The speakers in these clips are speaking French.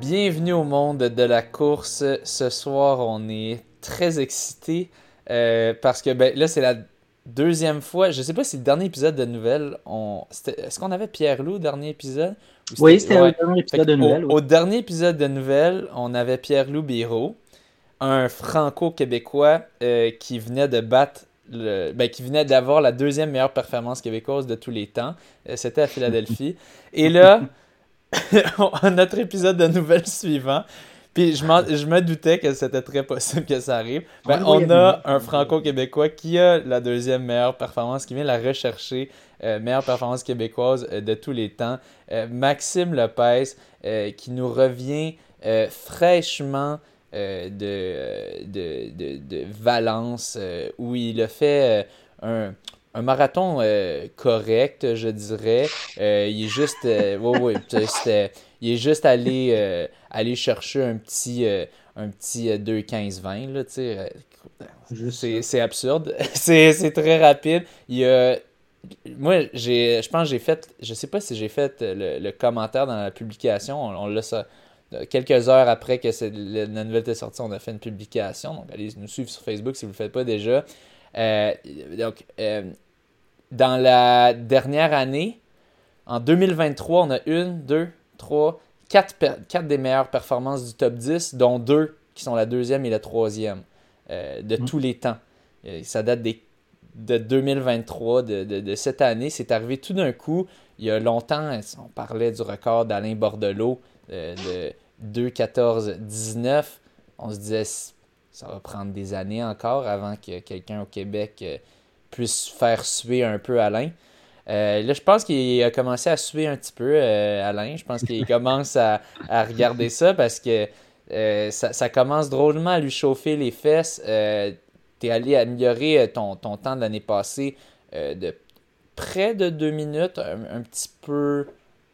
Bienvenue au monde de la course. Ce soir, on est très excités euh, parce que ben, là, c'est la deuxième fois. Je sais pas si le dernier épisode de Nouvelles, on... est-ce qu'on avait Pierre-Loup dernier épisode? Oui, c'était ouais. le dernier épisode de Nouvelle. au, oui. au dernier épisode de Nouvelles, on avait Pierre-Loup Biro, un franco-québécois euh, qui venait de battre, le, ben, qui venait d'avoir la deuxième meilleure performance québécoise de tous les temps. Euh, C'était à Philadelphie. Et là, notre épisode de Nouvelles suivant, puis je, me doutais que c'était très possible que ça arrive. Ben, on a un franco-québécois qui a la deuxième meilleure performance, qui vient la rechercher, meilleure performance québécoise euh, de tous les temps. Euh, Maxime Lopez, euh, qui nous revient euh, fraîchement euh, de, euh, de, de, de Valence, euh, où il a fait euh, un, un marathon euh, correct, je dirais. Euh, il est juste, euh, ouais, ouais, c'était- il est juste allé, euh, aller chercher un petit, euh, un petit euh, 2-15-20, là, tu sais. euh, Juste c'est absurde. c'est c'est très rapide. Il a- Moi, j'ai, je pense que j'ai fait, je sais pas si j'ai fait le, le commentaire dans la publication. On, on l'a ça. Quelques heures après que c'est- la, nouvelle était sortie, on a fait une publication. Donc, allez nous suivre sur Facebook si vous ne le faites pas déjà. Euh, donc, euh, dans la dernière année, en 2023, on a une, deux, trois, quatre, quatre des meilleures performances du top 10, dont deux qui sont la deuxième et la troisième euh, de Mm. tous les temps. Euh, Ça date des, de 2023, de, de- de cette année. C'est arrivé tout d'un coup. Il y a longtemps, on parlait du record d'Alain Bordelot euh, de 2-14-19. On se disait, ça va prendre des années encore avant que quelqu'un au Québec euh, puisse faire suer un peu Alain. Euh, là, je pense qu'il a commencé à suer un petit peu, euh, Alain. Je pense qu'il commence à, à regarder ça parce que euh, ça, ça commence drôlement à lui chauffer les fesses. Tu es allé améliorer euh, ton, ton temps de l'année passée euh, de près de deux minutes, un, un petit peu.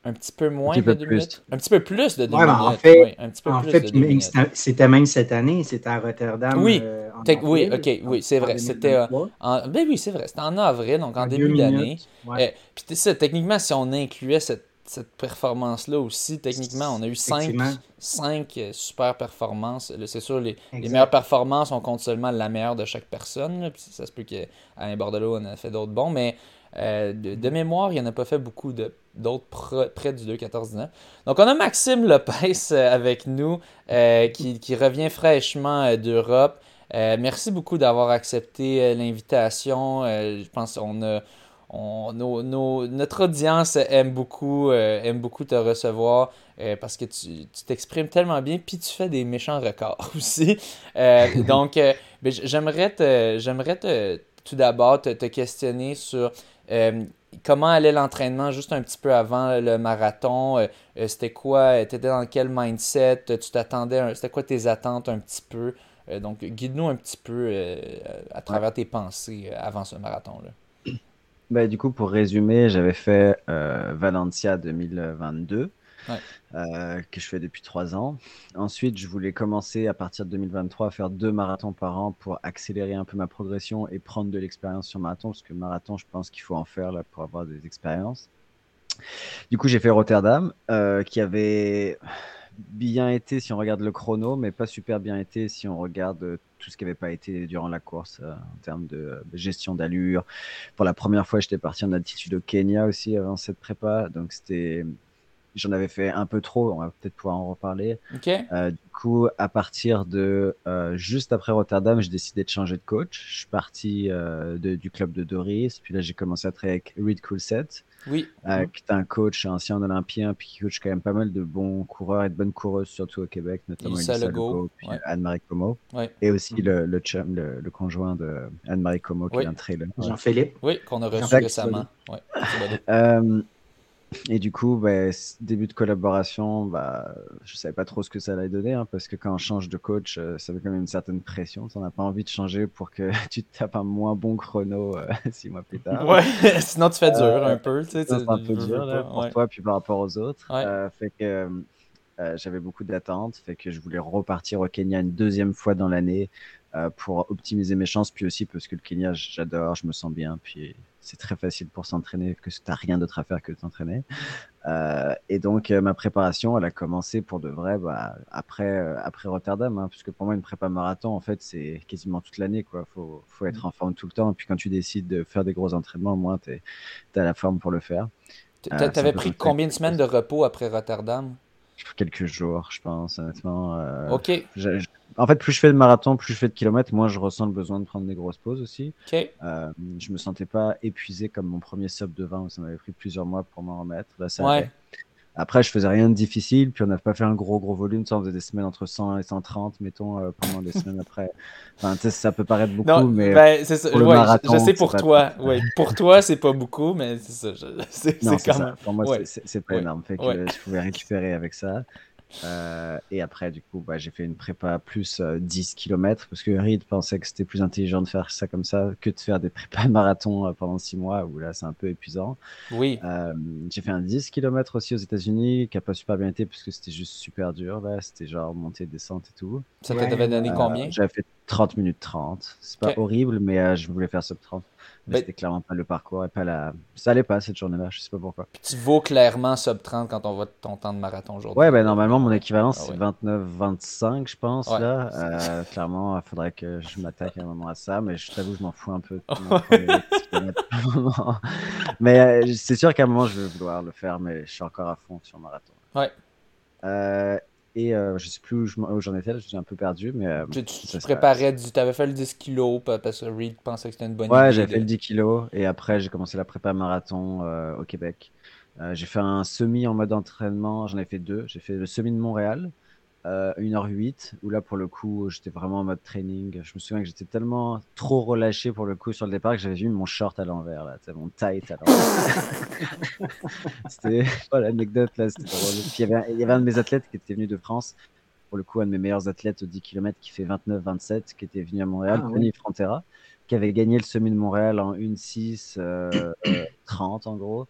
Un petit peu moins petit de deux plus. minutes. Un petit peu plus de deux Ouais, minutes. en fait- ouais, un petit peu En plus fait, c'était même cette année, c'était à Rotterdam. Oui. euh, en oui, ok, oui, c'est vrai, c'était, 2023. En- ben oui, c'est vrai. C'était en avril, donc en, En début d'année. ouais. Euh, Puis tu sais, techniquement, si on incluait cette, cette performance-là aussi, techniquement, on a eu cinq, euh, super performances. C'est sûr, les, meilleures performances, on compte seulement la meilleure de chaque personne. là, puis ça se peut qu'Alain Bordelot en a fait d'autres bons, mais euh, de, de mémoire, il n'y en a pas fait beaucoup d'autres près du 2-14-19. Donc, on a Maxime Lopez euh, avec nous, euh, qui, qui revient fraîchement d'Europe. Euh, merci beaucoup d'avoir accepté l'invitation. Je pense qu'on a on- nos- nos- notre audience aime beaucoup, euh, aime beaucoup te recevoir euh, parce que tu t'exprimes tellement bien, puis tu fais des méchants records aussi. Euh, donc, ben, j'aimerais te, j'aimerais tout d'abord te, te questionner sur comment allait l'entraînement juste un petit peu avant le marathon. C'était quoi, tu étais dans quel mindset, tu t'attendais, c'était quoi tes attentes un petit peu? Donc, guide-nous un petit peu à travers tes pensées avant ce marathon-là. Bah, du coup, pour résumer, j'avais fait euh, Valencia 2022, Ouais. euh, que je fais depuis trois ans. Ensuite, je voulais commencer à partir de 2023 à faire deux marathons par an pour accélérer un peu ma progression et prendre de l'expérience sur marathon, parce que marathon, je pense qu'il faut en faire là pour avoir des expériences. Du coup, j'ai fait Rotterdam, euh, qui avait bien été si on regarde le chrono, mais pas super bien été si on regarde euh, tout ce qui n'avait pas été durant la course euh, en termes de euh, gestion d'allure. Pour la première fois, j'étais parti en altitude au Kenya aussi avant cette prépa, donc c'était, j'en avais fait un peu trop. On va peut-être pouvoir en reparler. OK? Euh, du coup, à partir de euh, juste après Rotterdam, j'ai décidé de changer de coach. Je suis parti euh, de- du club de Doris, puis là j'ai commencé à travailler avec Reed Coulset, Oui. euh, qui est un coach ancien olympien, puis qui coach quand même pas mal de bons coureurs et de bonnes coureuses, surtout au Québec, notamment Elissa Legault, Legault, puis ouais. Anne-Marie Como, Ouais. et aussi le, le, chum- le, le conjoint de Anne-Marie Como, qui Oui. est un trailer. Jean-Philippe. Oui, qu'on a reçu Exact. récemment. Ouais. Euh, et du coup, bah, début de collaboration, bah, je savais pas trop ce que ça allait donner, hein, parce que quand on change de coach, euh, ça met quand même une certaine pression. On n'a pas envie de changer pour que tu te tapes un moins bon chrono euh, six mois plus tard. Ouais, sinon tu fais dur Euh, un peu, c'est un peu dur là, pour ouais. toi, puis par rapport aux autres. Ouais. Fait que j'avais beaucoup d'attentes, fait que je voulais repartir au Kenya une deuxième fois dans l'année pour optimiser mes chances, puis aussi parce que le Kenya, j'adore, je me sens bien, puis c'est très facile pour s'entraîner, que tu n'as rien d'autre à faire que de t'entraîner. Euh, et donc, euh, ma préparation, elle a commencé pour de vrai bah, après, euh, après Rotterdam, hein, puisque pour moi, une prépa marathon, en fait, c'est quasiment toute l'année. Il faut, faut être en forme tout le temps. Et puis, quand tu décides de faire des gros entraînements, au moins, tu as la forme pour le faire. T- t'a- c'est T'avais un peu pris combien de semaines de repos après Rotterdam? Quelques jours, je pense, honnêtement. euh, Ok, je- je- En fait, plus je fais de marathon, plus je fais de kilomètres, moins je ressens le besoin de prendre des grosses pauses aussi. ok. Euh, je me sentais pas épuisé comme mon premier sub de 20 où ça m'avait pris plusieurs mois pour m'en remettre. Là, ça Ouais. Après, je faisais rien de difficile, puis on n'a pas fait un gros gros volume. Ça, on faisait des semaines entre 100 et 130, mettons, euh, pendant des semaines après. Enfin, ça peut paraître beaucoup, Non, mais ben, c'est ça. pour le ouais, marathon, je sais pour pas toi. Ouais, pour toi, c'est pas beaucoup, mais c'est ça. je- C'est quand même. Pour moi, ouais. c'est- pas énorme. Fait que je pouvais récupérer avec ça. Euh, et après, du coup, bah, j'ai fait une prépa plus euh, 10 km parce que Reed pensait que c'était plus intelligent de faire ça comme ça que de faire des prépas marathon euh, pendant 6 mois où là, c'est un peu épuisant. Oui. Euh, j'ai fait un 10 km aussi aux États-Unis qui a pas super bien été parce que c'était juste super dur. Là, c'était genre montée, descente et tout. Ça t'avait donné combien? J'avais fait 30 minutes 30. C'est pas horrible, mais je voulais faire sub 30. Mais Ben- c'était clairement pas le parcours et pas la. Ça allait pas cette journée-là, je sais pas pourquoi. Puis tu vaux clairement sub 30 quand on voit ton temps de marathon aujourd'hui. Ouais, ben normalement, mon équivalent, Ah c'est ouais. 29-25, je pense. Ouais. Là. Euh, clairement, il faudrait que je m'attaque à un moment à ça, mais je t'avoue, je m'en fous un peu. mais euh, c'est sûr qu'à un moment, je vais vouloir le faire, mais je suis encore à fond sur le marathon. Ouais. Euh, et euh, je sais plus où je j'en étais, je suis un peu perdu, mais. euh, Tu, tu- ça préparais du. T'avais fait le 10 kilos pa- parce que Reed pensait que c'était une bonne Ouais, idée. j'avais de- fait le 10 kilos et après j'ai commencé la prépa marathon euh, au Québec. Euh, j'ai fait un semi en mode entraînement, j'en ai fait deux. J'ai fait le semi de Montréal, euh, 1h08, où là pour le coup j'étais vraiment en mode training. Je me souviens que j'étais tellement trop relâché pour le coup sur le départ que j'avais vu mon short à l'envers, là, mon tight à l'envers. c'était pas l'anecdote là, c'était drôle. Puis il y, avait, il y avait un de mes athlètes qui était venu de France, pour le coup un de mes meilleurs athlètes au 10 km qui fait 29-27, qui était venu à Montréal, Ah. Tony Frontera qui avait gagné le semi de Montréal en 1-6 euh, euh, 30 en gros.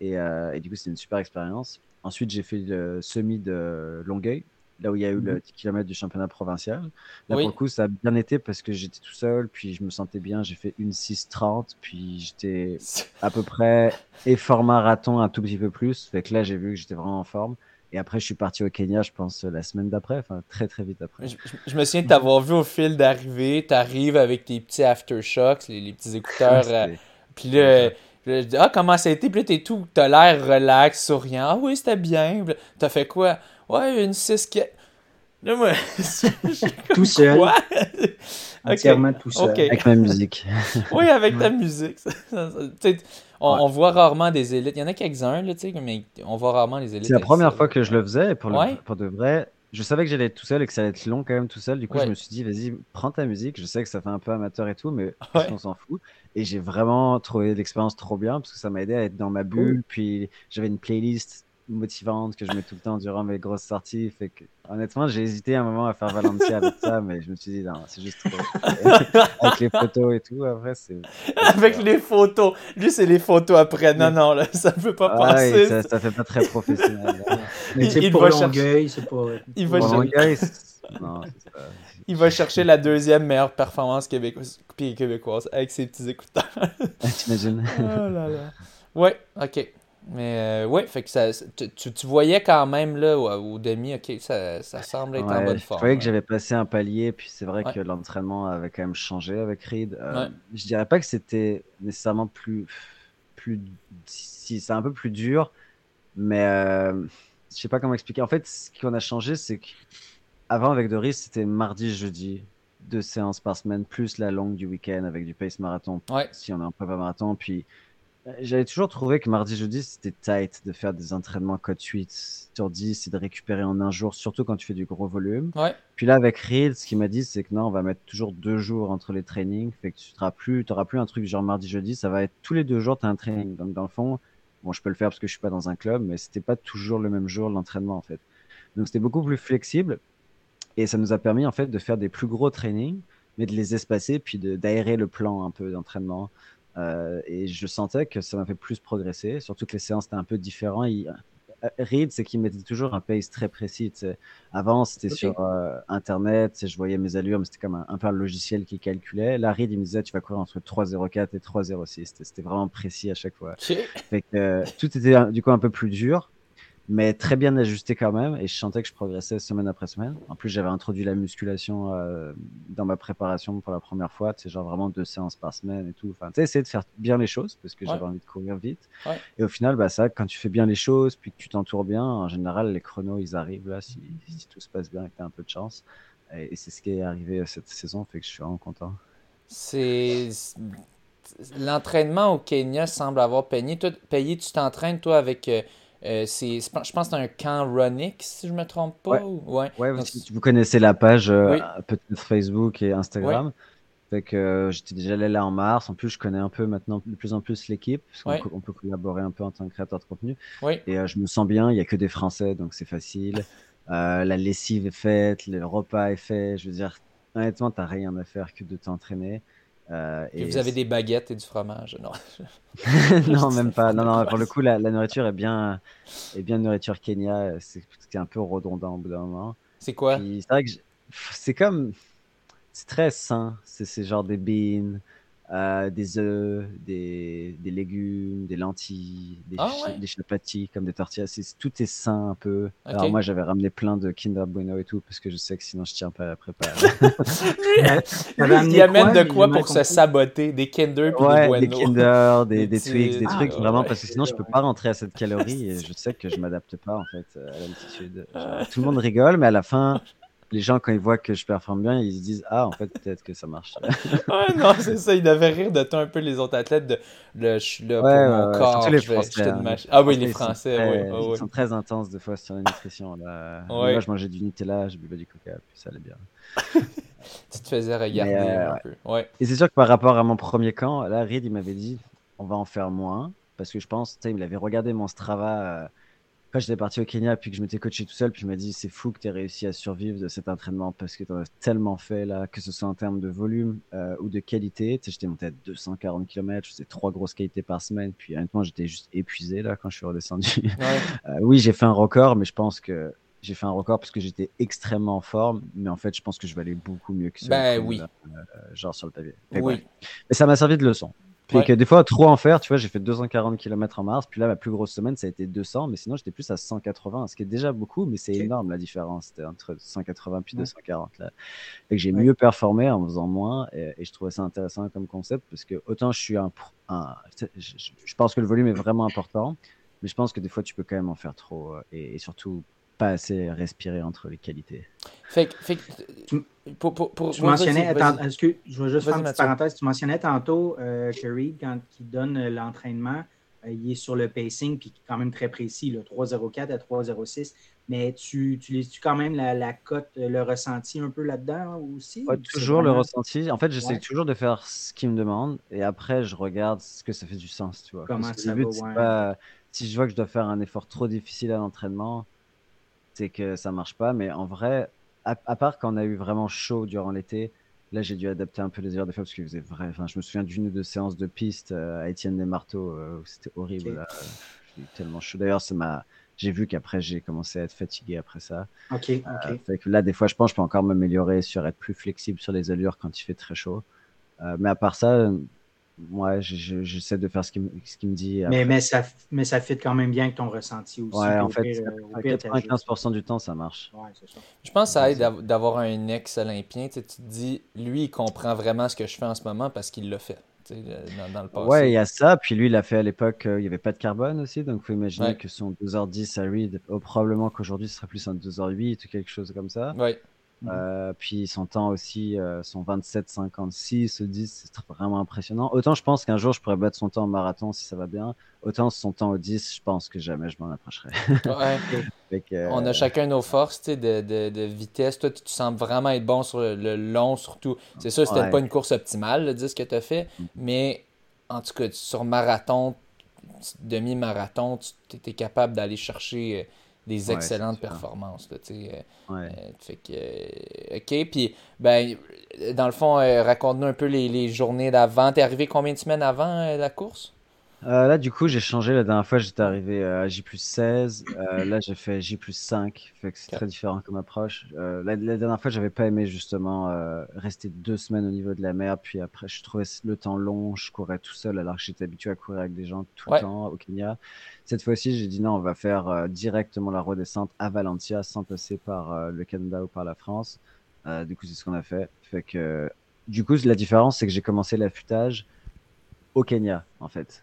Et, euh, et du coup, c'était une super expérience. Ensuite, j'ai fait le semi de Longueuil, là où il y a eu le 10 km du championnat provincial. Là, Oui. pour le coup, ça a bien été parce que j'étais tout seul, puis je me sentais bien. J'ai fait une 6-30, puis j'étais à peu près et format marathon un tout petit peu plus. Fait que là, j'ai vu que j'étais vraiment en forme. Et après, je suis parti au Kenya, je pense, la semaine d'après, enfin très très vite après. Je, je- je me souviens de t'avoir vu au fil d'arrivée. T'arrives avec tes petits aftershocks, les, les petits écouteurs. euh, Puis là, je dis, ah, comment ça a été? Puis là, t'es tout, t'as l'air relax, souriant. Ah oui, c'était bien. T'as fait quoi? Ouais, une 6 qui. Là, moi, Tout seul, quoi? entièrement tout seul. Avec ma musique. Oui, avec ta musique. On, Ouais. on voit rarement des élites. Il y en a quelques-uns, mais on voit rarement les élites. C'est la première fois que je le faisais, et pour, le- pour de vrai, je savais que j'allais être tout seul et que ça allait être long quand même tout seul. Du coup, Ouais. je me suis dit, vas-y, prends ta musique. Je sais que ça fait un peu amateur et tout, mais Ouais. on s'en fout. Et j'ai vraiment trouvé l'expérience trop bien parce que ça m'a aidé à être dans ma bulle. Puis j'avais une playlist motivante que je mets tout le temps durant mes grosses sorties. Fait que, honnêtement, j'ai hésité un moment à faire Valencia avec ça, mais je me suis dit, non, c'est juste trop. avec les photos et tout, après, c'est. Avec les photos. Lui, c'est les photos après. Non, non, là, ça ne peut pas Ah passer. ça, ça fait pas très professionnel. Mais Il- pour va chercher- c'est pour. Il Pour Longueuil, non, pas- il va chercher la deuxième meilleure performance québécoise, avec ses petits écouteurs. T'imagines? oh là là. Ouais, ok. Mais euh, ouais, fait que ça, tu, tu- voyais quand même là au, demi, ok, ça, ça semble être en bonne je forme. voyais que j'avais passé un palier, puis c'est vrai Ouais. que l'entraînement avait quand même changé avec Reed. Euh. Je dirais pas que c'était nécessairement plus, plus, si c'est un peu plus dur, mais euh, je sais pas comment expliquer. En fait, ce qu'on a changé, c'est qu'avant avec Doris, c'était mardi, jeudi, deux séances par semaine, plus la longue du week-end avec du pace marathon, si on est en prépa marathon, puis j'avais toujours trouvé que mardi, jeudi, c'était tight de faire des entraînements code 8 sur 10 et de récupérer en un jour, surtout quand tu fais du gros volume. Ouais. Puis là, avec Reed, ce qu'il m'a dit, c'est que non, on va mettre toujours deux jours entre les trainings. Fait que tu n'auras plus, t'auras plus un truc genre mardi, jeudi. Ça va être tous les deux jours, tu as un training. Donc, dans le fond, Bon, je peux le faire parce que je suis pas dans un club, mais c'était pas toujours le même jour l'entraînement en fait. Donc c'était beaucoup plus flexible et ça nous a permis en fait de faire des plus gros trainings, mais de les espacer puis d'aérer le plan un peu d'entraînement. Euh, et je sentais que ça m'a fait plus progresser, surtout que les séances étaient un peu différentes. Euh, Reed, c'est qu'il mettait toujours un pace très précis. Avant, c'était sur euh, Internet, je voyais mes allures, mais c'était comme un, peu un logiciel qui calculait. Là, Reed, il me disait, tu vas courir entre 3,04 et 3,06. C'était vraiment précis à chaque fois. Fait que, tout était du coup un peu plus dur mais très bien ajusté quand même. Et je sentais que je progressais semaine après semaine. En plus, j'avais introduit la musculation euh, dans ma préparation pour la première fois. C'est genre vraiment deux séances par semaine et tout. Enfin, tu sais, essayer de faire bien les choses parce que j'avais envie de courir vite. Et au final, bah, ça, quand tu fais bien les choses, puis que tu t'entoures bien, en général, les chronos, ils arrivent là si, si tout se passe bien et que tu as un peu de chance. Et, c'est ce qui est arrivé cette saison, fait que je suis vraiment content. C'est. L'entraînement au Kenya semble avoir payé. Toi, payé tu t'entraînes, toi, avec. Euh, euh, c'est, je pense que c'est un camp Runix, si je ne me trompe pas. Ouais, ouais. vous connaissez la page euh, peut-être Facebook et Instagram. Fait que euh, j'étais déjà allé là en mars. En plus, je connais un peu maintenant de plus en plus l'équipe, parce qu'on peut, collaborer un peu en tant que créateur de contenu. Et je me sens bien, il n'y a que des Français, donc c'est facile. la lessive est faite, le repas est fait. Je veux dire, honnêtement, tu n'as rien à faire que de t'entraîner. Euh, et, vous avez des baguettes et du fromage Non, non même pas. Non, non, pour le coup, la, nourriture est bien, est bien nourriture Kenya. C'est un peu redondant au bout d'un moment. C'est quoi? C'est vrai que c'est comme. C'est très sain. C'est genre des beans, euh, des œufs, des, des, légumes, des lentilles, des, ah des chapatis comme des tortillas. tout est sain un peu. Alors moi j'avais ramené plein de Kinder Bueno et tout parce que je sais que sinon je tiens pas à la préparer. il amène de quoi pour se saboter? Des Kinder puis des Bueno. Des Kinder, des, des, Twix, des trucs vraiment parce que sinon je peux pas rentrer à cette calorie et je sais que je m'adapte pas en fait à l'altitude. Tout le monde rigole mais à la fin les gens, quand ils voient que je performe bien, ils se disent Ah, en fait, peut-être que ça marche. ouais, non, c'est ça. Ils devaient rire de toi un peu, les autres athlètes. De, je suis là pour mon corps. Les Français, hein. Ah oui, les Français. Ils, sont très intenses, des fois, sur la nutrition. Là. Moi, je mangeais du Nutella, je buvais du coca, puis ça allait bien. tu te faisais regarder euh, un peu. Ouais. Et c'est sûr que par rapport à mon premier camp, là, Reed, il m'avait dit On va en faire moins. Parce que je pense, tu sais, il avait regardé mon Strava. Euh, quand j'étais parti au Kenya, puis que je m'étais coaché tout seul, puis je me dis c'est fou que tu aies réussi à survivre de cet entraînement parce que tu en as tellement fait là, que ce soit en termes de volume euh, ou de qualité. Tu sais, j'étais monté à 240 km, je faisais trois grosses qualités par semaine, puis honnêtement, j'étais juste épuisé là quand je suis redescendu. Euh, oui, j'ai fait un record, mais je pense que j'ai fait un record parce que j'étais extrêmement en forme, mais en fait, je pense que je valais beaucoup mieux que ça. Ben oui. Euh, genre sur le papier. oui. Mais ça m'a servi de leçon. Puis que des fois, trop en faire, tu vois, j'ai fait 240 km en mars, puis là, ma plus grosse semaine, ça a été 200, mais sinon, j'étais plus à 180, ce qui est déjà beaucoup, mais c'est énorme la différence. C'était entre 180 puis 240. Là. Fait que j'ai mieux performé en faisant moins, et, je trouvais ça intéressant comme concept, parce que autant je suis un. un je, pense que le volume est vraiment important, mais je pense que des fois, tu peux quand même en faire trop, euh, et surtout pas assez respirer entre les qualités. Fait, fait tu, pour, pour, pour, mentionnais, est-ce que je vais juste faire une petite parenthèse, tu mentionnais tantôt euh, que Reed, quand il donne euh, l'entraînement, euh, il est sur le pacing, puis quand même très précis, 3.04 à 3.06, mais tu utilises-tu quand même la, la cote, le ressenti un peu là-dedans aussi? toujours le ressenti. En fait, j'essaie toujours de faire ce qu'il me demande, et après, je regarde ce que ça fait du sens, tu vois. Comment ça va, si je vois que je dois faire un effort trop difficile à l'entraînement, c'est que ça marche pas. Mais en vrai, à, part quand on a eu vraiment chaud durant l'été, là j'ai dû adapter un peu les heures des fois parce qu'il faisait vrai. Enfin, je me souviens d'une ou deux séances de piste euh, à Étienne des Marteaux euh, où c'était horrible. J'ai eu tellement chaud. D'ailleurs, c'est ma j'ai vu qu'après j'ai commencé à être fatigué après ça. Ok. Euh, fait que là, des fois, je pense que je peux encore m'améliorer sur être plus flexible sur les allures quand il fait très chaud. mais à part ça, Ouais, j'essaie de faire ce qu'il me dit. Mais, mais, ça, mais ça fit quand même bien avec ton ressenti aussi. Ouais, en fait, 95% du temps, ça marche. Ouais, ça. Je pense que ça aide d'avoir un ex-olympien. Tu te dis, lui, il comprend vraiment ce que je fais en ce moment parce qu'il l'a fait. Dans, dans, le passé. Ouais, il y a ça. Puis lui, il a fait à l'époque, euh, il n'y avait pas de carbone aussi. Donc, il faut imaginer que son 2h10 à Reed, oh, probablement qu'aujourd'hui, ce sera plus un 2h08 ou quelque chose comme ça. Ouais. Mhm. Euh, puis son temps aussi, euh, son 27-56 au 10, c'est vraiment impressionnant. Autant je pense qu'un jour je pourrais battre son temps en marathon si ça va bien. Autant son temps au 10, je pense que jamais je m'en approcherai. On a chacun nos forces de, de, de, vitesse. Toi, tu, sens vraiment être bon sur le, long, surtout. C'est sûr, c'était pas une course optimale, le 10 que tu as fait, mm. mais en tout cas, sur marathon, demi-marathon, tu es capable d'aller chercher des excellentes performances. fait que, ok, puis ben, dans le fond, raconte-nous un peu les, les journées d'avant. T'es arrivé combien de semaines avant la course? Euh, là, du coup, j'ai changé. La dernière fois, j'étais arrivé à J 16. Euh, là, j'ai fait J 5. Fait que c'est très différent comme approche. Euh, la, dernière fois, j'avais pas aimé justement rester deux semaines au niveau de la mer. Puis après, je trouvais le temps long. Je courais tout seul alors que j'étais habitué à courir avec des gens tout le temps au Kenya. Cette fois-ci, j'ai dit non, on va faire directement la redescente à Valentia sans passer par le Canada ou par la France. du coup, c'est ce qu'on a fait. Fait que du coup, la différence, c'est que j'ai commencé l'affûtage au Kenya, en fait.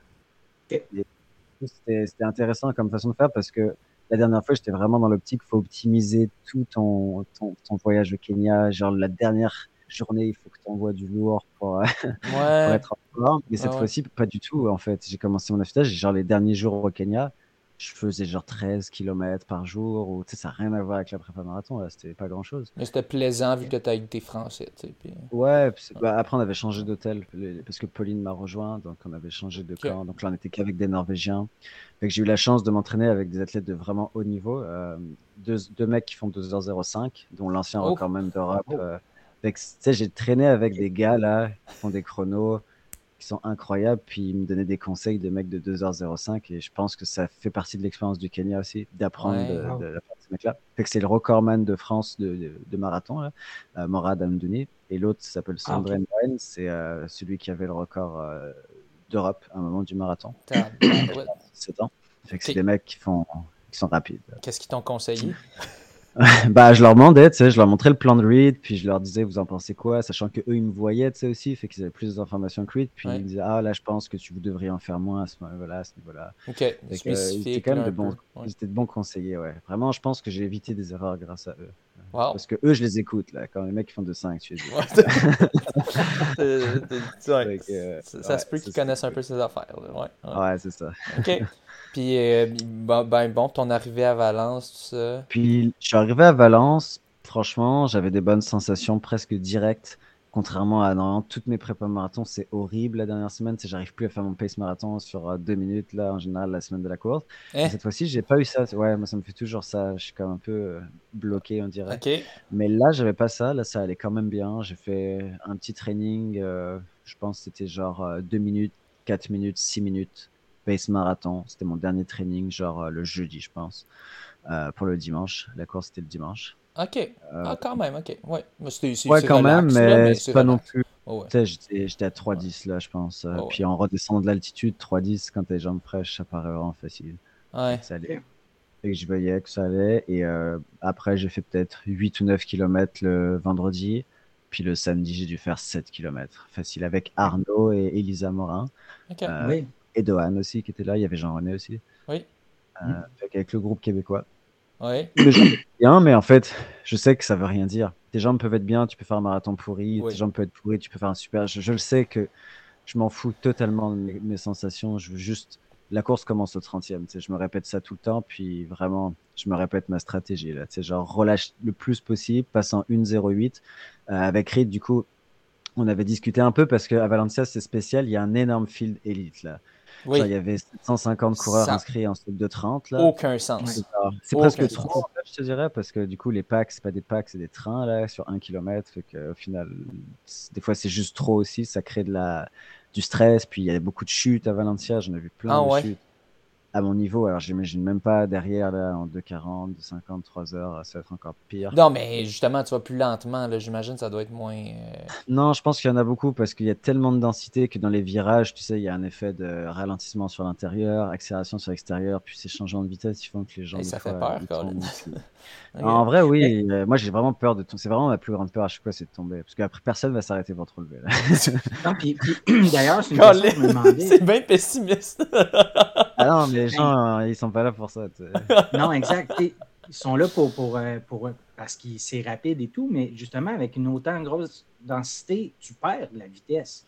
C'était intéressant comme façon de faire parce que la dernière fois, j'étais vraiment dans l'optique, faut optimiser tout ton, ton, voyage au Kenya. Genre, la dernière journée, il faut que tu envoies du lourd pour, être en forme. Mais cette fois-ci, pas du tout, en fait. J'ai commencé mon affûtage, genre, les derniers jours au Kenya, je faisais genre 13 km par jour, ou ça n'a rien à voir avec la prépa marathon, c'était pas grand chose. Mais c'était plaisant vu que tu as été français, tu sais. Puis... Ouais, bah, après on avait changé d'hôtel, parce que Pauline m'a rejoint, donc on avait changé de camp, donc là on était qu'avec des Norvégiens. j'ai eu la chance de m'entraîner avec des athlètes de vraiment haut niveau, euh, deux, deux, mecs qui font 2h05, dont l'ancien oh. record même d'Europe. Oh. Euh, j'ai traîné avec des gars là, qui font des chronos qui sont incroyables. Puis il me donnait des conseils de mecs de 2h05 et je pense que ça fait partie de l'expérience du Kenya aussi, d'apprendre de, la part de ces mecs-là. Fait que c'est le recordman de France de, de, marathon, là, euh, Morad Amdouni. Et l'autre s'appelle ah, Sandrine ah, c'est euh, celui qui avait le record euh, d'Europe à un moment du marathon. 7 ans. Fait que c'est des mecs qui, font, qui sont rapides. Qu'est-ce qu'ils t'ont conseillé? bah, je leur demandais, tu sais, je leur montrais le plan de Reed, puis je leur disais, vous en pensez quoi, sachant que eux ils me voyaient, tu sais, aussi, fait qu'ils avaient plus d'informations que Reed, puis ils me disaient, ah, là, je pense que tu vous devriez en faire moins à ce niveau-là, à ce niveau-là. Ok, C'était quand même de bons, ils étaient de bons conseillers, ouais. Vraiment, je pense que j'ai évité des erreurs grâce à eux. Parce que eux, je les écoute, là, quand les mecs font de 5, tu sais. ça se peut qu'ils connaissent un peu ces affaires, ouais. Ouais, c'est ça. Ok. Puis, euh, ben, bon, ton arrivée à Valence, tout ça. Puis, je suis arrivé à Valence. Franchement, j'avais des bonnes sensations presque directes. Contrairement à normalement toutes mes prépas marathon, c'est horrible la dernière semaine. J'arrive plus à faire mon pace marathon sur euh, deux minutes là en général la semaine de la course. Eh. Cette fois-ci, j'ai pas eu ça. Ouais, moi ça me fait toujours ça. Je suis comme un peu euh, bloqué, on dirait. Mais là, j'avais pas ça. Là, ça allait quand même bien. J'ai fait un petit training. je pense c'était genre deux minutes, quatre minutes, six minutes pace marathon. C'était mon dernier training, genre euh, le jeudi, je pense, euh, pour le dimanche. La course, c'était le dimanche. Ok. Euh, ah, quand même, ok. Ouais, ouais quand même, mais, c'est pas non plus. Oh, j'étais à 3,10 là, je pense. Oh, puis en redescendant de l'altitude, 3,10 quand t'as les jambes fraîches, ça paraît vraiment facile. Ouais. Ça allait. Et je voyais que ça allait. Et après, j'ai fait peut-être 8 ou 9 km le vendredi. Puis le samedi, j'ai dû faire 7 km. Facile avec Arnaud et Elisa Morin. Ok. oui et Dohan aussi qui était là. Il y avait Jean-René aussi. Oui. Euh, avec le groupe québécois. Oui. Bien, mais en fait, je sais que ça veut rien dire. Tes jambes peuvent être bien, tu peux faire un marathon pourri. Tes jambes peuvent être pourries, tu peux faire un super. Je, le sais que je m'en fous totalement de mes, sensations. Je veux juste. La course commence au 30e. Je me répète ça tout le temps, puis vraiment, je me répète ma stratégie. Là, genre, relâche le plus possible, passant 1,08. Euh, avec Reed, du coup, on avait discuté un peu parce qu'à Valencia, c'est spécial. Il y a un énorme field élite là il y avait 150 coureurs inscrits en stop de 30. Là. Aucun sens. C'est presque trop, je te dirais, parce que du coup, les packs, c'est pas des packs, c'est des trains là, sur un kilomètre. Fait au final, des fois, c'est juste trop aussi. Ça crée de la, du stress. Puis il y a beaucoup de chutes à Valencia. J'en ai vu plein ah de chutes à mon niveau. Alors, j'imagine même pas derrière, là, en 2,40, 2,50, 3 heures, ça va être encore pire. Non, mais justement, tu vas plus lentement, là, j'imagine ça doit être moins. Euh, non, je pense qu'il y en a beaucoup parce qu'il y a tellement de densité que dans les virages, tu sais, il y a un effet de ralentissement sur l'intérieur, accélération sur l'extérieur, puis ces changements de vitesse, ils font que les gens. Et ça fait peur, quand même. En vrai, oui. Euh, moi, j'ai vraiment peur de tomber. C'est vraiment ma plus grande peur à chaque fois, c'est de tomber. Parce qu'après, personne va s'arrêter pour te relever. D'ailleurs, C'est bien pessimiste. ah non, mais les gens, ils sont pas là pour ça. non, exact. Ils sont là pour, pour, euh, pour, parce que c'est rapide et tout, mais justement, avec une autant grosse densité, tu perds de la vitesse.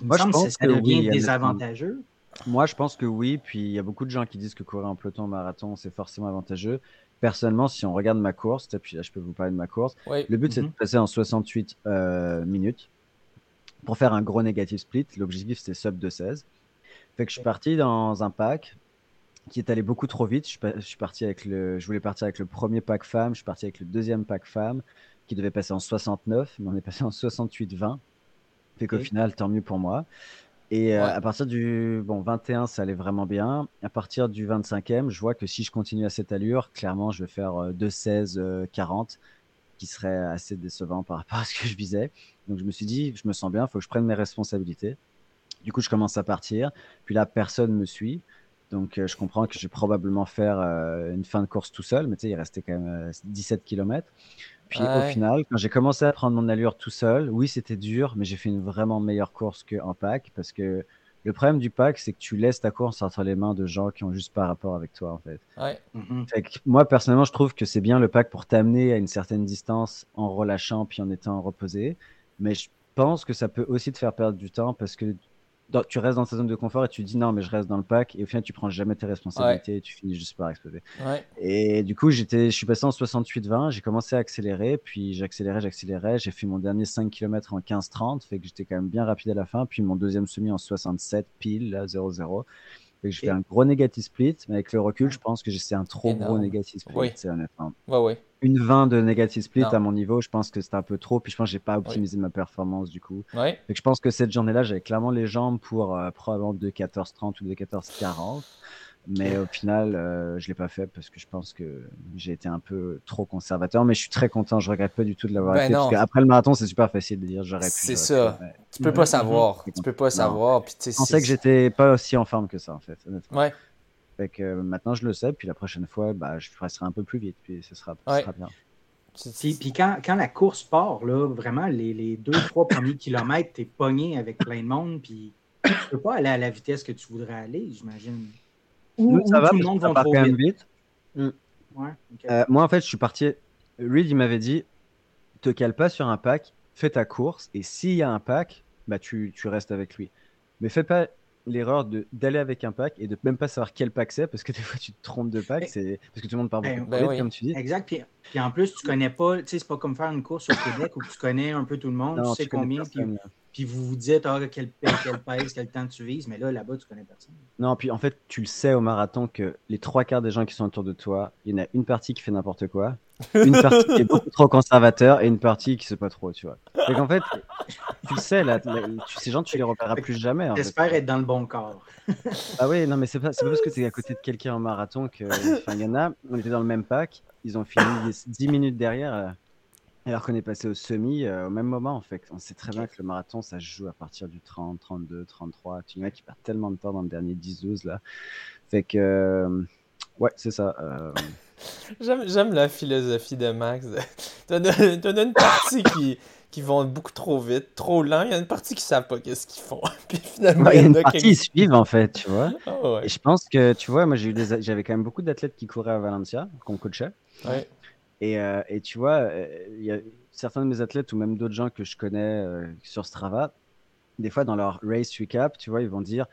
Moi, je pense que ça devient désavantageux. Moi, je pense que oui. Puis il y a beaucoup de gens qui disent que courir en peloton marathon, c'est forcément avantageux. Personnellement, si on regarde ma course, et puis là, je peux vous parler de ma course. Le but, c'est de mhm. passer en 68 euh, minutes pour faire un gros négatif split. L'objectif, c'était sub de 16. Fait que je suis parti dans un pack qui est allé beaucoup trop vite. Je suis, parti avec le, je voulais partir avec le premier pack femme, je suis parti avec le deuxième pack femme qui devait passer en 69, mais on est passé en 68-20. Fait qu'au final, tant mieux pour moi. Et euh, à partir du bon 21, ça allait vraiment bien. À partir du 25e, je vois que si je continue à cette allure, clairement, je vais faire 2-16, euh, 40, euh, qui serait assez décevant par rapport à ce que je visais. Donc je me suis dit, je me sens bien, il faut que je prenne mes responsabilités. Du coup, je commence à partir. Puis là, personne me suit. Donc, je comprends que je vais probablement faire une fin de course tout seul. Mais tu sais, il restait quand même 17 km. Puis au final, quand j'ai commencé à prendre mon allure tout seul, oui, c'était dur, mais j'ai fait une vraiment meilleure course qu'en pack parce que le problème du pack, c'est que tu laisses ta course entre les mains de gens qui ont juste pas rapport avec toi, en fait. Ouais. Mhm. moi, personnellement, je trouve que c'est bien le pack pour t'amener à une certaine distance en relâchant puis en étant reposé. Mais je pense que ça peut aussi te faire perdre du temps parce que tu restes dans ta zone de confort et tu dis non, mais je reste dans le pack. Et au final, tu prends jamais tes responsabilités et tu finis juste par exploser. Et du coup, j'étais, je suis passé en 68-20. J'ai commencé à accélérer. Puis j'accélérais, j'accélérais. J'ai fait mon dernier 5 km en 15-30. Fait que j'étais quand même bien rapide à la fin. Puis mon deuxième semi en 67 pile, là, 0-0 je fais un gros négatif split, mais avec le recul, je pense que c'est un trop gros négatif split, oui. honnêtement. Ouais, Une 20 de négatif split à mon niveau, je pense que c'est un peu trop, puis je pense que j'ai pas optimisé ma performance du coup. Je pense que cette journée-là, j'avais clairement les jambes pour euh, probablement 2-14-30 ou 2-14-40. Mais au final, euh, je l'ai pas fait parce que je pense que j'ai été un peu trop conservateur. Mais je suis très content. Je regrette pas du tout de l'avoir ben fait. Parce qu'après le marathon, c'est super facile de dire j'aurais pu. C'est ça. Tu peux pas savoir. Tu peux pas savoir. Puis, je pensais que j'étais pas aussi en forme que ça, en fait. Ouais. Fait que euh, maintenant, je le sais. Puis la prochaine fois, bah, je ferai un peu plus vite. Puis ce sera, sera bien. Puis, quand, quand, la course part, là, vraiment, les, les deux, trois premiers kilomètres, tu es pogné avec plein de monde. Puis tu peux pas aller à la vitesse que tu voudrais aller, j'imagine. Nous, ça va, tout le monde va quand même vite. Mm. Euh, moi, en fait, je suis parti. Reed, il m'avait dit te cale pas sur un pack, fais ta course, et s'il y a un pack, bah, tu, tu restes avec lui. Mais fais pas l'erreur d'aller avec un pack et de même pas savoir quel pack c'est parce que des fois tu te trompes de pack c'est parce que tout le monde part ben, beaucoup comme tu dis. Exact puis, puis, en plus tu connais pas tu sais c'est pas comme faire une course au Québec où tu connais un peu tout le monde tu sais combien puis, puis vous vous dites, ah, quel, quel pèse, quel temps tu vises, mais là, là-bas, tu connais personne. Non, puis en fait, tu le sais au marathon que les trois quarts des gens qui sont autour de toi, il y en a une partie qui fait n'importe quoi, une partie qui est beaucoup trop conservateur et une partie qui sait pas trop, tu vois. Donc en fait, tu sais, là, ces gens, tu les repéreras plus jamais. J'espère être dans le bon corps. ah oui, non, mais c'est pas, pas parce que tu es à côté de quelqu'un en marathon que. Enfin, il y en a, on était dans le même pack, ils ont fini 10 minutes derrière. Euh, alors qu'on est passé au semi euh, au même moment, en fait. On sait très bien que le marathon, ça se joue à partir du 30, 32, 33. Tu vois, qui perd tellement de temps dans le dernier 10-12, là. Fait que, euh, ouais, c'est ça. Euh. J'aime la philosophie de Max. T'en as, une partie qui, qui vont beaucoup trop vite, trop lent. Il y a une partie qui ne savent pas qu'est-ce qu'ils font. Puis finalement, il y, a une partie qui suivent, en fait, tu vois. Ah Et je pense que, tu vois, moi, j'avais quand même beaucoup d'athlètes qui couraient à Valencia, qu'on coachait. Ouais. Et, euh, et, tu vois, euh, il y a certains de mes athlètes ou même d'autres gens que je connais euh, sur Strava, des fois dans leur race recap, tu vois, ils vont dire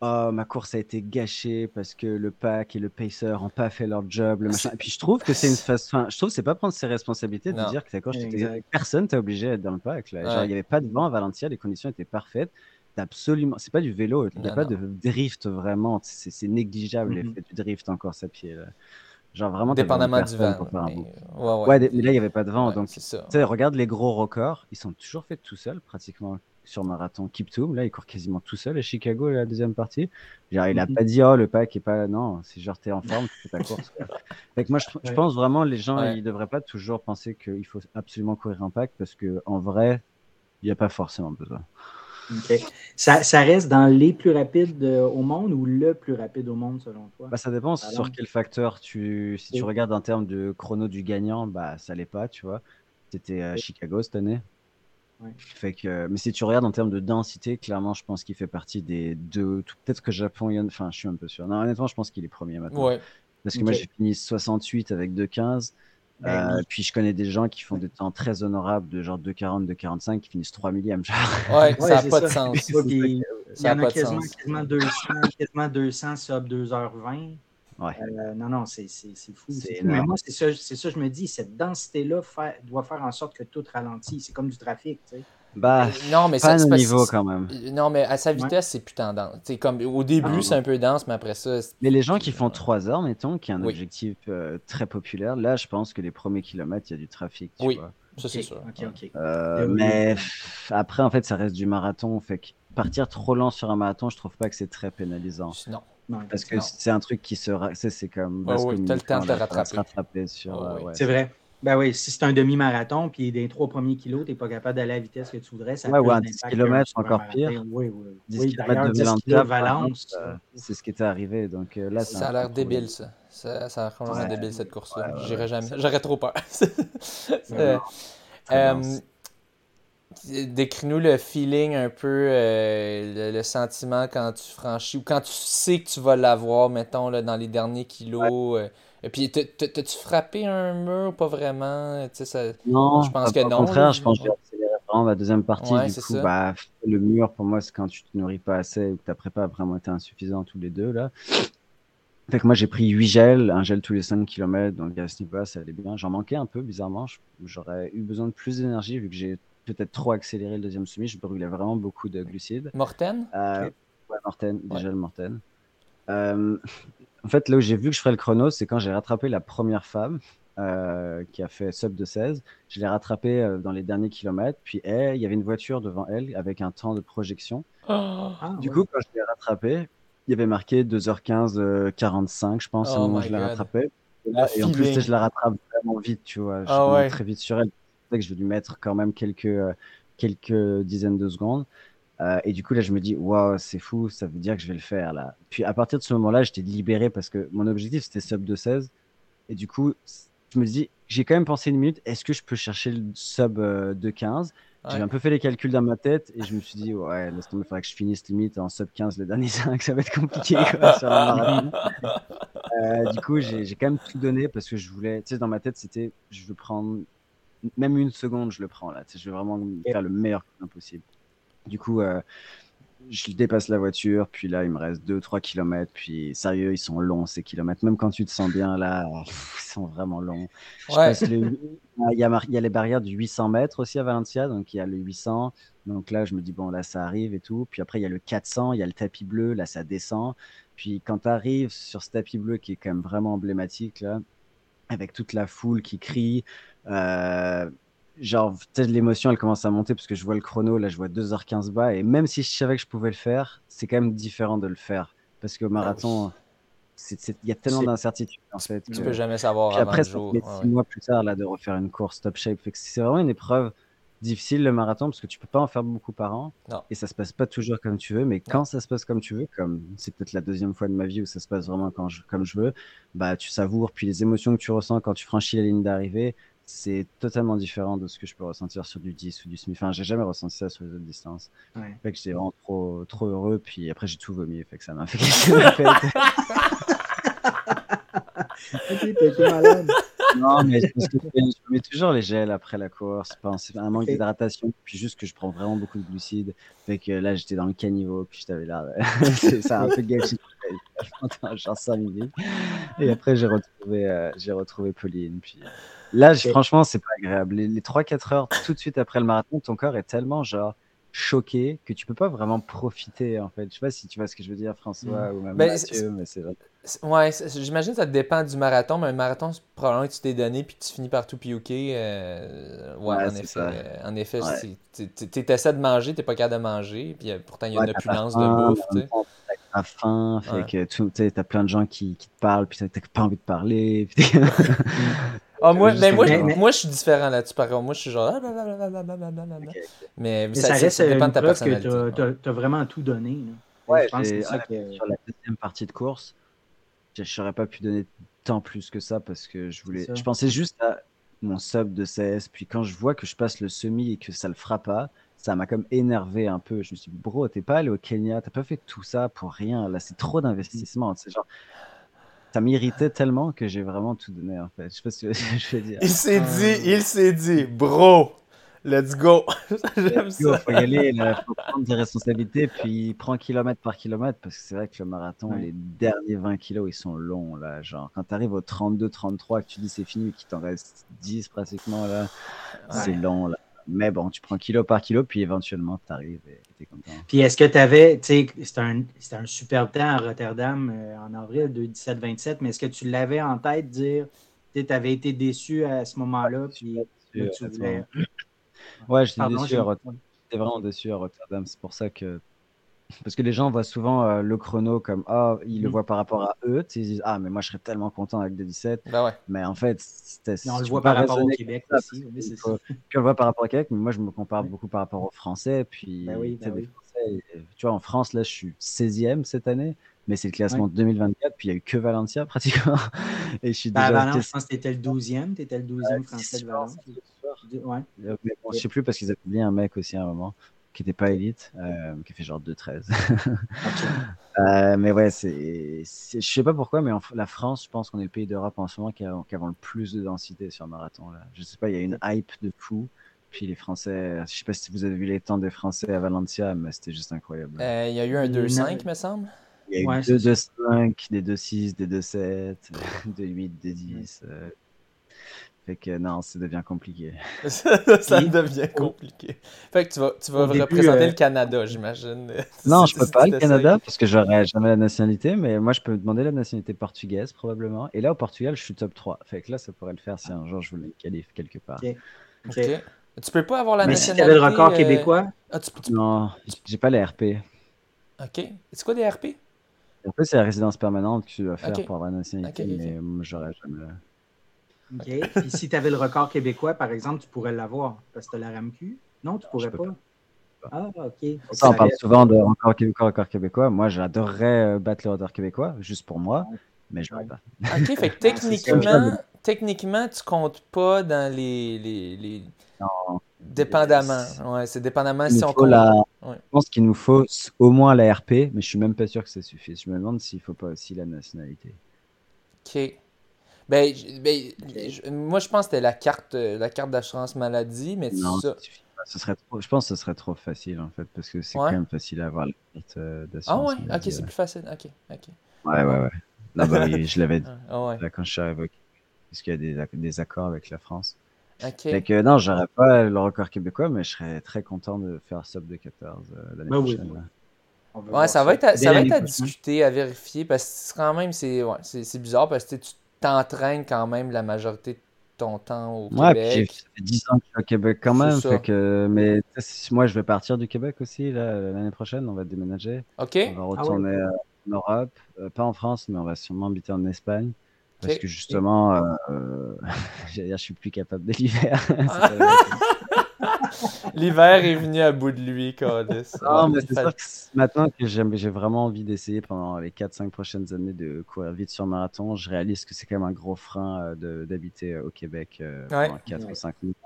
Oh, ma course a été gâchée parce que le pack et le pacer n'ont pas fait leur job. Le machin. Et puis je trouve que c'est une phase. Enfin, je trouve que c'est pas prendre ses responsabilités de dire que était... Personne t'a obligé d'être dans le pack. Là. il n'y avait pas de vent à Valencia, les conditions étaient parfaites. Absolument, c'est pas du vélo, il n'y a pas de drift vraiment, c'est négligeable mm-hmm. l'effet du drift encore à pied. Là. Genre vraiment, dépendamment du vent. ouais, mais là, il n'y avait pas de vent. donc, regarde les gros records, ils sont toujours faits tout seuls, pratiquement sur marathon Kiptoum. Là, il court quasiment tout seul à Chicago, la deuxième partie. Genre, il a mhm. pas dit, oh, le pack est pas. Non, c'est genre, t'es en forme, tu fais ta course. fait moi, je, pense vraiment, les gens, ils devraient pas toujours penser qu'il faut absolument courir un pack parce que en vrai, il n'y a pas forcément besoin. Ça, ça, reste dans les plus rapides euh, au monde ou le plus rapide au monde selon toi? Bah, ça dépend sur quel facteur tu. Si tu regardes en termes de chrono du gagnant, bah ça l'est pas, tu vois. C'était à Chicago cette année. Fait que, mais si tu regardes en termes de densité, clairement, je pense qu'il fait partie des deux. Peut-être que Japon, enfin, je suis un peu sûr. Non, honnêtement, je pense qu'il est premier maintenant. Parce que moi, j'ai fini 68 avec 2,15. Ben euh, puis je connais des gens qui font des temps très honorables de genre 2,40, 2,45 qui finissent 3 millièmes. Ouais, ça n'a pas de sens. il y en a quasiment, quasiment, 200, quasiment 200 sub 2h20. Ouais. Euh, non, non, c'est fou. Mais moi, c'est ça, ça, je me dis, cette densité-là doit faire en sorte que tout ralentit. C'est comme du trafic. Tu sais. Bah, euh, non, mais pas ça, niveau quand même. Non, mais à sa vitesse, c'est plus tendance. comme, au début, ah, c'est un peu dense, mais après ça. Mais les gens qui font 3 heures, mettons, qui est un objectif euh, très populaire, là, je pense que les premiers kilomètres, il y a du trafic. Tu oui, vois. ça c'est sûr. Euh, mais après, en fait, ça reste du marathon. Fait que partir trop lent sur un marathon, je trouve pas que c'est très pénalisant. Non. Parce que c'est un truc qui se. C'est comme. Oui, le temps de rattraper. C'est vrai. Ben oui, si c'est un demi-marathon, puis des trois premiers kilos, tu n'es pas capable d'aller à la vitesse que tu voudrais. Ça ouais, ouais, 10 km, encore pire. Oui, oui. 10 oui, km de Valence, euh, c'est ce qui était arrivé. Donc, euh, là, ça a l'air débile, ça. Ça, ça a l'air complètement débile, cette course-là. Ouais, J'irai jamais. J'aurais trop peur. Décris-nous le feeling un peu, euh, le, sentiment quand tu franchis ou quand tu sais que tu vas l'avoir, mettons, là, dans les derniers kilos. Euh, et puis, t'as-tu frappé un mur pas vraiment? Ça, non, je pense que non. Au contraire, je pense que j'ai vraiment la deuxième partie. du coup, bah, le mur, pour moi, c'est quand tu te nourris pas assez ou que ta prépa a vraiment été insuffisant tous les deux. Là. Fait que moi, j'ai pris 8 gels, un gel tous les 5 km, donc à ce niveau-là, ça allait bien. J'en manquais un peu, bizarrement. J'aurais eu besoin de plus d'énergie vu que j'ai peut-être trop accéléré le deuxième semi. Je brûlais vraiment beaucoup de glucides. Morten? Euh, Ouais, Morten, déjà le Morten. Euh, en fait, là où j'ai vu que je ferais le chrono, c'est quand j'ai rattrapé la première femme euh, qui a fait sub de 16. Je l'ai rattrapée dans les derniers kilomètres. Puis il y avait une voiture devant elle avec un temps de projection. Oh. Ah, du coup, quand je l'ai rattrapée, il y avait marqué 2h15, 45, je pense, au moment où je l'ai rattrapée. Et, en plus, je la rattrape vraiment vite, tu vois. Je oh, très vite sur elle que je vais lui mettre quand même quelques, euh, quelques dizaines de secondes. Euh, et du coup, là, je me dis, waouh, c'est fou, ça veut dire que je vais le faire là. Puis à partir de ce moment-là, j'étais libéré parce que mon objectif c'était sub de 16. Et du coup, je me dis, j'ai quand même pensé une minute, est-ce que je peux chercher le sub euh, de 15 J'ai un peu fait les calculs dans ma tête et je me suis dit, ouais, laisse tomber, il faudrait que je finisse limite en sub 15 le dernier 5, ça va être compliqué sur du coup, j'ai quand même tout donné parce que je voulais, tu sais, dans ma tête, c'était, je veux prendre même une seconde, je le prends là. Je veux vraiment faire le meilleur possible. Du coup, euh, je dépasse la voiture, puis là, il me reste 2-3 km. Puis sérieux, ils sont longs ces kilomètres. Même quand tu te sens bien là, ils sont vraiment longs. il, y a, il y a les barrières du 800 mètres aussi à Valencia, donc il y a le 800. Donc là, je me dis, bon, là, ça arrive et tout. Puis après, il y a le 400, il y a le tapis bleu, là, ça descend. Puis quand tu arrives sur ce tapis bleu qui est quand même vraiment emblématique, là, avec toute la foule qui crie, euh, genre, peut-être l'émotion, elle commence à monter parce que je vois le chrono, là, je vois 2h15 bas. Et même si je savais que je pouvais le faire, c'est quand même différent de le faire. Parce qu'au marathon, il y a tellement d'incertitudes, en fait. Tu peux jamais savoir. Puis après, ça six mois plus tard, là, de refaire une course top shape. c'est vraiment une épreuve difficile le marathon parce que tu peux pas en faire beaucoup par an et ça se passe pas toujours comme tu veux mais quand ça se passe comme tu veux comme c'est peut-être la deuxième fois de ma vie où ça se passe vraiment quand je, comme je veux bah tu savoures puis les émotions que tu ressens quand tu franchis la ligne d'arrivée c'est totalement différent de ce que je peux ressentir sur du 10 ou du semi. Enfin, j'ai jamais ressenti ça sur les autres distances. Ouais. Fait que j'étais vraiment trop, trop heureux, puis après j'ai tout vomi, fait que ça m'a fait ok, t'es malade. Non, mais parce que je mets toujours les gels après la course. C'est un manque d'hydratation, puis juste que je prends vraiment beaucoup de glucides. Fait que là, j'étais dans le caniveau, puis je t'avais l'air. ça a un peu gâché. genre 5 minutes. Et après, j'ai retrouvé, euh, j'ai retrouvé Pauline. Puis Là, franchement, c'est pas agréable. Les, 3-4 heures tout de suite après le marathon, ton corps est tellement genre choqué que tu peux pas vraiment profiter en fait. Je sais pas si tu vois ce que je veux dire, François, mm. ou même ben, Mathieu, mais c'est vrai. Ouais, j'imagine que ça dépend du marathon, mais un marathon, c'est probablement que tu t'es donné puis tu finis par tout piouquer. Euh, ouais, en, effet, en effet. tu essaies de manger, t'es pas capable de manger, puis euh, pourtant il y a une opulence de bouffe. Tu T'as faim, fait que tu as plein de gens qui, qui te parlent, puis t'as pas envie de parler. Ah, moi, ben, moi, moi, je suis différent là-dessus. Par contre, moi, je suis genre. Mais, ça, reste dépend de ta personnalité. que tu as, vraiment tout donné. Ouais, je pense que sur la deuxième partie de course, je n'aurais pas pu donner tant plus que ça parce que je voulais. Je pensais juste à mon sub de CS. Puis quand je vois que je passe le semi et que ça le fera pas, ça m'a comme énervé un peu. Je me suis dit, bro, t'es pas allé au Kenya, t'as pas fait tout ça pour rien. Là, c'est trop d'investissement. C'est genre, ça m'irritait tellement que j'ai vraiment tout donné en fait. Je sais pas ce que je veux dire. Il s'est dit, il s'est dit, bro, let's go. J'aime ça. Faut y aller, il faut prendre des responsabilités, puis prend kilomètre par kilomètre parce que c'est vrai que le marathon, les derniers 20 kilos, ils sont longs là. Genre, quand tu arrives au 32, 33, que tu dis c'est fini, qu'il t'en reste 10 pratiquement là, c'est long là. Mais bon, tu prends kilo par kilo, puis éventuellement, tu arrives et tu es content. Puis est-ce que tu avais, tu sais, c'était un, un, super temps à Rotterdam euh, en avril de 17-27, mais est-ce que tu l'avais en tête, dire, tu avais été déçu à ce moment-là, puis tu voulais... Ouais, j'étais déçu à Rotterdam. J'étais vraiment déçu à Rotterdam. C'est pour ça que parce que les gens voient souvent euh, le chrono comme ah, oh, ils le mm. voient par rapport à eux. Ils disent ah, mais moi je serais tellement content avec 17. Bah ouais. Mais en fait, on le voit par rapport au Québec aussi. puis on le voit par rapport au Québec, mais moi je me compare beaucoup par rapport aux Français. Puis bah oui, bah Français, tu vois, en France, là je suis 16e cette année, mais c'est le classement de 2024, puis il n'y a eu que Valencia pratiquement. Et je suis bah, déjà. Valence, je pense que tu étais le 12e, tu étais le 12e français de Valence. Ouais. Mais bon, je sais plus parce qu'ils avaient oublié un mec aussi à un moment qui n'était pas élite, euh, qui fait genre 2-13. euh, mais ouais, c'est, je sais pas pourquoi, mais en, la France, je pense qu'on est le pays d'Europe en ce moment qui a, qui a, le plus de densité sur marathon. Là. Je sais pas, il y a une hype de fou. Puis les Français, je sais pas si vous avez vu les temps des Français à Valencia, mais c'était juste incroyable. Euh, il y a eu un 2-5, me semble. Il y a eu des 2-5, des 2-6, des 2-7, des 8, des 10. Fait que non, ça devient compliqué. ça devient compliqué. Fait que tu vas, tu vas représenter euh, le Canada, j'imagine. Non, je peux pas le Canada parce que j'aurais jamais la nationalité, mais moi je peux demander la nationalité portugaise probablement. Et là au Portugal, je suis top 3. Fait que là, ça pourrait le faire si un jour je voulais qualifier quelque part. Ok. Tu peux pas avoir la mais nationalité. Si tu avais le record euh, québécois? Ah, Non, j'ai pas les RP. Ok. C'est quoi des RP RP, c'est la résidence permanente que tu dois faire pour avoir la nationalité, mais j'aurais jamais. OK. Puis si tu avais le record québécois, par exemple, tu pourrais l'avoir parce que tu as la RAMQ. Non, tu pourrais pas. Ah, OK. Ça, on parle souvent de record québécois, record québécois. Moi, j'adorerais euh, battre le record québécois, juste pour moi, mais je ne peux pas. OK, fait que techniquement, techniquement, tu comptes pas dans les. les, les... Non. Dépendamment. Ouais, c'est dépendamment si on compte. Je pense qu'il nous faut au moins la RP, mais je suis même pas sûr que ça suffise. Je me demande s'il faut pas aussi la nationalité. OK. Ben, ben moi, je pense que c'était la carte, euh, la carte d'assurance maladie, mais non, ça... Ce serait je pense que ce serait trop facile, en fait, parce que c'est quand même facile à avoir la carte euh, d'assurance Ah ouais? Ok, c'est plus facile. Ok, ok. Ouais, ouais, ouais. Là, bah, je l'avais dit ah, là, quand je suis arrivé parce qu'il y a des, des, accords avec la France. Ok. Fait que non, j'aurais pas le record québécois, mais je serais très content de faire sub de 14 euh, l'année prochaine. Oui. Ouais, ça va, être à, ça va être à discuter, à vérifier, parce que quand même, c'est ouais, bizarre, parce que tu t'entraînes quand même la majorité de ton temps au ouais, Québec. Puis ça fait 10 ans que je suis au Québec quand même. Fait que, mais moi, je vais partir du Québec aussi l'année prochaine. On va déménager. OK. On va ah retourner euh, en Europe. Euh, pas en France, mais on va sûrement habiter en Espagne. Parce que justement, euh, je suis plus capable de l'hiver. L'hiver est venu à bout de lui, Cordis. Non, mais c'est sûr que maintenant que j'ai vraiment envie d'essayer pendant les 4-5 prochaines années de courir vite sur marathon, je réalise que c'est quand même un gros frein euh, d'habiter euh, au Québec euh, pendant 4 ou 5 minutes.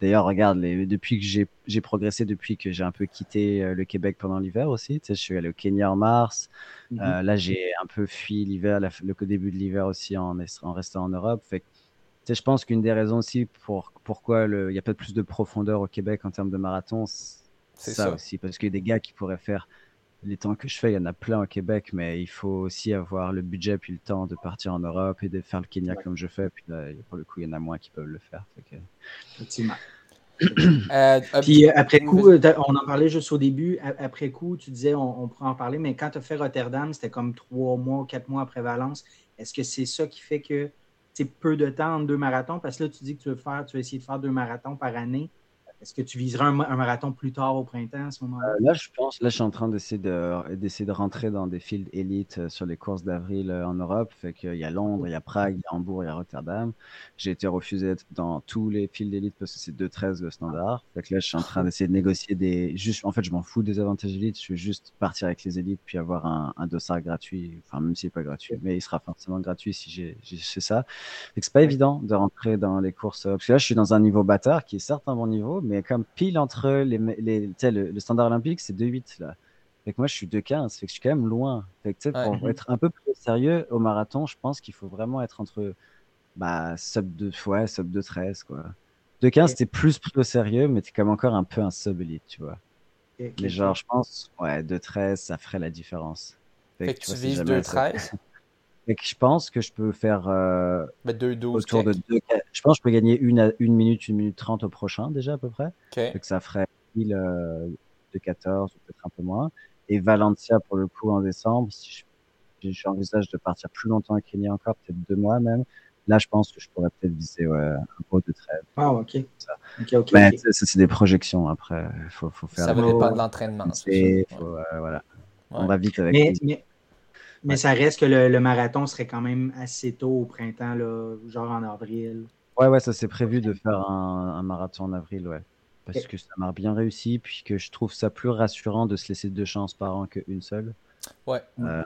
D'ailleurs, regarde, les, depuis que j'ai progressé, depuis que j'ai un peu quitté le Québec pendant l'hiver aussi, tu sais, je suis allé au Kenya en mars. Mm-hmm. là, j'ai un peu fui l'hiver, le début de l'hiver aussi en, en restant en Europe. Fait je pense qu'une des raisons aussi pour pourquoi il n'y a pas plus de profondeur au Québec en termes de marathon, c'est ça, aussi. Parce qu'il y a des gars qui pourraient faire les temps que je fais, il y en a plein au Québec, mais il faut aussi avoir le budget puis le temps de partir en Europe et de faire le Kenya comme je fais. Puis là, pour le coup, il y en a moins qui peuvent le faire. Effectivement. Euh, puis euh, après coup, euh, on en parlait juste au début. Après coup, tu disais on, on pourrait en parler, mais quand tu as fait Rotterdam, c'était comme trois mois, quatre mois après Valence. Est-ce que c'est ça qui fait que peu de temps entre deux marathons? Parce que là, tu dis que tu veux faire, tu veux essayer de faire deux marathons par année. Est-ce que tu viseras un, marathon plus tard au printemps à ce moment-là? Euh, là, je pense, là, je suis en train d'essayer de, d'essayer de rentrer dans des fields élites euh, sur les courses d'avril euh, en Europe. Fait qu'il y a Londres, il y a Prague, il y a Hambourg, il y a Rotterdam. J'ai été refusé dans tous les fields d'élite parce que c'est 2-13 le standard. Fait que là, je suis en train d'essayer de négocier des, juste, en fait, je m'en fous des avantages élites. Je veux juste partir avec les élites puis avoir un, un dossard gratuit. Enfin, même s'il n'est pas gratuit, mais il sera forcément gratuit si j'ai, j'ai ça. Fait que c'est pas évident de rentrer dans les courses. Parce que là, je suis dans un niveau bâtard qui est certes un bon niveau, mais comme pile entre les, les le, le, standard olympique, c'est 2,8 là. Fait que moi, je suis 2,15. Fait que je suis quand même loin. Fait que, pour mhm. être un peu plus sérieux au marathon, je pense qu'il faut vraiment être entre bah, sub 2, ouais, sub 2,13 quoi. 2,15, okay. t'es plus au sérieux, mais t'es quand même encore un peu un sub élite, tu vois. mais genre, je pense, ouais, 2,13, ça ferait la différence. Fait, que, tu, vises 2,13 je pense que je peux faire euh, autour de deux, Je pense que je peux gagner une, une minute, une minute trente au prochain déjà à peu près. Okay. Donc ça ferait 1000 euh, de 14 ou peut-être un peu moins. Et Valencia pour le coup en décembre, si j'envisage de partir plus longtemps à Kenya encore, peut-être deux mois même. Là, je pense que je pourrais peut-être viser ouais, un pot de trêve. Ah, ok. Ça. Mais ça, c'est des projections après. Faut, faut faire ça va dépendre de l'entraînement. voilà. On va vite avec. Mais, mais, ça reste que le, marathon serait quand même assez tôt au printemps, là, genre en avril. Ouais, ouais, ça c'est prévu de faire un, marathon en avril, ouais. Parce que ça m'a bien réussi, puis que je trouve ça plus rassurant de se laisser deux chances par an qu'une seule. Ouais. Euh,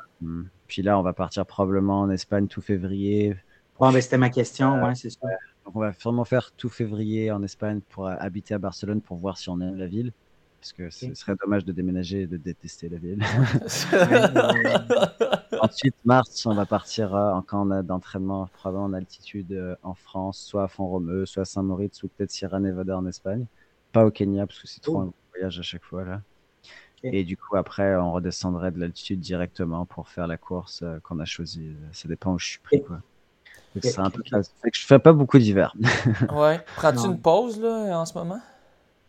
puis là, on va partir probablement en Espagne tout février. Bon, ben, c'était ma question, ouais, c'est ça. Donc, on va vraiment faire tout février en Espagne pour euh, habiter à Barcelone pour voir si on aime la ville. Parce que ce serait dommage de déménager et de détester la ville. Ensuite, mars, on va partir euh, en camp d'entraînement, probablement en altitude euh, en France, soit à Font-Romeu, soit à Saint-Moritz, ou peut-être Sierra Nevada en Espagne. Pas au Kenya, parce que c'est trop un voyage à chaque fois là. Et du coup, après, on redescendrait de l'altitude directement pour faire la course qu'on a choisie. Ça dépend où je suis pris. Quoi. C'est un peu Fait que je fais pas beaucoup d'hiver. ouais. Prends-tu une pause là, en ce moment?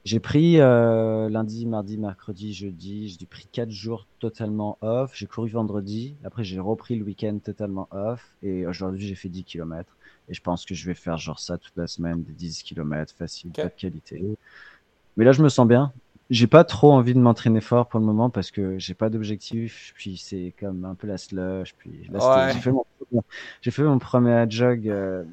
J'ai pris euh, lundi, mardi, mercredi, jeudi. J'ai pris quatre jours totalement off. J'ai couru vendredi. Après, j'ai repris le week-end totalement off. Et aujourd'hui, j'ai fait 10 km. Et je pense que je vais faire genre ça toute la semaine, des 10 km facile, pas de qualité. Mais là, je me sens bien j'ai pas trop envie de m'entraîner fort pour le moment parce que j'ai pas d'objectif. Puis c'est comme un peu la slush. Puis j'ai fait, mon... fait mon premier jog euh,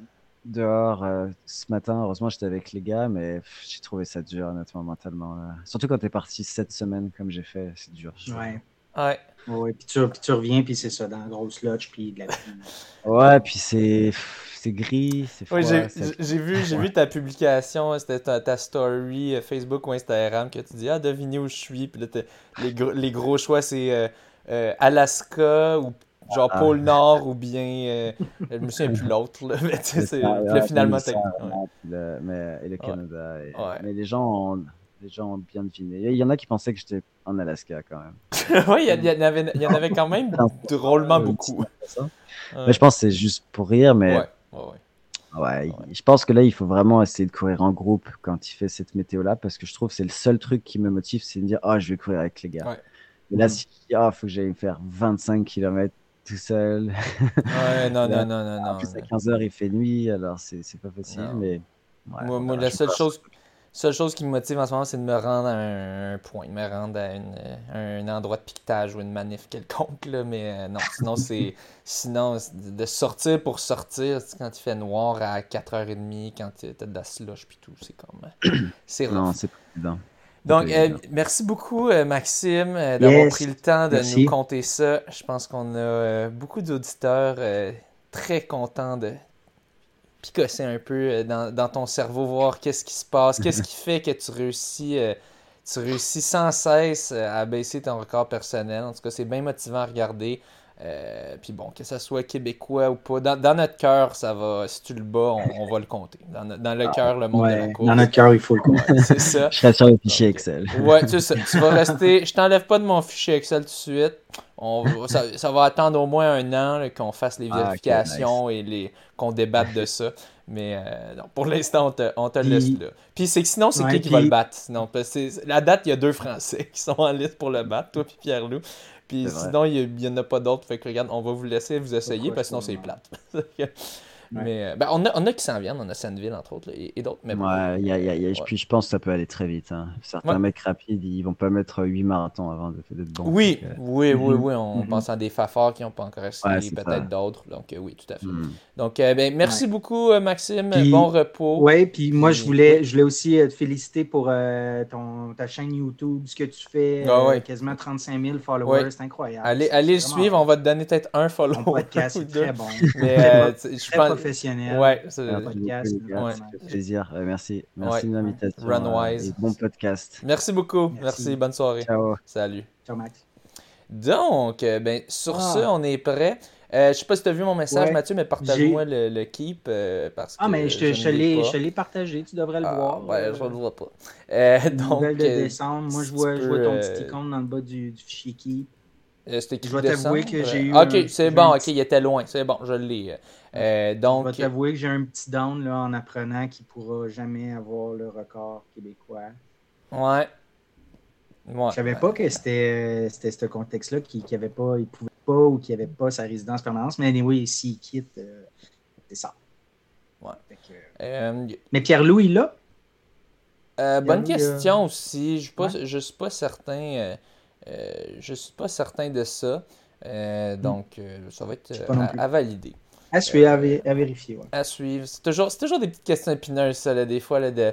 dehors euh, ce matin. Heureusement, j'étais avec les gars, mais j'ai trouvé ça dur, honnêtement, mentalement. Surtout quand t'es parti cette semaine comme j'ai fait, c'est dur. Ouais. Ouais. Ouais, puis tu, puis tu reviens, puis c'est ça, dans la grosse lodge, puis de la Ouais, puis c'est c'est gris, c'est froid. Oui, j'ai vu, j'ai vu ta publication, c'était ta, story euh, Facebook ou Instagram que tu dis Ah, devinez où je suis. Puis là, les, gros, les gros choix, c'est euh, euh, Alaska ou genre ah. pôle Nord ou bien. je me souviens plus l'autre. Mais, c'est, finalement, mais, et le Canada. Mais les gens ont les gens ont bien deviné. Il y en a qui pensaient que j'étais en Alaska quand même. oui, il y, en avait, il y en avait quand même drôlement beaucoup. Mais je pense que c'est juste pour rire, mais Ouais, je pense que là, il faut vraiment essayer de courir en groupe quand il fait cette météo-là, parce que je trouve que c'est le seul truc qui me motive, c'est de me dire, oh, je vais courir avec les gars. Mais là, mm. si je dis, oh, faut que j'aille faire 25 km tout seul. Ouais, non, non, non, non, non. En plus, à 15 heures, il fait nuit, alors c'est pas facile, mais. moi, moi la seule chose seule chose qui me motive en ce moment, c'est de me rendre à un, point, de me rendre à, un endroit de piquetage ou une manif quelconque. Là, mais euh, non, sinon, c'est sinon de sortir pour sortir quand il fait noir à 4h30, quand tu as de la slush puis tout, c'est comme. C'est Non, c'est pas évident. Donc, euh, merci beaucoup, Maxime, d'avoir pris le temps de nous compter ça. Je pense qu'on a beaucoup d'auditeurs très contents de, picosser un peu euh, dans, ton cerveau, voir qu'est-ce qui se passe, qu'est-ce qui fait que tu réussis, euh, tu réussis sans cesse euh, à baisser ton record personnel. En tout cas, c'est bien motivant à regarder. Puis bon, que ce soit québécois ou pas, dans, notre cœur, ça va. Si tu le bats, on, va le compter. Dans, le ah, cœur, le monde de la course. Dans notre cœur, il faut le compter. c'est ça. Je serai sur le fichier Excel. ouais, tu, sais, tu vas rester. Je t'enlève pas de mon fichier Excel tout de suite. On, ça, va attendre au moins un an qu'on fasse les ah, vérifications et les qu'on débatte de ça. Mais euh, non, pour l'instant, on te, on te laisse là. Puis c'est que sinon, c'est qui qui va le battre? Sinon, la date, il y a deux Français qui sont en liste pour le battre, toi et Pierre-Loup. Puis sinon, il n'y en a pas d'autres. Fait que regarde, on va vous laisser vous essayer, parce que sinon, c'est plate. Mais euh, ben, on, a, on a qui s'en viennent, on a Sandville entre autres et, d'autres. Mais ouais, y a, y a, Puis je pense que ça peut aller très vite. Hein. Certains mecs rapides, ils vont pas mettre 8 marathons avant d'être bons. Oui, euh, oui, oui, oui. On mhm. pense à des fafards qui n'ont pas encore essayé, peut-être d'autres. Donc euh, oui, tout à fait. Mhm. Donc ben, merci beaucoup, Maxime. bon repos. Oui, puis moi, je voulais, je voulais aussi te féliciter pour ton, ta chaîne YouTube, ce que tu fais. Ah quasiment 35 000 followers, c'est incroyable. Allez, allez le suivre, on va te donner peut-être un follow. Ton podcast, c'est très bon. Mais, je pense professionnel. Ouais, c'est un podcast. plaisir. Euh, merci. Merci de l'invitation. Runwise. Euh, bon podcast. Merci beaucoup. Merci. Bonne soirée. Ciao. Salut. Ciao, Max. Donc, euh, ben, sur ah. ce, on est prêt. Euh, je sais pas si tu as vu mon message, Mathieu, mais partage-moi le, le, keep. parce ah, mais je te, je, l'ai partagé, tu devrais le ah, voir. Ouais, je ne le vois pas. Euh, donc, de décembre, moi je vois, je vois ton petit icône dans le bas du, du fichier keep. Euh, écrit je vais t'avouer que j'ai eu. Ok, c'est bon, ok, il était loin. C'est bon, je l'ai. Euh, donc... Je vais t'avouer que j'ai un petit down là, en apprenant qu'il ne pourra jamais avoir le record québécois. Ouais. ouais. Je savais pas que c'était ce contexte-là, qu'il ne pas, il pouvait pas ou qu'il avait pas sa résidence permanente. Mais anyway, s'il quitte, c'est ça. Ouais. Mais Pierre-Louis, il l'a? Euh, bonne question aussi. Je ne suis pas certain. Euh, euh, je suis pas certain de ça. Hmm. Donc, ça va être à, valider. À suivre, à, vérifier. À suivre. C'est toujours, toujours des petites questions épineuses, ça, des fois, là, de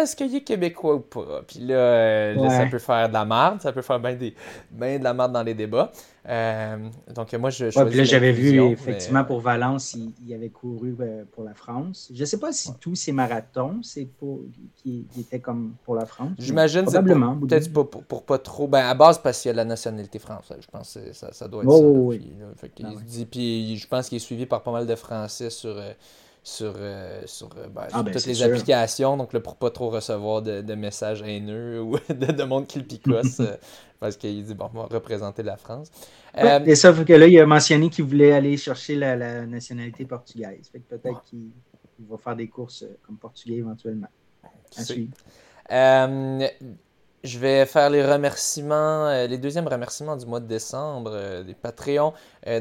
est-ce qu'il est québécois ou pas? Puis là, ça peut faire de la merde, ça peut faire bien, de la merde dans les débats. Euh, donc, moi, je. Ouais, là, j'avais vu, effectivement, pour Valence, il, avait couru euh, pour la France. Je ne sais pas si tous ces marathons, c'est pour qui, étaient comme pour la France. J'imagine probablement. Peut-être pas pour, pas trop. Ben, à base, parce qu'il y a la nationalité française. Je pense que ça, ça doit être ça. Oui. Puis, ah dit, puis, je pense qu'il est suivi par pas mal de Français sur. Euh, sur, sur, ben, ah, ben, toutes les applications, donc là, pour pas trop recevoir de, de messages haineux ou de, de monde qui le picosse, parce qu'il dit, bon, on va représenter la France. Euh, et sauf que là, il a mentionné qu'il voulait aller chercher la, nationalité portugaise. Fait que peut-être qu'il va faire des courses euh, comme portugais éventuellement. Euh, je vais faire les remerciements, les deuxièmes remerciements du mois de décembre des Patreons.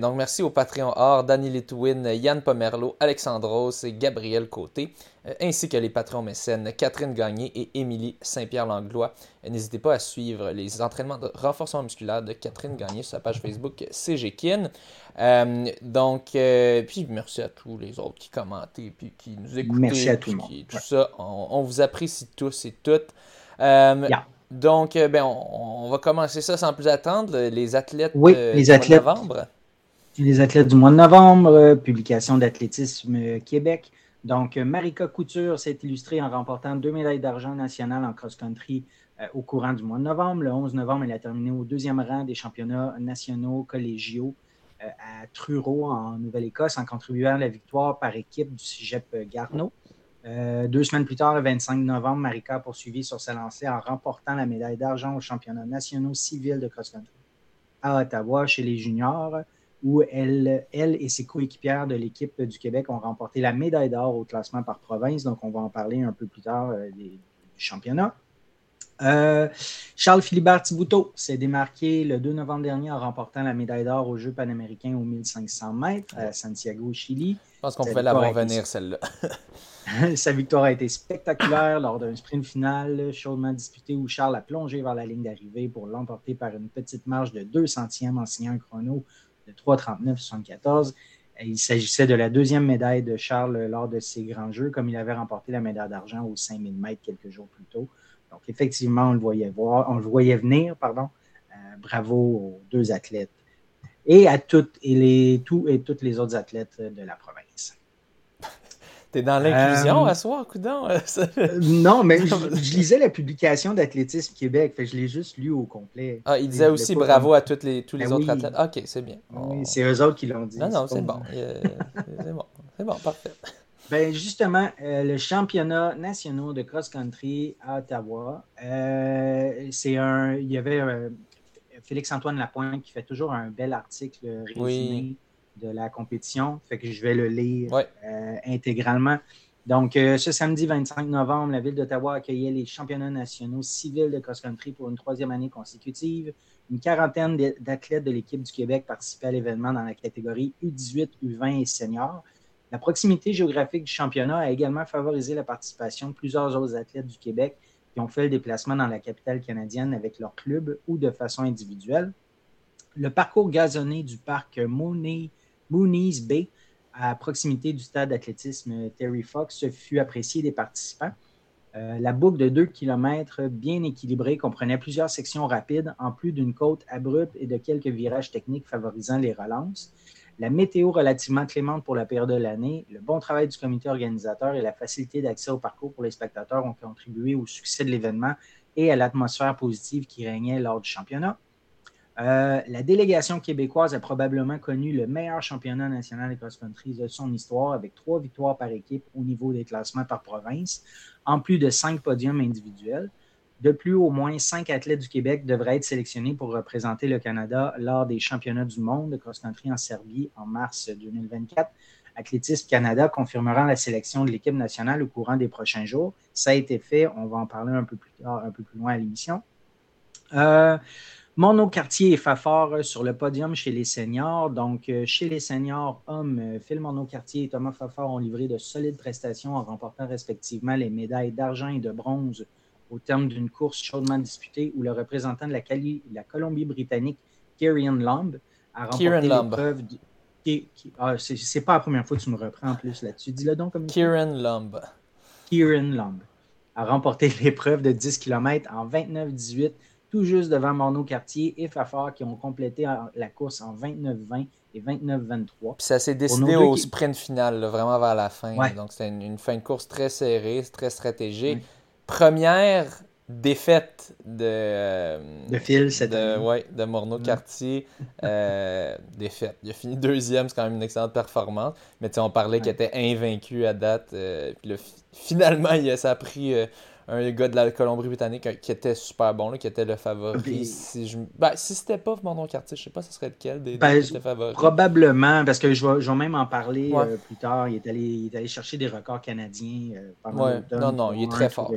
donc, merci aux Patreons Or, Danny Litwin, Yann Pomerlo, Alexandros et Gabriel Côté. Euh, ainsi que les patrons mécènes Catherine Gagné et Émilie Saint-Pierre-Langlois. Euh, n'hésitez pas à suivre les entraînements de renforcement musculaire de Catherine Gagné sur sa page Facebook CGKIN. Euh, donc, puis merci à tous les autres qui commentent et puis qui nous écoutent. Merci à tout le monde. Tout ça, on, vous apprécie tous et toutes. Donc, ben, on, va commencer ça sans plus attendre. Les athlètes oui, les du athlètes, mois de novembre. Les athlètes du mois de novembre, publication d'Athlétisme Québec. Donc, Marika Couture s'est illustrée en remportant deux médailles d'argent nationales en cross-country euh, au courant du mois de novembre. Le 11 novembre, elle a terminé au deuxième rang des championnats nationaux collégiaux euh, à Truro, en Nouvelle-Écosse, en contribuant à la victoire par équipe du Cégep Garneau. Euh, deux semaines plus tard, le 25 novembre, Marika a poursuivi sur sa lancée en remportant la médaille d'argent aux championnats nationaux civils de cross-country à Ottawa chez les juniors où elle, et ses coéquipières de l'équipe du Québec ont remporté la médaille d'or au classement par province. Donc, on va en parler un peu plus tard euh, du championnat. Euh, Charles Philibert Thibouteau s'est démarqué le 2 novembre dernier en remportant la médaille d'or aux Jeux panaméricains aux 1500 mètres à Santiago, au Chili. Je pense qu'on pouvait la voir venir, celle-là. Sa victoire a été spectaculaire lors d'un sprint final chaudement disputé où Charles a plongé vers la ligne d'arrivée pour l'emporter par une petite marge de 2 centièmes en signant un chrono de 3,39,74. Il s'agissait de la deuxième médaille de Charles lors de ces grands jeux, comme il avait remporté la médaille d'argent aux 5000 mètres quelques jours plus tôt. Donc, effectivement, on le voyait, voir, on le voyait venir. Pardon. Euh, bravo aux deux athlètes et à toutes et, les, tous et toutes les autres athlètes de la province. T'es dans l'inclusion euh, à soi, coudon? Euh, non, mais je, lisais la publication d'Athlétisme Québec, fait je l'ai juste lu au complet. Ah, il disait aussi bravo à toutes les, tous les ben autres athlètes. Ok, c'est bien. Oui, c'est eux autres qui l'ont dit. Non, non, c'est bon. c'est bon. C'est bon, parfait. Ben justement, euh, le championnat national de cross-country à Ottawa, c'est un. Il y avait Félix-Antoine Lapointe qui fait toujours un bel article résumé. Oui de la compétition. Fait que je vais le lire euh, intégralement. Donc, euh, ce samedi 25 novembre, la ville d'Ottawa accueillait les championnats nationaux civils de cross-country pour une troisième année consécutive. Une quarantaine d'athlètes de l'équipe du Québec participaient à l'événement dans la catégorie U18, U20 et seniors. La proximité géographique du championnat a également favorisé la participation de plusieurs autres athlètes du Québec qui ont fait le déplacement dans la capitale canadienne avec leur club ou de façon individuelle. Le parcours gazonné du parc Mooney Mooney's Bay, à proximité du stade d'athlétisme Terry Fox, fut apprécié des participants. Euh, la boucle de 2 km bien équilibrée comprenait plusieurs sections rapides, en plus d'une côte abrupte et de quelques virages techniques favorisant les relances. La météo relativement clémente pour la période de l'année, le bon travail du comité organisateur et la facilité d'accès au parcours pour les spectateurs ont contribué au succès de l'événement et à l'atmosphère positive qui régnait lors du championnat. Euh, la délégation québécoise a probablement connu le meilleur championnat national de cross-country de son histoire avec trois victoires par équipe au niveau des classements par province, en plus de cinq podiums individuels. De plus, au moins cinq athlètes du Québec devraient être sélectionnés pour représenter le Canada lors des championnats du monde de cross-country en Serbie en mars 2024. Athlétisme Canada confirmera la sélection de l'équipe nationale au courant des prochains jours. Ça a été fait, on va en parler un peu plus tard, un peu plus loin à l'émission. Euh, Mono Cartier et Fafard sur le podium chez les seniors. Donc, euh, chez les seniors hommes, euh, Phil Mono Cartier et Thomas Fafard ont livré de solides prestations en remportant respectivement les médailles d'argent et de bronze au terme d'une course chaudement disputée où le représentant de la, la Colombie-Britannique, Kieran Lumb, a remporté l'épreuve. Ah, c'est pas la première fois que tu me reprends en plus là-dessus. Dis-le donc comme Kieran Lumb. Kieran Lumb a remporté l'épreuve de 10 km en 29-18 tout juste devant Morneau Cartier et Fafard qui ont complété la course en 29-20 et 29-23. Puis ça s'est décidé au sprint final, vraiment vers la fin. Donc c'était une, fin de course très serrée, très stratégique. Première défaite de. Euh, de Phil, cette de, Ouais, de Morneau Cartier. Euh, défaite. Il a fini deuxième, c'est quand même une excellente performance. Mais on parlait qu'il était invaincu à date. Euh, puis finalement, il, ça a pris un gars de la Colombie-Britannique qui était super bon, là, qui était le favori. Si, je... ben, si c'était pas mon nom quartier, je sais pas ce serait lequel des, ben, favoris. Probablement, parce que je vais, je vais même en parler euh, plus tard. Il est, allé, il est allé chercher des records canadiens euh, pendant ouais. Non, non, il est très fort.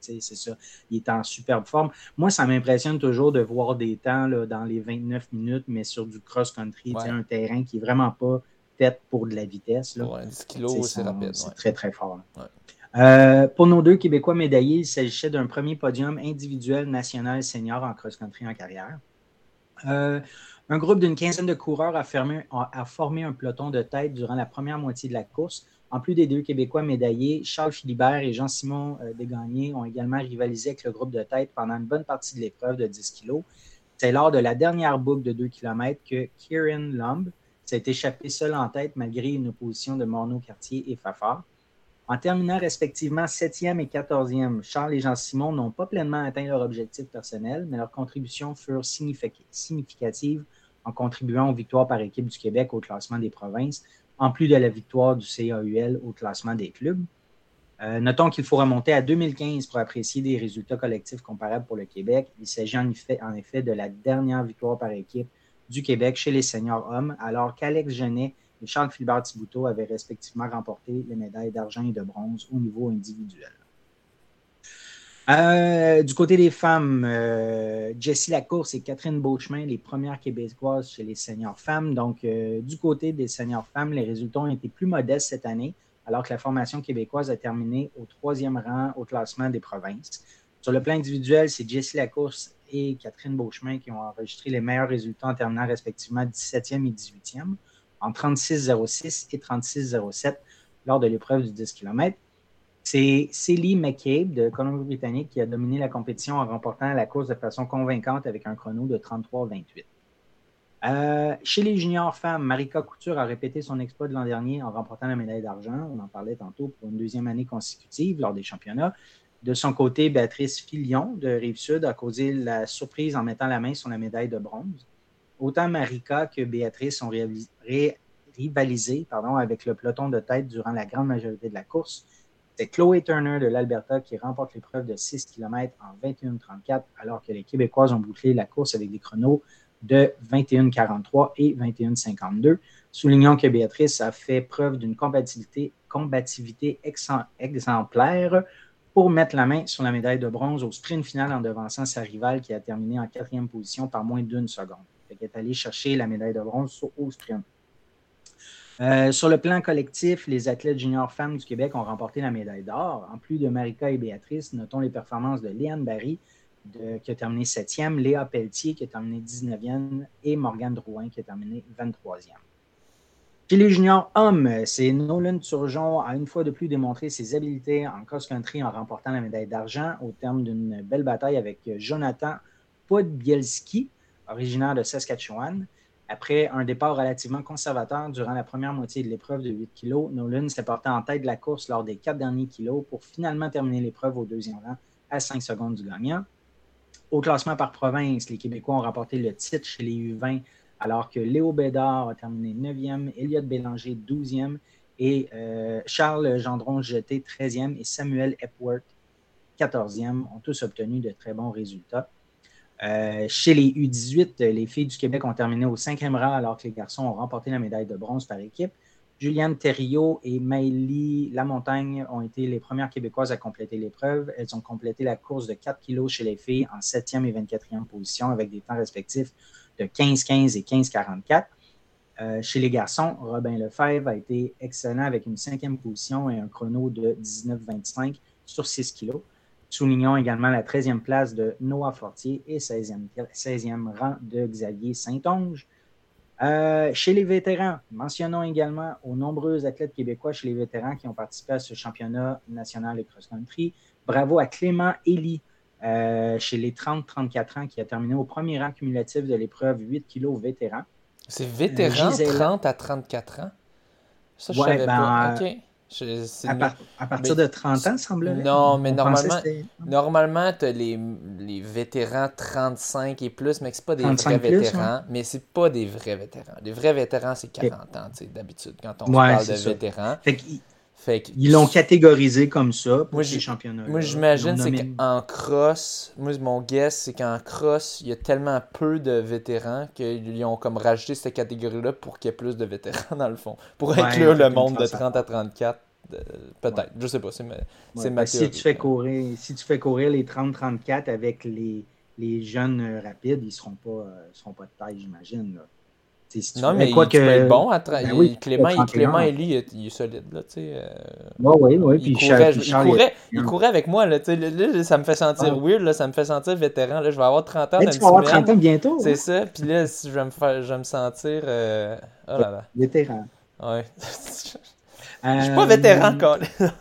C'est ça. Il est en superbe forme. Moi, ça m'impressionne toujours de voir des temps là, dans les 29 minutes, mais sur du cross-country, un terrain qui est vraiment pas fait pour de la vitesse. Là. 10 kilos, c'est rapide. C'est très, très fort. Euh, pour nos deux Québécois médaillés, il s'agissait d'un premier podium individuel national senior en cross-country en carrière. Euh, un groupe d'une quinzaine de coureurs a, formé un peloton de tête durant la première moitié de la course. En plus des deux Québécois médaillés, Charles Philibert et Jean-Simon euh, Desgagnés ont également rivalisé avec le groupe de tête pendant une bonne partie de l'épreuve de 10 kg. C'est lors de la dernière boucle de 2 km que Kieran Lumb s'est échappé seul en tête malgré une opposition de Morneau-Cartier et Fafard. En terminant respectivement 7e et 14e, Charles et Jean-Simon n'ont pas pleinement atteint leur objectif personnel, mais leurs contributions furent significatives en contribuant aux victoires par équipe du Québec au classement des provinces, en plus de la victoire du CAUL au classement des clubs. Euh, notons qu'il faut remonter à 2015 pour apprécier des résultats collectifs comparables pour le Québec. Il s'agit en effet, en effet de la dernière victoire par équipe du Québec chez les seniors hommes, alors qu'Alex Genet Charles Philibert Thibouteau avaient respectivement remporté les médailles d'argent et de bronze au niveau individuel. Euh, du côté des femmes, euh, Jessie Lacourse et Catherine Beauchemin, les premières québécoises chez les seniors femmes. Donc, euh, du côté des seniors femmes, les résultats ont été plus modestes cette année, alors que la formation québécoise a terminé au troisième rang au classement des provinces. Sur le plan individuel, c'est Jessie Lacourse et Catherine Beauchemin qui ont enregistré les meilleurs résultats en terminant respectivement 17e et 18e en 36,06 et 36,07 lors de l'épreuve du 10 km. C'est Celie McCabe de Colombie-Britannique qui a dominé la compétition en remportant la course de façon convaincante avec un chrono de 33,28. Euh, chez les juniors femmes, Marika Couture a répété son exploit de l'an dernier en remportant la médaille d'argent. On en parlait tantôt pour une deuxième année consécutive lors des championnats. De son côté, Béatrice Filion de Rive-Sud a causé la surprise en mettant la main sur la médaille de bronze. Autant Marika que Béatrice ont rivalisé avec le peloton de tête durant la grande majorité de la course. C'est Chloé Turner de l'Alberta qui remporte l'épreuve de 6 km en 21-34, alors que les Québécoises ont bouclé la course avec des chronos de 21-43 et 21-52. Soulignons que Béatrice a fait preuve d'une combativité, combativité exemplaire pour mettre la main sur la médaille de bronze au sprint final en devançant sa rivale qui a terminé en quatrième position par moins d'une seconde. Elle est allée chercher la médaille de bronze au sprint. Euh, sur le plan collectif, les athlètes juniors femmes du Québec ont remporté la médaille d'or. En plus de Marika et Béatrice, notons les performances de Léane Barry, qui a terminé 7e, Léa Pelletier, qui a terminé 19e, et Morgane Drouin, qui a terminé 23e. Chez les juniors hommes, c'est Nolan Turgeon a une fois de plus démontré ses habiletés en cross-country en remportant la médaille d'argent au terme d'une belle bataille avec Jonathan Podbielski, originaire de Saskatchewan. Après un départ relativement conservateur durant la première moitié de l'épreuve de 8 kg, Nolan s'est porté en tête de la course lors des quatre derniers kilos pour finalement terminer l'épreuve au deuxième rang à 5 secondes du gagnant. Au classement par province, les Québécois ont remporté le titre chez les U20 alors que Léo Bédard a terminé 9e, Elliott Bélanger 12e et euh, Charles Gendron jeté 13e et Samuel Epworth 14e, ont tous obtenu de très bons résultats. Chez les U18, les filles du Québec ont terminé au cinquième rang alors que les garçons ont remporté la médaille de bronze par équipe. Juliane Thériault et Maëlie Lamontagne ont été les premières Québécoises à compléter l'épreuve. Elles ont complété la course de 4 kilos chez les filles en 7e et 24e position avec des temps respectifs de 15-15 et 15-44. Euh, chez les garçons, Robin Lefebvre a été excellent avec une cinquième position et un chrono de 19-25 sur 6 kilos. Soulignons également la 13e place de Noah Fortier et 16e, 16e rang de Xavier Saint-Onge. Euh, chez les vétérans, mentionnons également aux nombreux athlètes québécois chez les vétérans qui ont participé à ce championnat national de cross-country. Bravo à Clément Elie euh, chez les 30-34 ans qui a terminé au premier rang cumulatif de l'épreuve 8 kg vétéran. C'est vétéran 30 à 34 ans? Ça, je savais ben, pas. À, partir de 30 ans, semble Non, mais normalement, normalement tu as les, les, vétérans 35 et plus, mais ce pas des vrais vétérans. Mais c'est pas des vrais vétérans. Les vrais vétérans, c'est 40 ans, d'habitude, quand on parle de vétérans. Ils l'ont catégorisé comme ça pour moi, ces championnats. Moi, j'imagine c'est qu'en cross, moi, mon guess, c'est qu'en cross, il y a tellement peu de vétérans qu'ils ont comme rajouté cette catégorie-là pour qu'il y ait plus de vétérans, dans le fond. Pour inclure le monde de 30 à 34. Peut-être, je sais pas, c'est ma, ma ben, Si tu, fais courir, si tu fais courir les 30-34 avec les, les jeunes euh, rapides, ils seront pas, euh, seront pas de taille, j'imagine. Non, mais quoi que... être bon. À ben oui, Clément, il, Clément Elie, il, est solide. Là, tu sais, euh... oui, oui. Il, courait, il, courait, il, courait, avec moi. Là, là, ça me fait sentir weird. Là, ça me fait sentir vétéran. Là, je vais avoir 30 ans. Mais tu vas avoir 30 ans bientôt. C'est ça. Puis là, je vais me, faire, je vais me sentir. Euh... Oh là là. Vétéran. Ouais. Je suis pas vétéran, encore.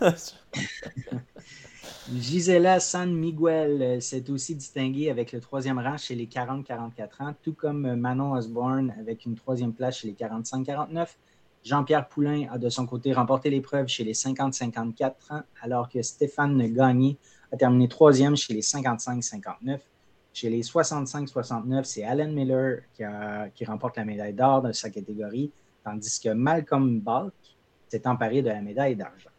Gisela San Miguel euh, s'est aussi distinguée avec le troisième rang chez les 40-44 ans, tout comme Manon Osborne avec une troisième place chez les 45-49. Jean-Pierre Poulain a de son côté remporté l'épreuve chez les 50-54 ans, alors que Stéphane Gagné a terminé troisième chez les 55-59. Chez les 65-69, c'est Alan Miller qui, remporte la médaille d'or dans sa catégorie, tandis que Malcolm Balk s'est emparé de la médaille d'argent.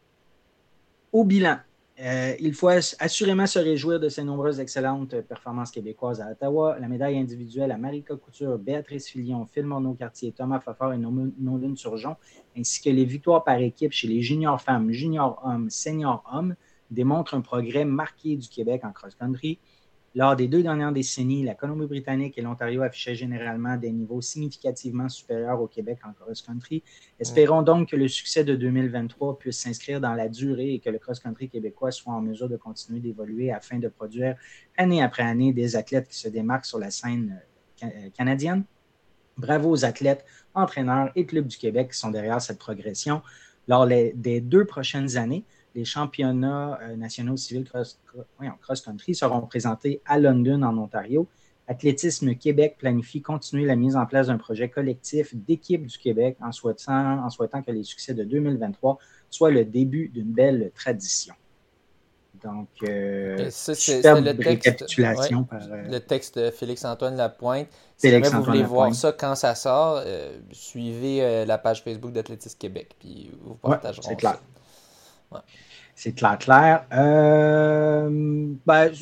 Au bilan, euh, il faut assurément se réjouir de ces nombreuses excellentes performances québécoises à Ottawa. La médaille individuelle à Marika Couture, Béatrice Filion, Phil Morneau-Cartier, Thomas Fafard et Nolan Surgeon, ainsi que les victoires par équipe chez les juniors femmes, juniors hommes, seniors hommes, démontrent un progrès marqué du Québec en cross-country. Lors des deux dernières décennies, la Colombie-Britannique et l'Ontario affichaient généralement des niveaux significativement supérieurs au Québec en cross-country. Espérons donc que le succès de 2023 puisse s'inscrire dans la durée et que le cross-country québécois soit en mesure de continuer d'évoluer afin de produire année après année des athlètes qui se démarquent sur la scène euh, euh, canadienne. Bravo aux athlètes, entraîneurs et clubs du Québec qui sont derrière cette progression. Lors des deux prochaines années, les championnats euh, nationaux civils cross-country seront présentés à London, en Ontario. Athlétisme Québec planifie continuer la mise en place d'un projet collectif d'équipe du Québec en souhaitant, en souhaitant que les succès de 2023 soient le début d'une belle tradition. Donc, euh, c'est le par, euh, le texte de Félix-Antoine Lapointe. Si vous voulez voir ça quand ça sort, suivez la page Facebook d'Athlétisme Québec, puis vous partagerons ça. C'est clair, clair. Euh, ben,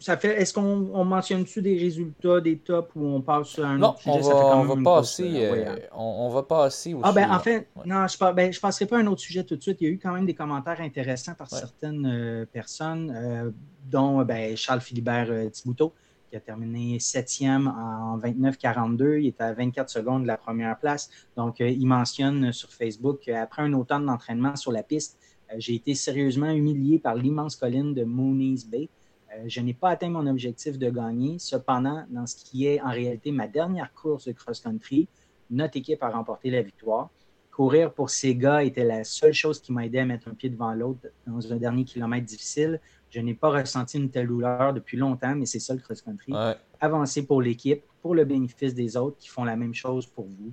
ça fait, est-ce qu'on mentionne-tu des résultats, des tops ou on passe à un non, autre sujet? On va, on va passer, euh, on, va passer Ah ben en fait, non, je ne ben, passerai pas à un autre sujet tout de suite. Il y a eu quand même des commentaires intéressants par certaines euh, personnes, dont ben, Charles Philibert Thibouteau, qui a terminé septième en 29-42. Il était à 24 secondes de la première place. Donc, il mentionne sur Facebook qu'après un automne d'entraînement sur la piste, euh, j'ai été sérieusement humilié par l'immense colline de Mooney's Bay. Euh, je n'ai pas atteint mon objectif de gagner. Cependant, dans ce qui est en réalité ma dernière course de cross-country, notre équipe a remporté la victoire. Courir pour ces gars était la seule chose qui m'a aidé à mettre un pied devant l'autre dans un dernier kilomètre difficile. Je n'ai pas ressenti une telle douleur depuis longtemps, mais c'est ça le cross-country. Avancer pour l'équipe, pour le bénéfice des autres qui font la même chose pour vous.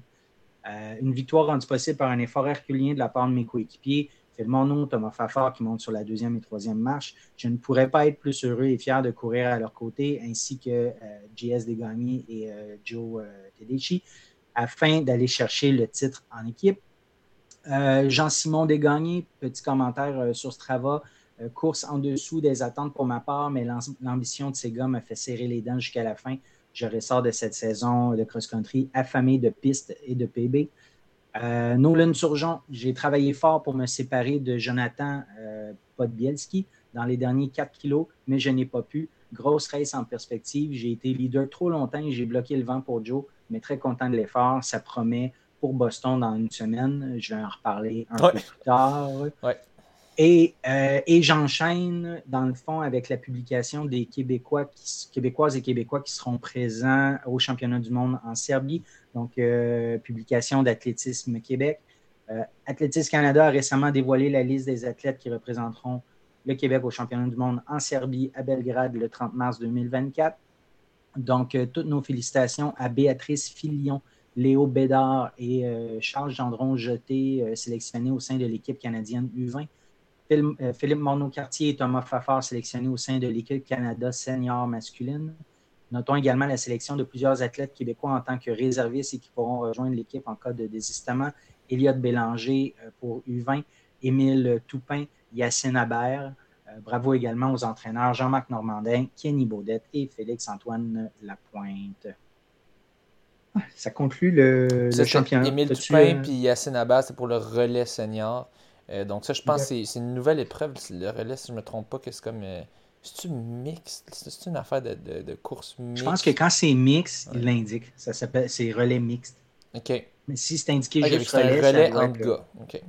Euh, une victoire rendue possible par un effort herculien de la part de mes coéquipiers, mon nom, Thomas Fafard qui monte sur la deuxième et troisième marche. Je ne pourrais pas être plus heureux et fier de courir à leur côté, ainsi que euh, JS Desgagnés et euh, Joe euh, Tedeschi, afin d'aller chercher le titre en équipe. Jean-Simon Desgagnés, petit commentaire sur Strava. course en dessous des attentes pour ma part, mais l'ambition de ces gars m'a fait serrer les dents jusqu'à la fin. Je ressors de cette saison de cross-country affamé de pistes et de PB. Nolan Surgeon, j'ai travaillé fort pour me séparer de Jonathan Podbielski dans les derniers 4 kilos, mais je n'ai pas pu. Grosse race en perspective. J'ai été leader trop longtemps et j'ai bloqué le vent pour Joe, mais très content de l'effort. Ça promet pour Boston dans une semaine. Je vais en reparler un peu plus tard. Et, euh, et j'enchaîne, dans le fond, avec la publication des Québécois Québécoises et Québécois qui seront présents au championnat du monde en Serbie. Donc, euh, publication d'Athlétisme Québec. Euh, Athlétisme Canada a récemment dévoilé la liste des athlètes qui représenteront le Québec au championnat du monde en Serbie à Belgrade le 30 mars 2024. Donc, toutes nos félicitations à Béatrice Filion, Léo Bédard et Charles Gendron Jeté, sélectionnés au sein de l'équipe canadienne U20. Philippe Morneau-Cartier et Thomas Fafard, sélectionnés au sein de l'équipe Canada senior masculine. Notons également la sélection de plusieurs athlètes québécois en tant que réservistes et qui pourront rejoindre l'équipe en cas de désistement. Elliot Bélanger pour U20, Émile Toupin, Yacine Habert. Euh, bravo également aux entraîneurs Jean-Marc Normandin, Kenny Baudette et Félix-Antoine Lapointe. Ça conclut le, championnat. Émile Toupin et euh, Yacine Habert, c'est pour le relais senior. Euh, donc ça, je pense que c'est une nouvelle épreuve. Le relais, si je ne me trompe pas, que c'est comme... C'est-tu mixte? C'est une affaire de, de, course mixte? Je pense que quand c'est mixte, il l'indique. Ça s'appelle, c'est relais mixte. OK. Mais si c'est indiqué juste relais, un relais en gars. OK.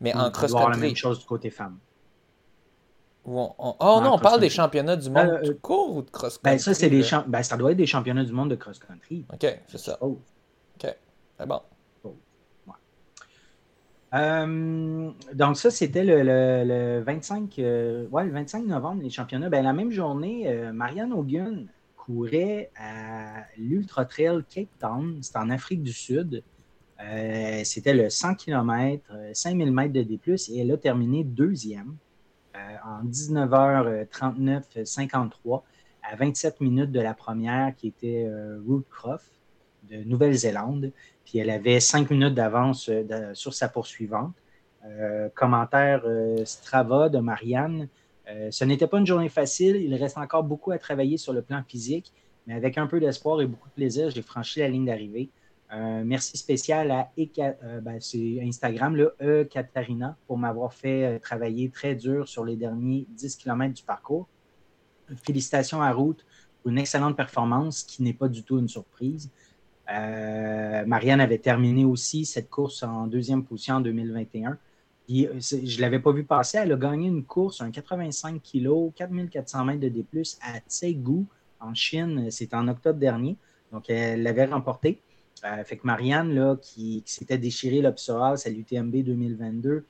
Mais en cross-country. la même chose du côté femme. Oh non, on parle des championnats du monde euh, court ou de cross-country? Ben, ça, c'est des ben, ça doit être des championnats du monde de cross-country. OK, c'est ça. OK, c'est bon. Euh, donc ça, c'était le, le, 25, euh, ouais, le 25 novembre, les championnats. Ben, la même journée, Marianne Hogan courait à l'Ultra Trail Cape Town, c'est en Afrique du Sud. c'était le 100 km, 5000 mètres de D+, et elle a terminé deuxième. Euh, en 19h39-53 à 27 minutes de la première qui était euh, Croft de Nouvelle-Zélande. Puis elle avait 5 minutes d'avance euh, sur sa poursuivante. commentaire Strava de Marianne. ce n'était pas une journée facile. Il reste encore beaucoup à travailler sur le plan physique, mais avec un peu d'espoir et beaucoup de plaisir, j'ai franchi la ligne d'arrivée. Euh, merci spécial à euh, ben, Instagram, là, e Katarina, pour m'avoir fait euh, travailler très dur sur les derniers 10 km du parcours. Félicitations à Route pour une excellente performance qui n'est pas du tout une surprise. Marianne avait terminé aussi cette course en deuxième position en 2021. je ne l'avais pas vu passer. Elle a gagné une course, un 85 kg, 4400 mètres de D, à Tségou, en Chine. C'était en octobre dernier. Donc, elle l'avait remporté. Euh, fait que Marianne, là, qui, s'était déchiré le à l'UTMB 2022,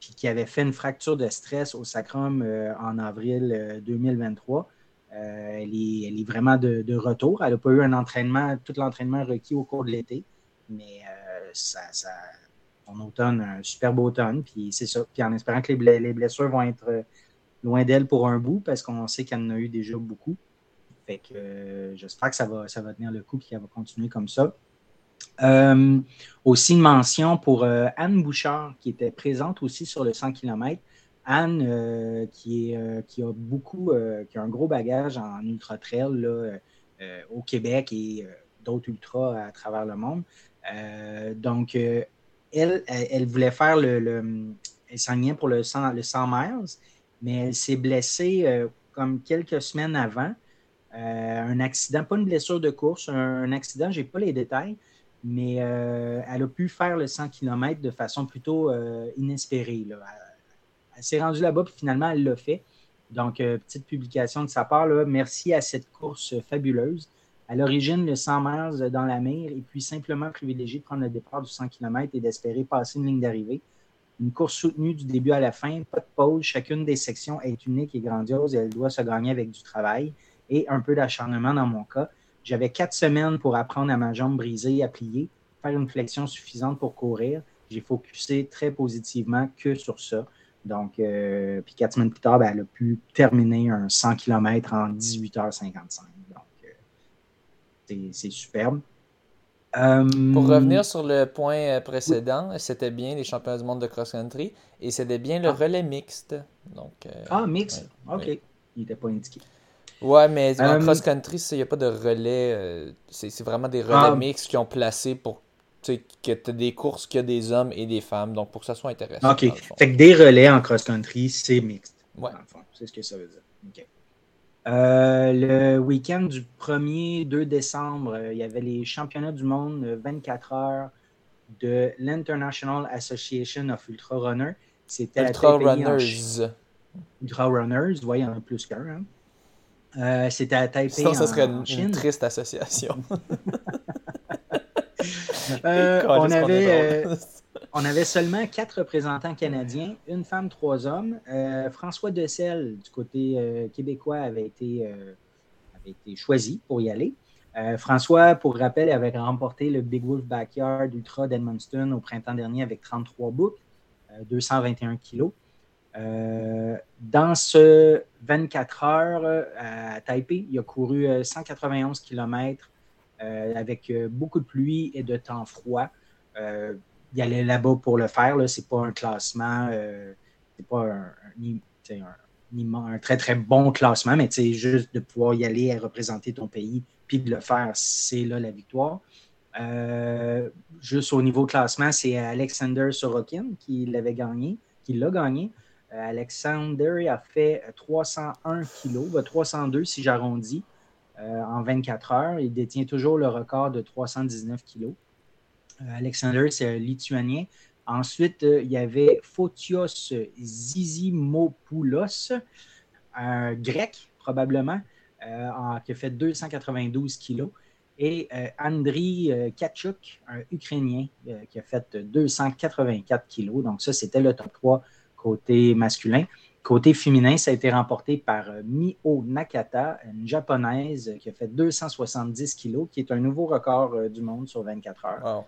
puis qui avait fait une fracture de stress au sacrum euh, en avril 2023, euh, elle est, vraiment de, retour. Elle n'a pas eu un entraînement, tout l'entraînement requis au cours de l'été, mais ça, ça, son automne, un superbe automne, puis c'est ça. Puis en espérant que les, blessures vont être loin d'elle pour un bout, parce qu'on sait qu'elle en a eu déjà beaucoup. Fait que j'espère que ça va, tenir le coup et qu'elle va continuer comme ça. Euh, aussi une mention pour euh, Anne Bouchard, qui était présente aussi sur le 100 km. Anne, euh, qui, est, qui a beaucoup, qui a un gros bagage en ultra trail au Québec et d'autres ultras à travers le monde. donc, elle, elle, voulait faire le, le elle s'en pour le 100, le 100 miles, mais elle s'est blessée comme quelques semaines avant. un accident, pas une blessure de course, un, accident, je n'ai pas les détails, mais euh, elle a pu faire le 100 km de façon plutôt euh, inespérée. Elle, s'est rendue là-bas, puis finalement, elle l'a fait. Donc, euh, petite publication de sa part. Merci à cette course fabuleuse. À l'origine, le 100 miles dans la mer, et puis simplement privilégié de prendre le départ du 100 km et d'espérer passer une ligne d'arrivée. Une course soutenue du début à la fin, pas de pause. Chacune des sections est unique et grandiose et elle doit se gagner avec du travail et un peu d'acharnement dans mon cas. J'avais quatre semaines pour apprendre à ma jambe brisée à plier, faire une flexion suffisante pour courir. J'ai focusé très positivement que sur ça. Donc, euh, puis quatre semaines plus tard, ben, elle a pu terminer un 100 km en 18h55. Donc, euh, c'est superbe. Pour revenir sur le point précédent, c'était bien les championnats du monde de cross-country et c'était bien le ah. relais mixte. Donc, ah, mixte, ok. Il n'était pas indiqué. Ouais, mais en cross-country, il n'y a pas de relais. c'est vraiment des relais ah. mixtes qui ont placé pour que tu as des courses qu'il y a des hommes et des femmes, donc pour que ça soit intéressant. OK. Fait que des relais en cross-country, c'est mixte. Ouais. C'est ce que ça veut dire. OK. Euh, le week-end du 1er 2 décembre, euh, il y avait les championnats du monde 24 euh, heures de l'International Association of Ultra Runner. C'était Ultra Runners. Ultra Runners, oui, il y en a plus qu'un. Hein. C'était à Taipei. Sinon, ça serait une triste association. Euh, on, avait, euh, on avait seulement quatre représentants canadiens, une femme, trois hommes. Euh, François Dessel, du côté québécois, avait été, avait été choisi pour y aller. François, pour rappel, avait remporté le Big Wolf Backyard Ultra d'Edmundston au printemps dernier avec 33 boucles, 221 kilos. dans ce 24 heures à Taipei, il a couru 191 km avec euh, beaucoup de pluie et de temps froid. Euh, il allait là-bas pour le faire. Ce n'est pas un classement, c'est pas un, très, très bon classement, mais juste de pouvoir y aller et représenter ton pays, puis de le faire, c'est là la victoire. juste au niveau classement, c'est Alexander Sorokin qui l'avait gagné, qui l'a gagné. Alexander a fait 301 kilos, 302 si j'arrondis. Euh, en 24 heures. Il détient toujours le record de 319 kilos. Euh, Alexander, c'est un lituanien. Ensuite, euh, il y avait Photios Zizimopoulos, un grec probablement, qui a fait 292 kilos. Et Andriy Kachuk, un Ukrainien, qui a fait 284 kilos. Donc ça, c'était le top 3 côté masculin. Côté féminin, ça a été remporté par euh, Mio Nakata, une japonaise qui a fait 270 kilos, qui est un nouveau record euh, du monde sur 24 heures.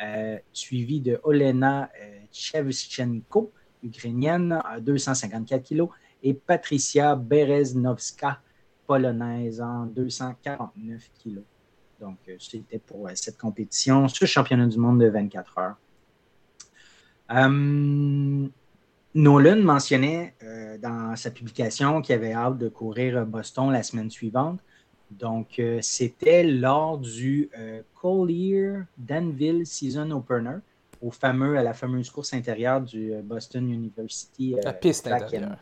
Euh, suivi de Olena Chevchenko, ukrainienne, à 254 kilos, et Patricia Bereznovska, polonaise, en 249 kilos. Donc, c'était pour cette compétition, ce championnat du monde de 24 heures. Nolan mentionnait euh, dans sa publication qu'il avait hâte de courir Boston la semaine suivante. Donc, euh, c'était lors du euh, Collier Danville Season Opener, au fameux, à la fameuse course intérieure du Boston University. la piste intérieure.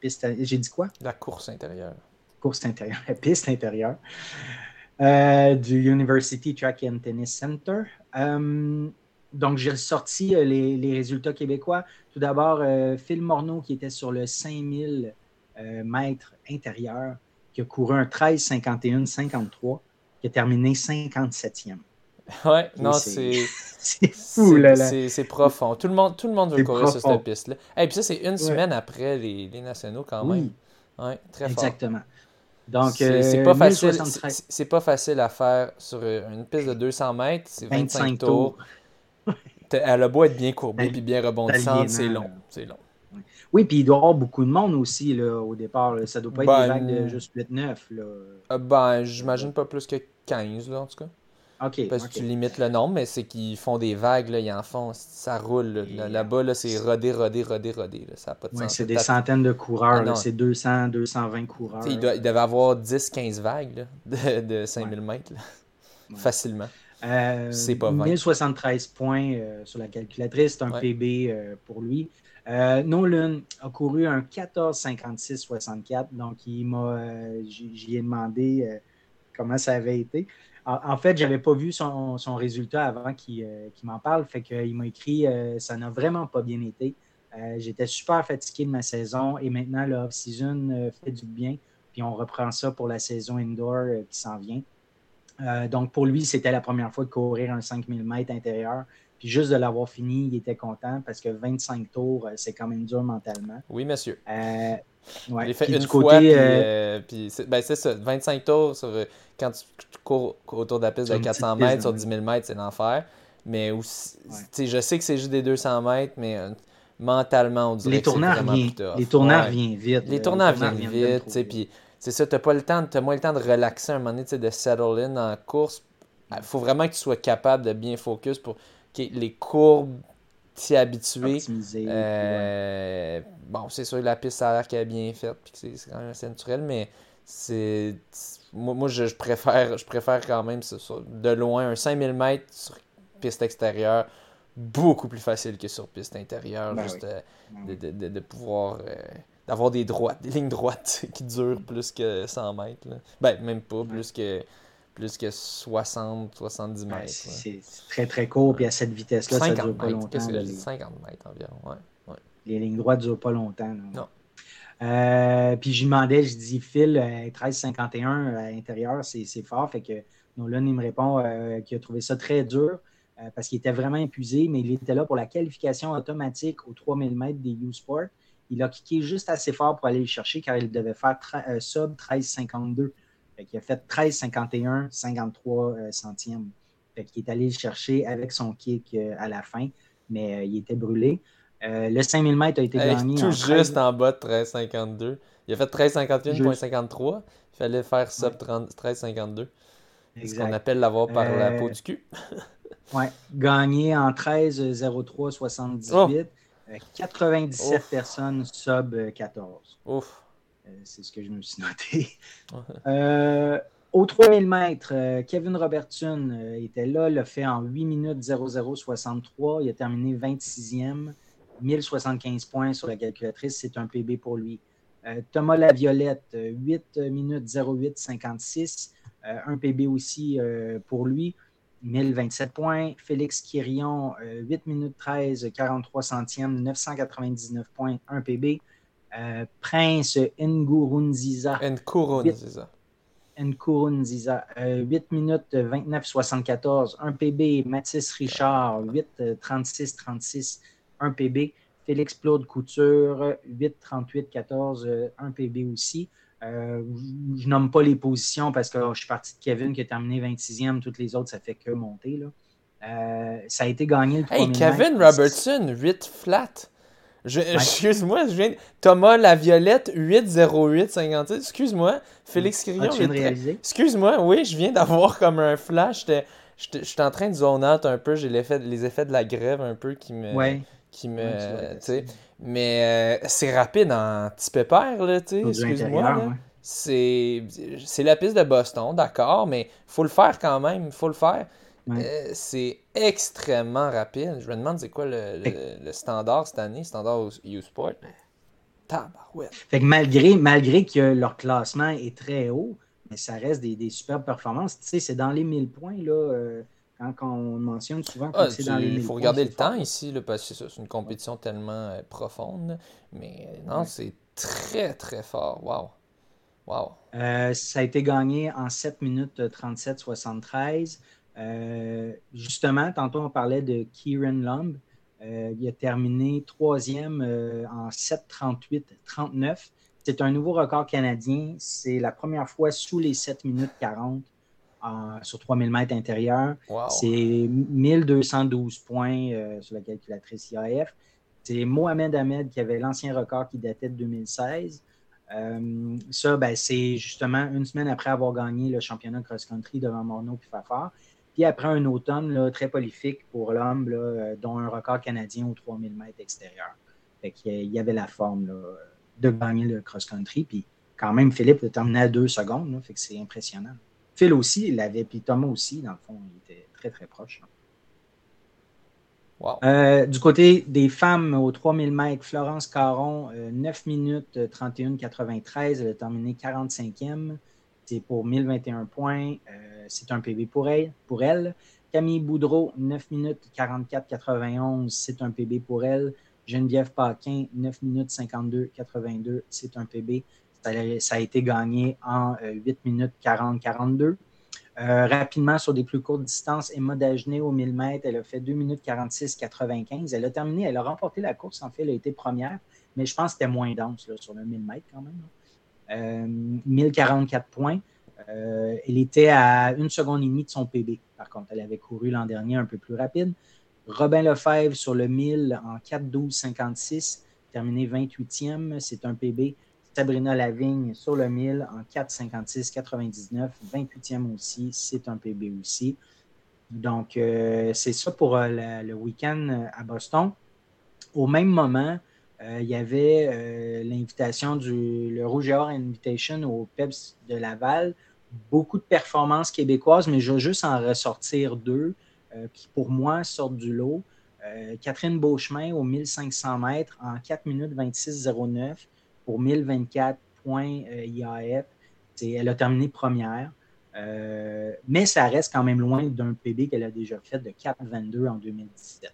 J'ai dit quoi? La course intérieure. Course intérieure, la piste intérieure. du University Track and Tennis Center donc, j'ai sorti euh, les, résultats québécois. Tout d'abord, euh, Phil Morneau, qui était sur le 5000 euh, mètres intérieur, qui a couru un 13 51 53, qui a terminé 57e. Ouais, non, c'est. C'est fou, là, là. C'est profond. Tout le monde, tout le monde veut courir sur cette piste-là. Et puis ça, c'est une semaine après les, les, nationaux, quand même. Oui. Ouais, très fort. Exactement. Donc, c'est pas, facile, pas facile à faire sur une piste de 200 mètres. C'est 25, tours. Elle a beau être bien courbée et bien rebondissante, c'est long. C'est long. Oui, puis il doit y avoir beaucoup de monde aussi là, au départ. Ça doit pas être des ben, vagues de juste 8-9. Euh, ben, j'imagine pas plus que 15, là, en tout cas. OK. Parce que tu limites le nombre, mais c'est qu'ils font des vagues, là, ils en font, ça roule. Là-bas, là, c'est rodé, rodé, rodé, rodé. Ça n'a pas de sens. C'est des centaines de coureurs, ah, c'est 200, 220 coureurs. Il, doit, il, devait avoir 10-15 vagues de, de 5000 mètres, facilement. Euh, c'est pas 1073 points euh, sur la calculatrice, c'est un PB euh, pour lui. Nolan a couru un 14,56,64, donc il m'a, j'y ai demandé comment ça avait été. En, fait, je n'avais pas vu son, résultat avant qu'il, m'en parle, fait qu'il m'a écrit ça n'a vraiment pas bien été. j'étais super fatigué de ma saison et maintenant le off-season fait du bien. Puis on reprend ça pour la saison indoor qui s'en vient. Euh, donc, pour lui, c'était la première fois de courir un 5000 mètres intérieur. Puis juste de l'avoir fini, il était content parce que 25 tours, euh, c'est quand même dur mentalement. Oui, monsieur. Euh, ouais. fait une fois, puis, ben, c'est ça, 25 tours, quand tu, cours autour de la piste de 400 mètres sur 10 000 mètres, c'est l'enfer. Mais aussi, je sais que c'est juste des 200 mètres, mais mentalement, on dirait les que c'est vraiment plus Les tournants viennent vite. Les tournants viennent vite, puis c'est ça, tu pas le temps, as moins le temps de relaxer un moment donné, de settle in en course. Il faut vraiment que tu sois capable de bien focus pour que les courbes t'y habituer. Euh, bon, c'est sûr, la piste, ça a l'air qu'elle est bien faite, puis c'est quand même assez naturel, mais c'est. Moi, moi je, préfère, je préfère quand même de loin un 5000 mètres sur piste extérieure beaucoup plus facile que sur piste intérieure. Ben juste euh, ben de, de, pouvoir. Euh, d'avoir des droites, des lignes droites qui durent plus que 100 mètres. Ben, même pas, plus que plus que 60, 70 mètres. c'est très très court, puis à cette vitesse-là, ça ne dure pas longtemps. 50 mètres environ, ouais. Les lignes droites ne durent pas longtemps. Non. Euh, puis je demandais, je dis Phil, 13,51 euh, à l'intérieur, c'est fort. Fait que Nolan, il me répond euh, qu'il a trouvé ça très dur parce qu'il était vraiment épuisé, mais il était là pour la qualification automatique aux 3000 mètres des U-Sport. Il a kické juste assez fort pour aller le chercher car il devait faire sub 13,52. Il a fait 13, 51, 53 centièmes. Fait qu'il est allé le chercher avec son kick euh, à la fin, mais euh, il était brûlé. Euh, le 5000 mètres a été gagné. Tout juste en bas de 13,52. Il a fait 13,51,53. Il fallait faire sub 13,52. C'est ce qu'on appelle l'avoir par la peau du cul. oui, gagné en 13,03,78. 97 personnes sub 14. Ouf. Euh, c'est ce que je me suis noté. Euh, au 3000 mètres, euh, Kevin Robertson était là, l'a fait en 8 minutes 0063. Il a terminé 26e, 1075 points sur la calculatrice. C'est un PB pour lui. Thomas Laviolette, 8 minutes 08 56. un PB aussi pour lui. 1027 points. Félix Quirion, 8 minutes 13, 43 centièmes, 999 points, un PB. Euh, Prince Ngurunziza. Nkurunziza. Nkurunziza. 8 euh, minutes 29 74. 1 PB. Mathis Richard. 8 36 36. 1 PB. Félix Claude Couture. 8 38 14. 1 PB aussi. Euh, je nomme pas les positions parce que je suis parti de Kevin qui a terminé 26e. Toutes les autres, ça fait que monter. Là. ça a été gagné le Hey, Kevin Robertson, 8 flat. Excuse-moi, je viens. Thomas La Violette 80856. Excuse-moi. Félix Crillon. Excuse-moi, oui, je viens d'avoir comme un flash. Je suis en train de zone out un peu. J'ai les effets de la grève un peu qui me. Qui me. Mais euh, c'est rapide en petit pépère, là, tu sais. Excuse-moi. C'est la piste de Boston, d'accord, mais faut le faire quand même. faut le faire. Euh, c'est extrêmement rapide. Je me demande c'est quoi le, standard cette année, standard U-Sport. Tabarouette. Fait que malgré, malgré que leur classement est très haut, mais ça reste des, des superbes performances. Tu sais, c'est dans les 1000 points, là. Euh, quand on mentionne souvent que ah, c'est dans les 1000 Il faut regarder le temps ici, là, parce que c'est une compétition tellement euh, profonde. Mais non, c'est très, très fort. Wow. Wow. ça a été gagné en 7 minutes 37-73. Euh, justement, tantôt on parlait de Kieran Lumb. Euh, il a terminé troisième euh, en 7.38-39. C'est un nouveau record canadien. C'est la première fois sous les 7 minutes 40 sur 3000 mètres intérieurs. C'est 1212 points sur la calculatrice IAF. C'est Mohamed Ahmed qui avait l'ancien record qui datait de 2016. ça, ben, c'est justement une semaine après avoir gagné le championnat cross-country devant Morneau et Fafard. Puis après un automne là, très prolifique pour l'homme, euh, dont un record canadien aux 3000 mètres extérieurs. Fait il y avait la forme là, de gagner le cross-country. Puis quand même, Philippe a terminé à deux secondes. Là, fait que c'est impressionnant. Phil aussi, il l'avait, puis Thomas aussi, dans le fond, il était très, très proche. Wow. Euh, du côté des femmes aux 3000 mètres, Florence Caron, 9 euh, minutes 31-93, elle a terminé 45e. C'est pour 1021 points c'est un PB pour elle, pour elle. Camille Boudreau, 9 minutes 44-91, c'est un PB pour elle. Geneviève Paquin, 9 minutes 52-82, c'est un PB. Ça, a été gagné en 8 euh, minutes 40-42. Euh, rapidement, sur des plus courtes distances, Emma Dagenet au 1000 mètres, elle a fait 2 minutes 46-95. Elle a terminé, elle a remporté la course. En fait, elle a été première, mais je pense que c'était moins dense sur le 1000 mètres quand même. 1044 euh, points. Elle était à une seconde et demie de son PB. Par contre, elle avait couru l'an dernier un peu plus rapide. Robin Lefebvre sur le 1000 en 4-12-56, terminé 28e, c'est un PB. Sabrina Lavigne sur le 1000 en 4-56-99, 28e aussi, c'est un PB aussi. Donc, c'est ça pour le week-end à Boston. Au même moment, il y avait l'invitation du le Rouge et Or Invitation au PEPS de Laval. Beaucoup de performances québécoises, mais je vais juste en ressortir deux qui, pour moi, sortent du lot. Catherine Beauchemin au 1500 mètres en 4 minutes 26,09 pour 1024 points IAF. Elle a terminé première. Euh, mais ça reste quand même loin d'un PB qu'elle a déjà fait de 4,22 en 2017.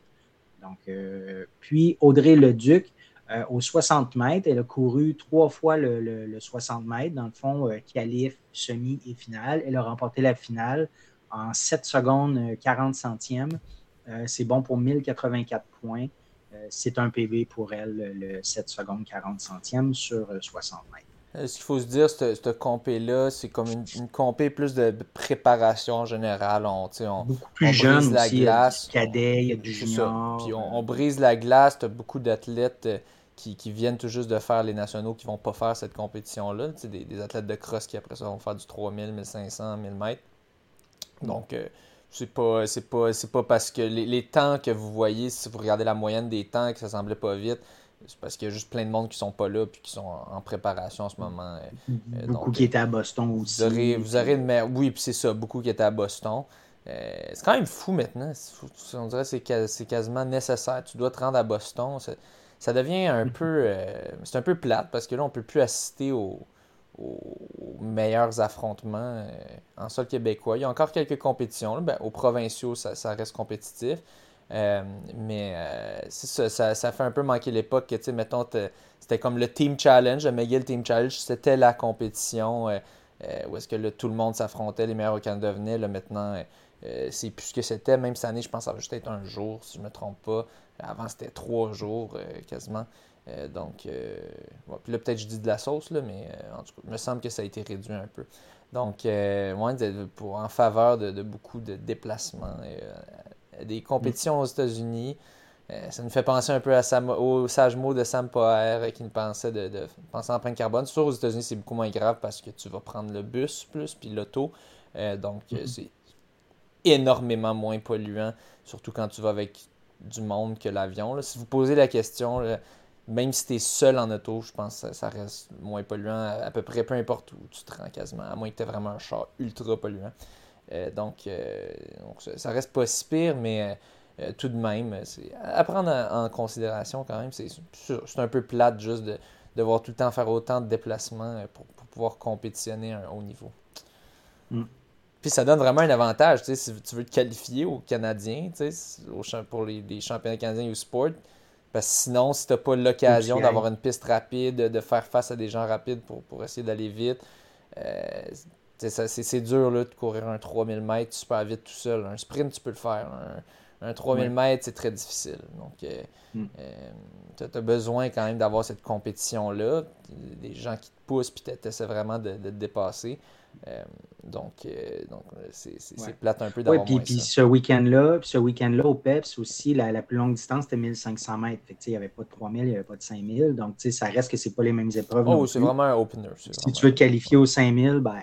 Donc, euh, puis Audrey Leduc, euh, aux 60 mètres, elle a couru trois fois le, 60 mètres, dans le fond, qualif, semi et finale. Elle a remporté la finale en 7 secondes 40 centièmes. C'est bon pour 1084 points. C'est un PB pour elle, le 7 secondes 40 centièmes sur 60 mètres. Euh, ce qu'il faut se dire, cette, compé-là, c'est comme une, une, compé plus de préparation en général. On, on, beaucoup plus jeune la glace. Il y a du cadet, il y a du junior. Puis on, brise la glace. Tu as beaucoup d'athlètes euh, qui, viennent tout juste de faire les nationaux qui vont pas faire cette compétition-là. Des, des athlètes de cross qui après ça vont faire du 3000, 1500, 1000 mètres. Donc, euh, c'est pas, c'est pas, pas parce que les, les, temps que vous voyez, si vous regardez la moyenne des temps, que ça semblait pas vite, c'est parce qu'il y a juste plein de monde qui sont pas là puis qui sont en, préparation en ce moment. Euh, euh, beaucoup qui étaient à Boston aussi. Vous aurez, Oui, puis c'est ça, beaucoup qui étaient à Boston. Euh, c'est quand même fou maintenant. On dirait que c'est quasiment nécessaire. Tu dois te rendre à Boston. Ça, devient un mm-hmm. peu. c'est un peu plate parce que là, on peut plus assister aux, meilleurs affrontements en sol québécois. Il y a encore quelques compétitions. Ben, aux provinciaux, ça reste compétitif. Euh, mais euh, ça, fait un peu manquer l'époque que, tu sais, mettons, c'était comme le Team Challenge, le McGill Team Challenge, c'était la compétition euh, où est-ce que tout le monde s'affrontait, les meilleurs au Canada venaient. Maintenant, c'est plus ce que c'était. Même cette année, je pense que ça va juste être un jour, si je ne me trompe pas. Avant, c'était trois jours quasiment. Donc, puis là, peut-être je dis de la sauce, là, mais en tout cas, il me semble que ça a été réduit un peu. Donc, moi, pour, en faveur de, de beaucoup de déplacements des compétitions aux États-Unis. Euh, ça nous fait penser un peu à Sam, au sage mot de Sam Poher euh, qui nous pensait de, de penser en empreinte carbone. Sur aux États-Unis, c'est beaucoup moins grave parce que tu vas prendre le bus plus, puis l'auto. Euh, donc, mm-hmm. c'est énormément moins polluant, surtout quand tu vas avec du monde que l'avion. Si vous posez la question, même si tu es seul en auto, je pense que ça, reste moins polluant à, peu près peu importe où tu te rends quasiment, à moins que tu aies vraiment un char ultra polluant. Euh, donc, euh, ça reste pas si pire, mais euh, tout de même, c'est à prendre en, considération quand même. C'est un peu plate juste de devoir tout le temps faire autant de déplacements pour, pouvoir compétitionner à un haut niveau. Mm. Puis ça donne vraiment un avantage, tu sais, si tu veux te qualifier aux Canadiens, tu sais, pour les, championnats canadiens ou sport. Parce que sinon, si tu n'as pas l'occasion d'avoir une piste rapide, de faire face à des gens rapides pour, pour essayer d'aller vite, c'est dur là, de courir un 3000 mètres super vite tout seul. Un sprint, tu peux le faire. Un, 3000 mètres, c'est très difficile. Donc, euh, mm. euh, tu as besoin quand même d'avoir cette compétition-là. Des gens qui te poussent puis tu essaies vraiment de, te dépasser. Euh, donc, donc c'est plate un peu d'avoir ouais, puis, ce week-end-là, ce week-end-là au PEPS aussi, la, plus longue distance c'était 1500 mètres. il n'y avait pas de 3000, il n'y avait pas de 5000. Donc, ça reste que c'est pas les mêmes épreuves. Oh, c'est vraiment un opener. Si tu veux te qualifier au 5000, ben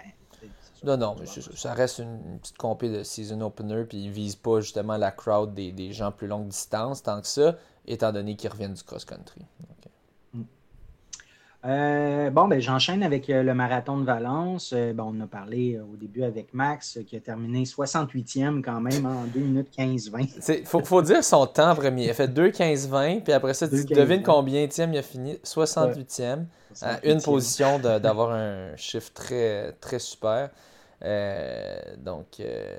non, non, mais ça reste une, petite compé de season opener, puis ils visent pas justement la crowd des, des, gens plus longue distance tant que ça, étant donné qu'ils reviennent du cross-country. Euh, bon, ben, j'enchaîne avec euh, le marathon de Valence. Euh, bon, on a parlé au début avec Max, qui a terminé 68e quand même en 2 minutes 15-20. Il faut, faut, dire son temps premier. Il a fait 2-15-20, puis après ça, tu devines combien il a fini? 68e. À une position d'avoir un chiffre très, très super. Euh, donc, euh,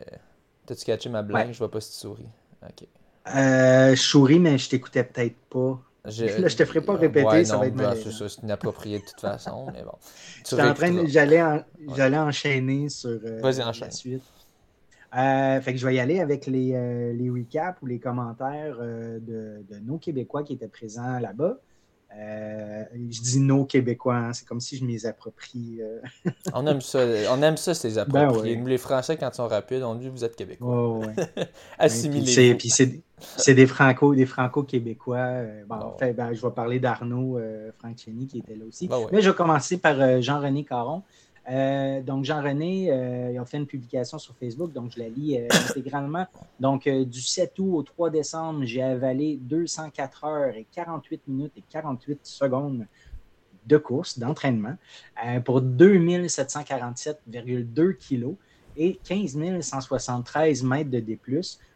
t'as-tu catché ma blague? Je vois pas si tu souris. Ok. Euh, je souris, mais je t'écoutais peut-être pas. Je... Là, je te ferai pas répéter, ça va être mal. C'est inapproprié de toute façon, mais bon. J'allais enchaîner sur euh, la suite. Euh, fait que je vais y aller avec les, les recaps ou les commentaires de, de, nos Québécois qui étaient présents là-bas. Euh, je dis nos Québécois, hein, c'est comme si je m'y approprie. Euh. on aime ça, on aime ça, ces ben appropriés. Les Français, quand ils sont rapides, on dit vous êtes Québécois. Assimilés. Puis c'est des Franco, des Franco-Québécois. Euh, bon, ben, je vais parler d'Arnaud Franchini qui était là aussi. Ben Mais je vais commencer par Jean-René Caron. Euh, donc, Jean-René, euh, il a fait une publication sur Facebook, donc je la lis euh, intégralement. Donc, du 7 août au 3 décembre, j'ai avalé 204 heures et 48 minutes et 48 secondes de course, d'entraînement, pour 2747,2 kilos et 15 173 mètres de D+.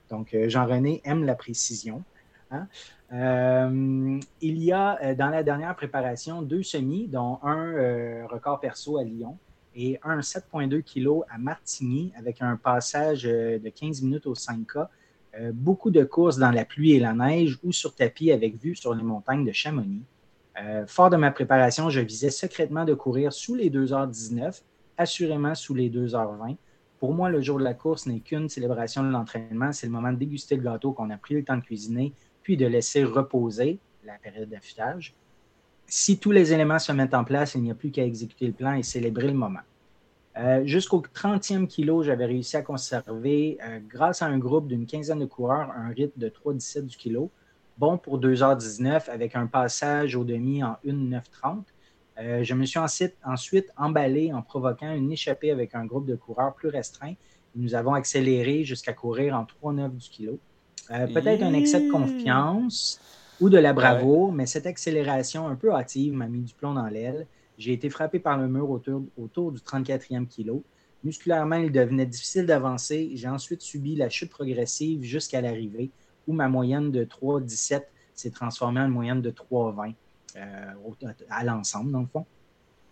Donc, Jean-René aime la précision. Hein. il y a dans la dernière préparation deux semis, dont un record perso à Lyon et un 7,2 kg à Martigny avec un passage euh, de 15 minutes au 5K. Euh, beaucoup de courses dans la pluie et la neige ou sur tapis avec vue sur les montagnes de Chamonix. Euh, fort de ma préparation, je visais secrètement de courir sous les 2h19, assurément sous les 2h20. Pour moi, le jour de la course n'est qu'une célébration de l'entraînement. C'est le moment de déguster le gâteau qu'on a pris le temps de cuisiner, puis de laisser reposer la période d'affûtage si tous les éléments se mettent en place, il n'y a plus qu'à exécuter le plan et célébrer le moment. Euh, jusqu'au 30e kilo, j'avais réussi à conserver, euh, grâce à un groupe d'une quinzaine de coureurs, un rythme de 3,17 du kilo, bon pour 2h19 avec un passage au demi en 1,930. Euh, je me suis ensuite, ensuite, emballé en provoquant une échappée avec un groupe de coureurs plus restreint. Nous avons accéléré jusqu'à courir en 3,9 du kilo. Peut-être un excès de confiance ou de la bravoure, mais cette accélération un peu hâtive m'a mis du plomb dans l'aile. J'ai été frappé par le mur autour, autour du 34e kilo. Musculairement, il devenait difficile d'avancer. J'ai ensuite subi la chute progressive jusqu'à l'arrivée, où ma moyenne de 3,17 s'est transformée en une moyenne de 3,20 euh, à l'ensemble, dans le fond.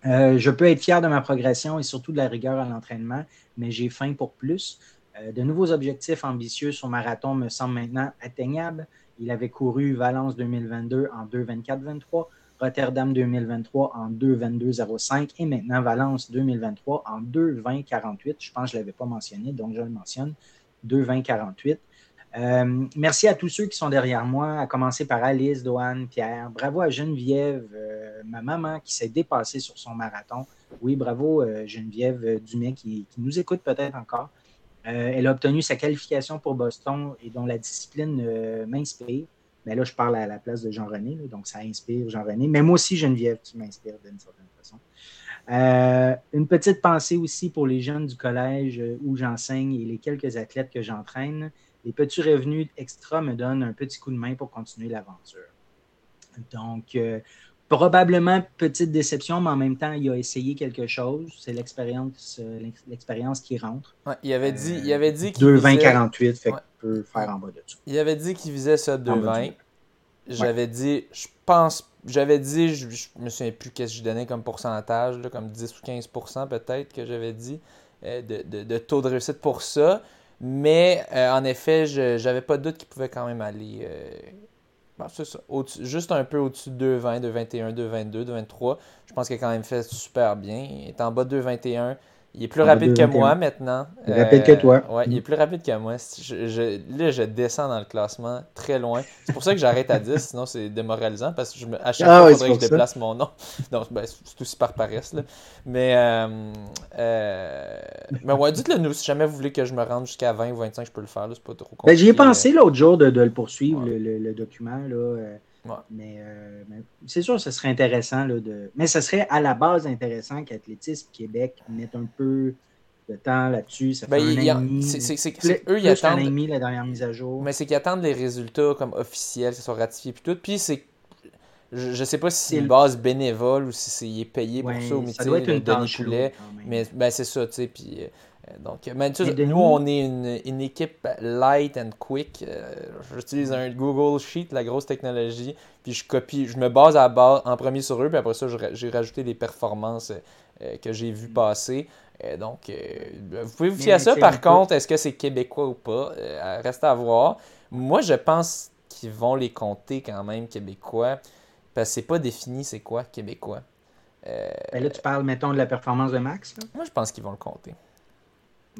Euh, je peux être fier de ma progression et surtout de la rigueur à l'entraînement, mais j'ai faim pour plus. Euh, de nouveaux objectifs ambitieux sur marathon me semblent maintenant atteignables. Il avait couru Valence 2022 en 2.24-23, Rotterdam 2023 en 2.22-05 et maintenant Valence 2023 en 2.20-48. Je pense que je ne l'avais pas mentionné, donc je le mentionne. 2.20-48. Euh, merci à tous ceux qui sont derrière moi, à commencer par Alice, Doane, Pierre. Bravo à Geneviève, euh, ma maman qui s'est dépassée sur son marathon. Oui, bravo euh, Geneviève Dumais qui nous écoute peut-être encore. Euh, elle a obtenu sa qualification pour Boston et dont la discipline euh, m'inspire. Mais là, je parle à la place de Jean-René, donc ça inspire Jean-René. Mais moi aussi, Geneviève, tu m'inspires d'une certaine façon. Euh, une petite pensée aussi pour les jeunes du collège où j'enseigne et les quelques athlètes que j'entraîne. Les petits revenus extra me donnent un petit coup de main pour continuer l'aventure. Donc, probablement petite déception, mais en même temps, il a essayé quelque chose. C'est l'expérience, euh, l'expérience qui rentre. il avait dit, il avait dit qu'il 2,20 48, fait qu'il peut faire en bas de ça. Il avait dit qu'il visait ça 2,20. J'avais dit, je pense, j'avais dit, je, ne me souviens plus qu'est-ce que je donnais comme pourcentage, comme 10 ou 15% peut-être que j'avais dit euh, de, de, taux de réussite pour ça. Mais euh, en effet, je n'avais pas de doute qu'il pouvait quand même aller c'est ça. juste un peu au-dessus de 2,20, 2,21, 2,22, 2,23. Je pense qu'il a quand même fait super bien. Il est en bas de 2,21. Il est plus rapide que moi maintenant. Plus rapide que toi. Euh, ouais, il est plus rapide que moi. Je, là, je descends dans le classement très loin. C'est pour ça que j'arrête à 10, sinon c'est démoralisant parce que je me, à chaque ah fois, il faudrait que je déplace mon nom. Donc, ben, c'est aussi par paresse. Là. Mais, euh, euh, mais ouais, dites-le nous. Si jamais vous voulez que je me rende jusqu'à 20 ou 25, je peux le faire. C'est pas trop compliqué. Ben, J'y ai pensé l'autre jour de, de, le poursuivre, le, le, document. Là, euh, euh, mais, c'est sûr, ce serait intéressant. Là, de... Mais ce serait à la base intéressant qu'Athlétisme Québec mette un peu de temps là-dessus. Ça ben, fait un C'est, eux, ils attendent. la dernière mise à jour. Mais c'est qu'ils attendent les résultats comme officiels, que ce soit ratifié puis tout. Puis c'est. Je, je sais pas si c'est une base bénévole ou si c'est est payé pour ça au métier de Denis Poulet. Mais ben, c'est ça, tu sais. Puis euh, donc, nous, on est une, équipe light and quick. Euh, j'utilise un Google Sheet, la grosse technologie, puis je copie, je me base à base en premier sur eux, puis après ça, j'ai rajouté les performances euh, que j'ai vues passer. Euh, donc, vous pouvez vous fier à ça. Par contre, est-ce que c'est québécois ou pas? Reste à voir. Moi, je pense qu'ils vont les compter quand même québécois, parce que c'est pas défini c'est quoi québécois. Ben là, tu parles, mettons, de la performance de Max. Moi, je pense qu'ils vont le compter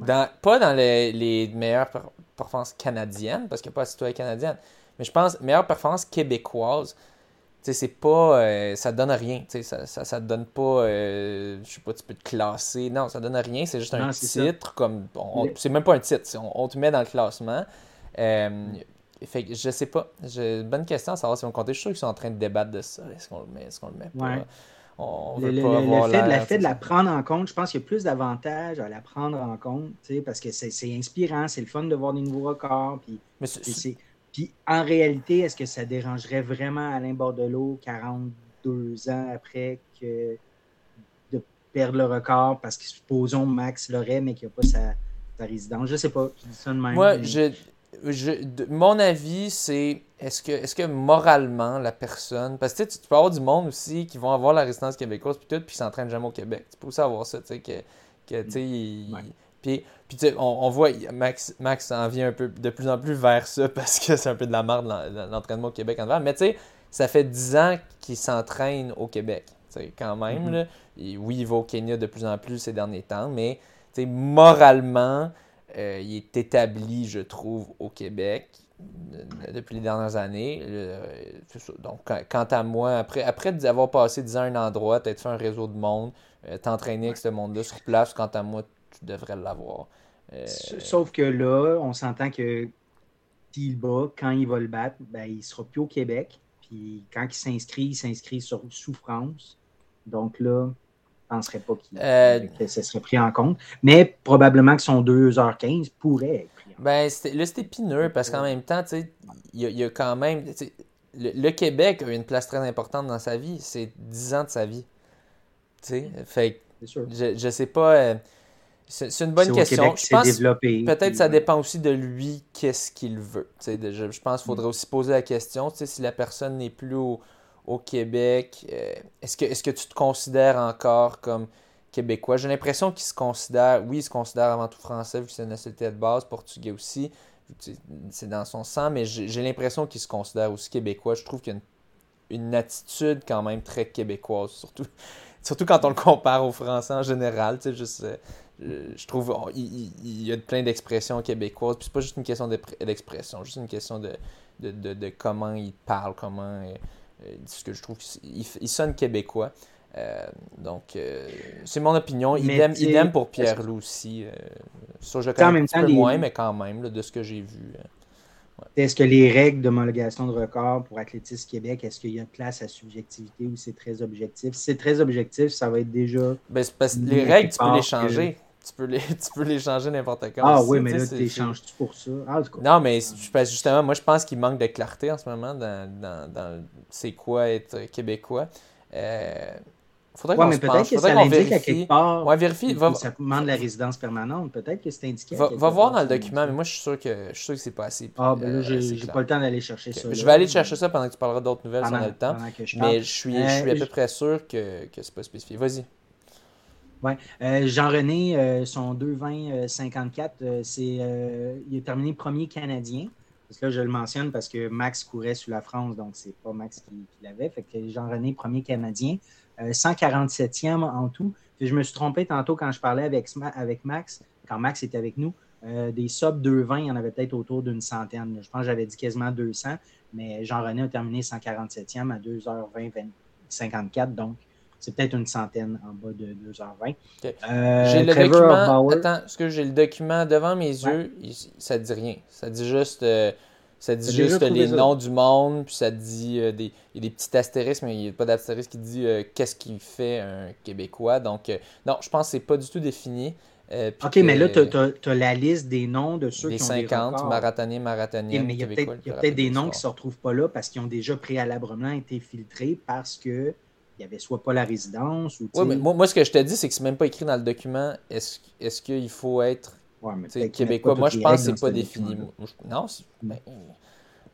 pas dans les, meilleures performances canadiennes, parce qu'il n'y a pas de citoyen canadienne, mais je pense meilleure performance québécoise. c'est pas. Euh, ça donne rien. Ça, ça, ça, donne pas. Euh, je sais pas, tu peux te classer. Non, ça donne rien. C'est juste un titre. comme C'est même pas un titre. On, te met dans le classement. Euh, fait je sais pas. J'ai une bonne question à savoir si on compte. Je suis sûr qu'ils sont en train de débattre de ça. Est-ce qu'on le met Est-ce qu'on le met pas? On le, le, fait, de la prendre en compte, je pense qu'il y a plus d'avantages à la prendre en compte, parce que c'est inspirant, c'est le fun de voir des nouveaux records. Puis, puis en réalité, est-ce que ça dérangerait vraiment Alain Bordelot 42 ans après que de perdre le record parce que supposons Max l'aurait, mais qu'il n'a pas sa, résidence? Je sais pas, je dis ça de même. Moi, je, mon avis, c'est est-ce que, est que moralement, la personne. Parce que tu peux avoir du monde aussi qui vont avoir la résidence québécoise, puis tout, puis s'entraînent jamais au Québec. Tu peux aussi avoir ça, tu sais, que, que tu sais, Puis, puis on, on, voit, Max, Max en vient un peu de plus en plus vers ça parce que c'est un peu de la merde l'entraînement au Québec en devant. Mais tu sais, ça fait 10 ans qu'il s'entraîne au Québec, tu sais, quand même. Mm-hmm. là. oui, il va au Kenya de plus en plus ces derniers temps, mais tu sais, moralement, euh, il est établi, je trouve, au Québec depuis les dernières années. donc, quant à moi, après, après avoir passé 10 ans à un endroit, t'être fait un réseau de monde, euh, t'entraîner avec ce monde-là sur place, quant à moi, tu devrais l'avoir. Euh, sauf que là, on s'entend que s'il bat, quand il va le battre, ben, il sera plus au Québec. Puis quand il s'inscrit, il s'inscrit sur souffrance. Donc là, ne penserais pas euh, que ce serait pris en compte. Mais probablement que son 2h15 pourrait être pris en ben, compte. Là, c'est épineux parce qu'en même temps, il y, a quand même. Le, Québec a une place très importante dans sa vie. C'est 10 ans de sa vie. Fait je, je sais pas. Euh, c'est une bonne question. je pense peut-être ça dépend aussi de lui, qu'est-ce qu'il veut. Je, je pense qu'il faudrait mm. aussi poser la question si la personne n'est plus au, au Québec, euh, est-ce que, est que tu te considères encore comme québécois? J'ai l'impression qu'il se considère, oui, il se considère avant tout français, vu que c'est une nationalité de base, portugais aussi, c'est dans son sang, mais j'ai l'impression qu'il se considère aussi québécois. Je trouve qu'il y a une, attitude quand même très québécoise, surtout, surtout quand on le compare aux Français en général. Tu sais, euh, je trouve il, y a plein d'expressions québécoises. Puis c'est pas juste une question d'expression, juste une question de, de, comment il parle, comment. Euh, ce que je trouve qu'il sonne québécois. Euh, donc, euh, c'est mon opinion. Idem, idem pour Pierre-Loup aussi. ça, je connais un petit peu moins, mais quand même, de ce que j'ai vu. Est-ce que les règles d'homologation de record pour Athlétisme Québec, est-ce qu'il y a place à subjectivité ou c'est très objectif? Si c'est très objectif, ça va être déjà. Ben, parce que les règles, tu peux les changer. Tu peux les, tu peux les changer n'importe quand. Ah oui, mais là, tu les changes-tu pour ça? Ah, non, mais justement, moi, je pense qu'il manque de clarté en ce moment dans, dans, dans c'est quoi être québécois. Euh, faudrait ouais, mais peut-être que ça l'indique à quelque part. Ouais, vérifie. Va... Ça demande la résidence permanente. Peut-être que c'est indiqué. Va, va voir dans le document, mais moi, je suis sûr que, je suis sûr que c'est pas assez. Ah, ben là, j'ai euh, pas le temps d'aller chercher ça. Je vais aller chercher ça pendant que tu parleras d'autres nouvelles si on a le temps. mais je suis, je suis à euh, peu près sûr que, que c'est pas spécifié. Vas-y. Oui. Euh, Jean-René, euh, son 2-20-54, euh, c'est, il est terminé premier Canadien. Là, je le mentionne parce que Max courait sous la France, donc c'est pas Max qui, l'avait. Fait que Jean-René, premier Canadien. 147e en tout. je me suis trompé tantôt quand je parlais avec, Max, quand Max était avec nous. des sub 2-20, il y en avait peut-être autour d'une centaine. Je pense que j'avais dit quasiment 200, mais Jean-René a terminé 147e à 2h20, 54. Donc, c'est peut-être une centaine en bas de 2h20. Euh, j'ai le document. Attends, ce que j'ai le document devant mes yeux, ça dit rien. Ça dit juste, euh, ça dit juste les noms du monde, puis ça dit euh, des, il y a des petits astérisques, mais il n'y a pas d'astérisque qui dit qu'est-ce qui fait un Québécois. Donc, non, je pense que c'est pas du tout défini. ok, mais là, tu as, la liste des noms de ceux qui ont 50, des marathoniens, marathoniens. mais il y a peut-être des noms qui ne se retrouvent pas là parce qu'ils ont déjà préalablement été filtrés parce que il n'y avait soit pas la résidence ou. Oui, mais moi, moi, ce que je te dis, c'est que c'est même pas écrit dans le document. Est-ce est qu'il faut être québécois? Moi, je pense que c'est pas défini. Non, mais,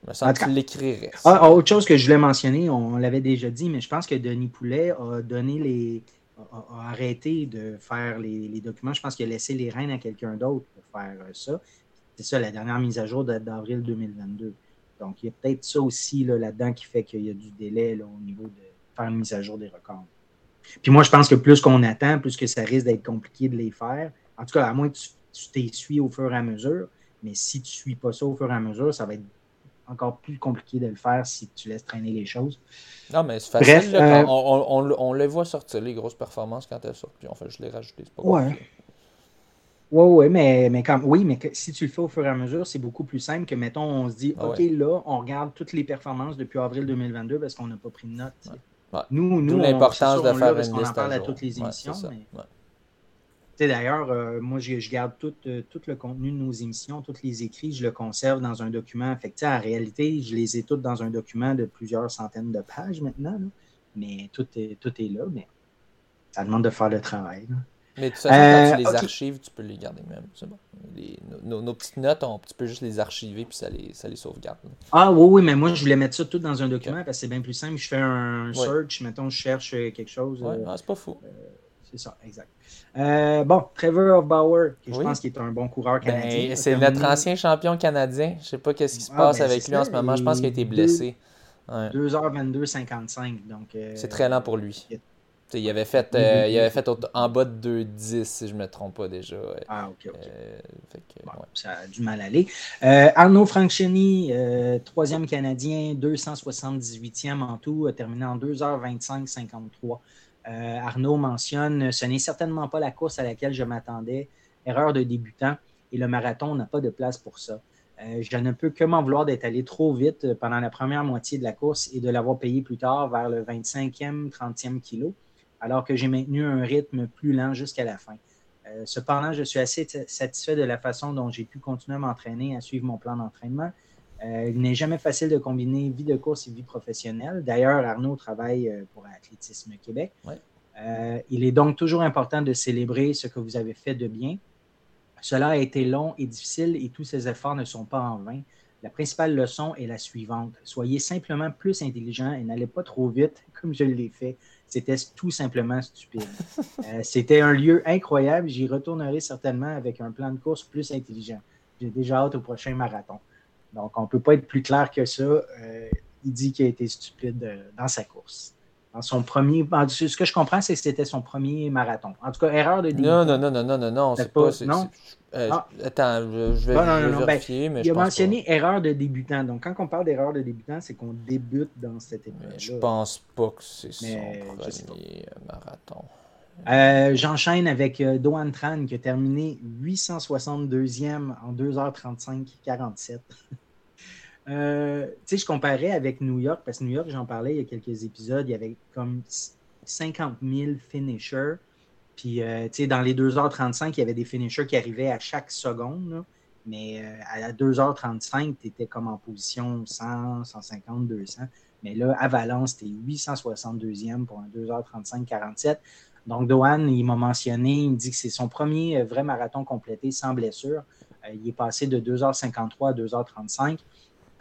me semble que tu l'écrirais. Ah, ah, autre chose que je voulais mentionner, on, l'avait déjà dit, mais je pense que Denis Poulet a donné les. a, arrêté de faire les, documents. Je pense qu'il a laissé les rênes à quelqu'un d'autre pour faire euh, ça. C'est ça, la dernière mise à jour d'avril 2022. Donc, il y a peut-être ça aussi là-dedans qui fait qu'il y a du délai au niveau de faire une mise à jour des records. Puis moi, je pense que plus qu'on attend, plus que ça risque d'être compliqué de les faire. En tout cas, à moins que tu t'essuies au fur et à mesure. Mais si tu ne suis pas ça au fur et à mesure, ça va être encore plus compliqué de le faire si tu laisses traîner les choses. Non, mais c'est facile. Euh, on, on, les voit sortir, les grosses performances, quand elles sortent. Puis enfin, je les rajoute. C'est pas ouais. Oui, ouais, mais, mais comme, oui, mais si tu le fais au fur et à mesure, c'est beaucoup plus simple que, mettons, on se dit, ah OK, là, on regarde toutes les performances depuis avril 2022 parce qu'on n'a pas pris de notes. Nous, nous l'importance de faire une liste. On en parle à, toutes les émissions. D'ailleurs, euh, moi, je, garde tout, euh, tout, le contenu de nos émissions, tous les écrits, je le conserve dans un document. Fait en réalité, je les ai tous dans un document de plusieurs centaines de pages maintenant. Mais tout est, tout est là. Mais ça demande de faire le travail. Mais toute façon, quand tu les archives, tu peux les garder même. C'est bon. nos, petites notes, on, tu peux juste les archiver puis ça les, ça les sauvegarde. Ah oui, oui, mais moi, je voulais mettre ça tout dans un document parce que c'est bien plus simple. Je fais un search, mettons, je cherche quelque chose. Ouais, euh, ah, c'est pas fou. Euh, c'est ça, exact. Euh, bon, Trevor Bauer, qui je pense qu'il est un bon coureur ben, canadien. c'est notre ancien champion canadien. Je sais pas qu'est-ce qui se ah, passe ben, avec lui en ce moment. Je pense qu'il a été blessé. 2h22, 55. c'est très lent pour lui. Il avait fait, euh, il avait fait en bas de 2-10, si je ne me trompe pas déjà. Ah, ok, ok. Euh, ça a du mal à aller. Euh, Arnaud Franchini, troisième Canadien, 278e en tout, a terminé en 2h25-53. Arnaud mentionne Ce n'est certainement pas la course à laquelle je m'attendais. Erreur de débutant et le marathon n'a pas de place pour ça. je ne peux que m'en vouloir d'être allé trop vite pendant la première moitié de la course et de l'avoir payé plus tard vers le 25e, 30e kilo alors que j'ai maintenu un rythme plus lent jusqu'à la fin. Euh, cependant, je suis assez satisfait de la façon dont j'ai pu continuer à m'entraîner, à suivre mon plan d'entraînement. Euh, il n'est jamais facile de combiner vie de course et vie professionnelle. D'ailleurs, Arnaud travaille euh, pour Athlétisme Québec. il est donc toujours important de célébrer ce que vous avez fait de bien. Cela a été long et difficile et tous ces efforts ne sont pas en vain. La principale leçon est la suivante. Soyez simplement plus intelligent et n'allez pas trop vite comme je l'ai fait. C'était tout simplement stupide. Euh, c'était un lieu incroyable. J'y retournerai certainement avec un plan de course plus intelligent. J'ai déjà hâte au prochain marathon. Donc, on ne peut pas être plus clair que ça. Euh, il dit qu'il a été stupide euh, dans sa course dans son premier. Ce que je comprends, c'est que c'était son premier marathon. En tout cas, erreur de débutant. Non, non, non, non, non, non, c'est pas. non? Euh, ah. Attends, je, vais, ben, vérifier, mais Il a mentionné erreur de débutant. Donc, quand on parle d'erreur de débutant, c'est qu'on débute dans cette épreuve. Je pense pas que c'est son premier marathon. Euh, j'enchaîne avec euh, Doan Tran qui a terminé 862e en 2h35-47. Euh, tu sais, je comparais avec New York, parce que New York, j'en parlais il y a quelques épisodes, il y avait comme 50 000 finishers. Puis, euh, tu sais, dans les 2h35, il y avait des finishers qui arrivaient à chaque seconde. Mais euh, à 2h35, tu étais comme en position 100, 150, 200. Mais là, à Valence, tu es 862e pour un 2h35-47. Donc, Dohan, il m'a mentionné, il me dit que c'est son premier vrai marathon complété sans blessure. il est passé de 2h53 à 2h35.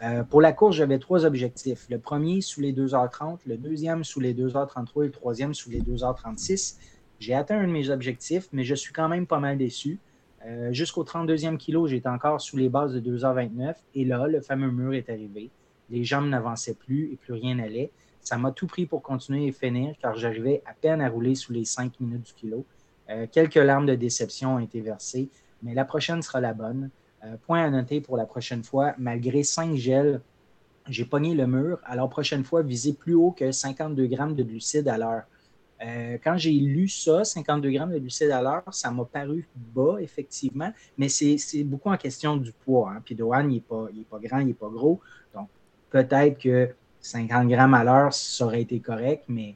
Euh, pour la course, j'avais trois objectifs. Le premier sous les 2h30, le deuxième sous les 2h33 et le troisième sous les 2h36. J'ai atteint un de mes objectifs, mais je suis quand même pas mal déçu. Euh, jusqu'au 32e kilo, j'étais encore sous les bases de 2h29 et là, le fameux mur est arrivé. Les jambes n'avançaient plus et plus rien n'allait. Ça m'a tout pris pour continuer et finir car j'arrivais à peine à rouler sous les 5 minutes du kilo. Euh, quelques larmes de déception ont été versées, mais la prochaine sera la bonne. Euh, point à noter pour la prochaine fois, malgré 5 gels, j'ai pogné le mur. Alors, prochaine fois, visez plus haut que 52 grammes de glucides à l'heure. Euh, quand j'ai lu ça, 52 grammes de glucides à l'heure, ça m'a paru bas, effectivement, mais c'est beaucoup en question du poids. Hein. Puis Dohan, il n'est pas, pas, grand, il n'est pas gros. Donc, peut-être que 50 grammes à l'heure, ça aurait été correct, mais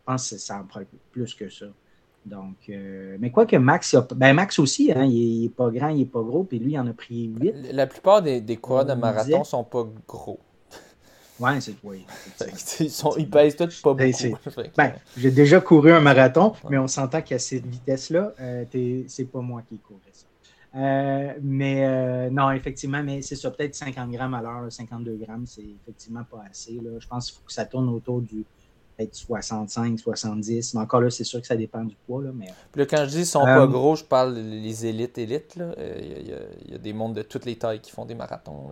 je pense que ça en prend plus que ça. Donc, euh, mais quoi que Max, ben Max aussi, hein, il, n'est pas grand, il n'est pas gros, puis lui, il en a pris 8. La plupart des, des coureurs de marathon ne sont pas gros. Ouais, c'est oui. ils, sont, ils pèsent tous pas ben, beaucoup. Ben, j'ai déjà couru un marathon, mais on s'entend qu'à cette vitesse-là, euh, c'est pas moi qui courais ça. Euh, mais non, effectivement, mais c'est ça, peut-être 50 grammes à l'heure, 52 grammes, c'est effectivement pas assez. Là. Je pense qu'il faut que ça tourne autour du peut-être 65, 70. Mais encore là, c'est sûr que ça dépend du poids. Là, mais... Puis là, quand je dis qu'ils sont pas euh, gros, je parle des élites élites. Il euh, y, a des mondes de toutes les tailles qui font des marathons.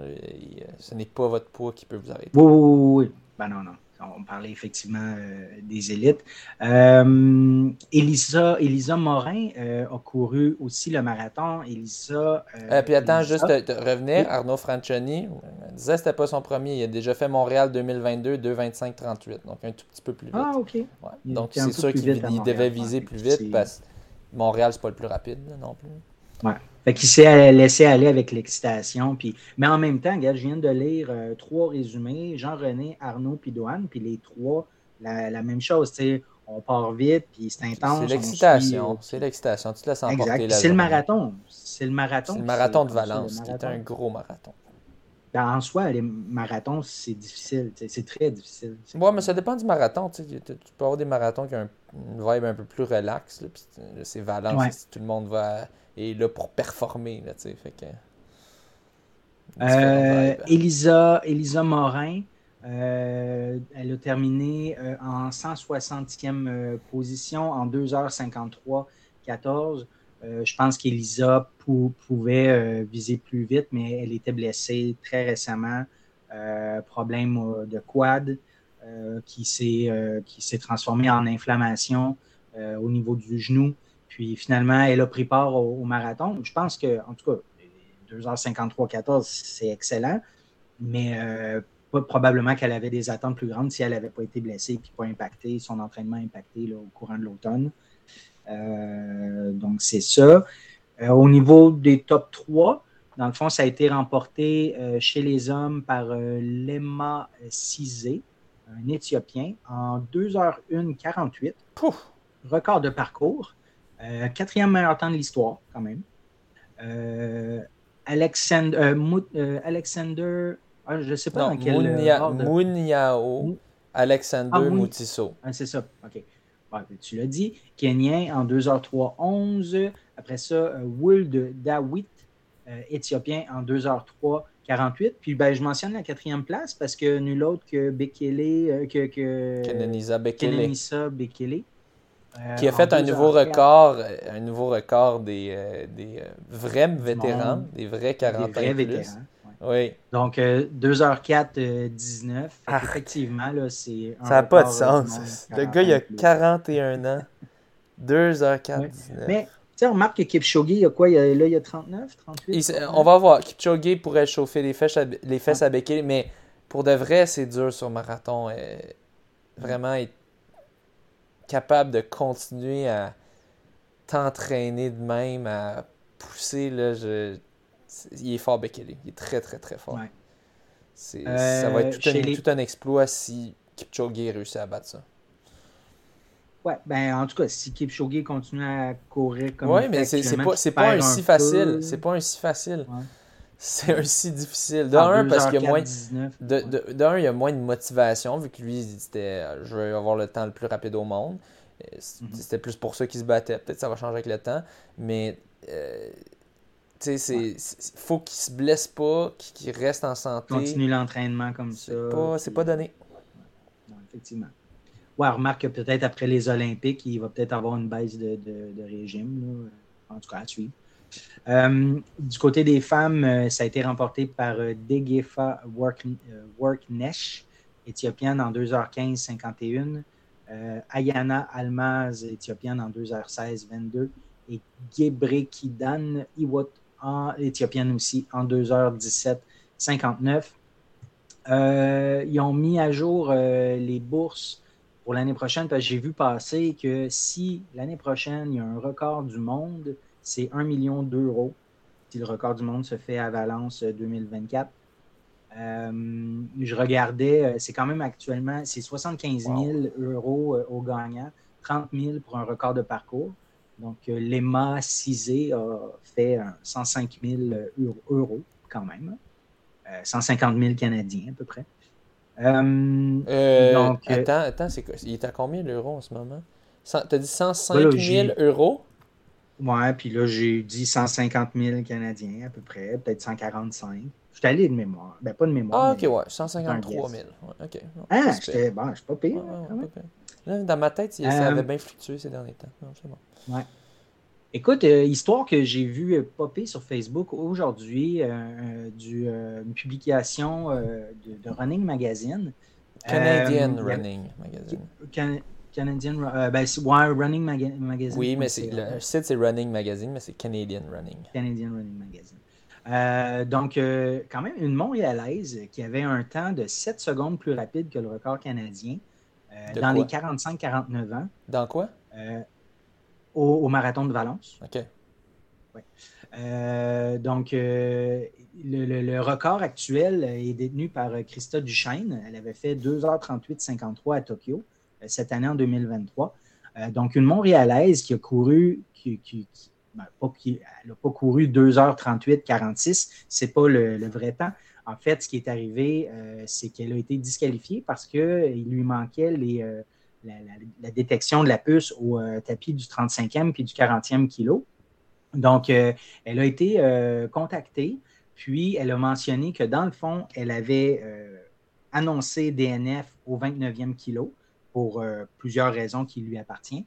ce n'est pas votre poids qui peut vous arrêter. Oui, oui, oui. Ben non, non on parlait effectivement euh, des élites. Euh, Elisa, Elisa Morin euh, a couru aussi le marathon. Elisa. puis attends, juste revenir, Arnaud Franchoni disait que c'était pas son premier. Il a déjà fait Montréal 2022, 2,25-38. Donc un tout petit peu plus vite. Ah, OK. Donc c'est sûr qu'il devait viser plus vite parce que Montréal, c'est pas le plus rapide non plus. Ouais. Fait qu'il s'est laissé aller avec l'excitation. Puis... Mais en même temps, regarde, je viens de lire euh, trois résumés, Jean-René, Arnaud puis Douane, puis les trois la, même chose. On part vite, puis c'est intense. C'est l'excitation. C'est l'excitation. Tu te laisses emporter C'est le marathon. C'est le marathon. C'est le marathon de Valence, qui est un gros marathon. Ben, en soi, les marathons, c'est difficile. C'est très difficile. Oui, mais ça dépend du marathon. Tu, peux avoir des marathons qui ont une vibe un peu plus relax. C'est Valence. Tout le monde va est là pour performer. Là, fait que... Euh, Elisa, Elisa Morin, euh, elle a terminé euh, en 160e position en 2h53-14. je pense qu'Elisa pouvait viser plus vite, mais elle était blessée très récemment. problème de quad qui s'est transformé en inflammation au niveau du genou. Puis finalement, elle a pris part au, au marathon. Je pense que, en tout cas, 2h53-14, c'est excellent, mais euh, probablement qu'elle avait des attentes plus grandes si elle n'avait pas été blessée et pas impacté, son entraînement impacté au courant de l'automne. Euh, donc, c'est ça. Euh, au niveau des top 3, dans le fond, ça a été remporté chez les hommes par Lema Sizé, un Éthiopien, en 2h1-48. Record de parcours. Quatrième meilleur temps de l'histoire, quand même. Alexander, euh, euh, Alexander ah, je ne sais pas dans quel Mounia. Mouniao Alexander ah, Moutiso. Ah, c'est ça, OK. tu l'as dit. Kenyan en 2h3-11. Après ça, euh, Wold Dawit, éthiopien en 2h3-48. Puis ben, je mentionne la quatrième place parce que nul autre que Bekele, que, que Kenenisa Bekele. Kenenisa Bekele qui a fait un nouveau record, un nouveau record des, euh, des euh, vrais vétérans, des vrais 40 des vrais vétérans. Oui. Donc, 2h4, 19. Ah. Effectivement, là, c'est. Ça n'a pas de sens. Le gars, il a 41 ans. 2h4, 19. Mais, tu sais, on remarque que Kipchoge, il y a quoi il a, Là, il y a 39, 38 On va voir. Kipchoge pourrait chauffer les fesses à, les fesses à Bekele, mais pour de vrai, c'est dur sur marathon. vraiment, il capable de continuer à t'entraîner de même, à pousser, là, je... il est fort Bekele. Il est très, très, très fort. ça va être euh, tout un, exploit si Kipchoge réussit à battre ça. Ouais, ben en tout cas, si Kipchoge continue à courir comme Oui, mais c'est pas, pas un si facile. C'est pas un si facile. C'est un si difficile. D'un, parce qu'il y a moins. de, d'un, il y a moins de motivation, vu que lui, c'était je veux avoir le temps le plus rapide au monde. Euh, mhm. C'était plus pour ça qu'il se battait. Peut-être que ça va changer avec le temps. Mais euh, tu sais, faut qu'il se blesse pas, qu'il reste en santé. Continue l'entraînement comme ça. C'est pas, donné. effectivement. Ouais, remarque que peut-être après les Olympiques, il va peut-être avoir une baisse de, régime. En tout cas, à suivre. Euh, du côté des femmes, euh, ça a été remporté par euh, Degefa Worknesh, éthiopienne en 2h15-51. Ayana Almaz, éthiopienne en 2h16-22. Et Gebrekidan Iwot, éthiopienne aussi, en 2h17-59. ils ont mis à jour les bourses pour l'année prochaine parce que j'ai vu passer que si l'année prochaine, il y a un record du monde c'est 1 million d'euros si le record du monde se fait à Valence 2024. Euh, euh, je regardais, euh, c'est quand même actuellement, c'est 75 000 euros au gagnant, 30 000 pour un record de parcours. Donc, l'EMA Cisé a fait 105 000 euros quand même. 150 000 Canadiens à peu près. donc, attends, attends il est à combien l'euro en ce moment? Tu as dit 105 000 euros? Ouais, puis là, j'ai dit 150 000 Canadiens à peu près, peut-être 145. Je suis allé de mémoire. Ben, pas de mémoire. Ah, ok, ouais, 153 000. ok. ah, j'étais bon, je suis pas pire. dans ma tête, ça avait euh, bien fluctué ces derniers temps. c'est bon. Ouais. Écoute, euh, histoire que j'ai vu euh, popper sur Facebook aujourd'hui, du, une publication de, Running Magazine. Canadian Running Magazine. Canadian euh, ben, Running Magazine. Oui, mais c'est, le site c'est Running Magazine, mais c'est Canadian Running. Canadian Running Magazine. Euh, donc, euh, quand même, une Montréalaise qui avait un temps de 7 secondes plus rapide que le record canadien dans les 45-49 ans. Dans quoi? Au, marathon de Valence. OK. Ouais. donc, le, le, record actuel est détenu par Christa Duchesne. Elle avait fait 2h38-53 à Tokyo. Cette année en 2023. donc, une Montréalaise qui a couru, qui, ben, pas, elle n'a pas couru 2h38, 46, c'est pas le, vrai temps. En fait, ce qui est arrivé, c'est qu'elle a été disqualifiée parce qu'il lui manquait les, la, détection de la puce au tapis du 35e puis du 40e kilo. Donc, elle a été contactée puis, elle a mentionné que dans le fond, elle avait euh, annoncé DNF au 29e kilo pour euh, plusieurs raisons qui lui appartiennent.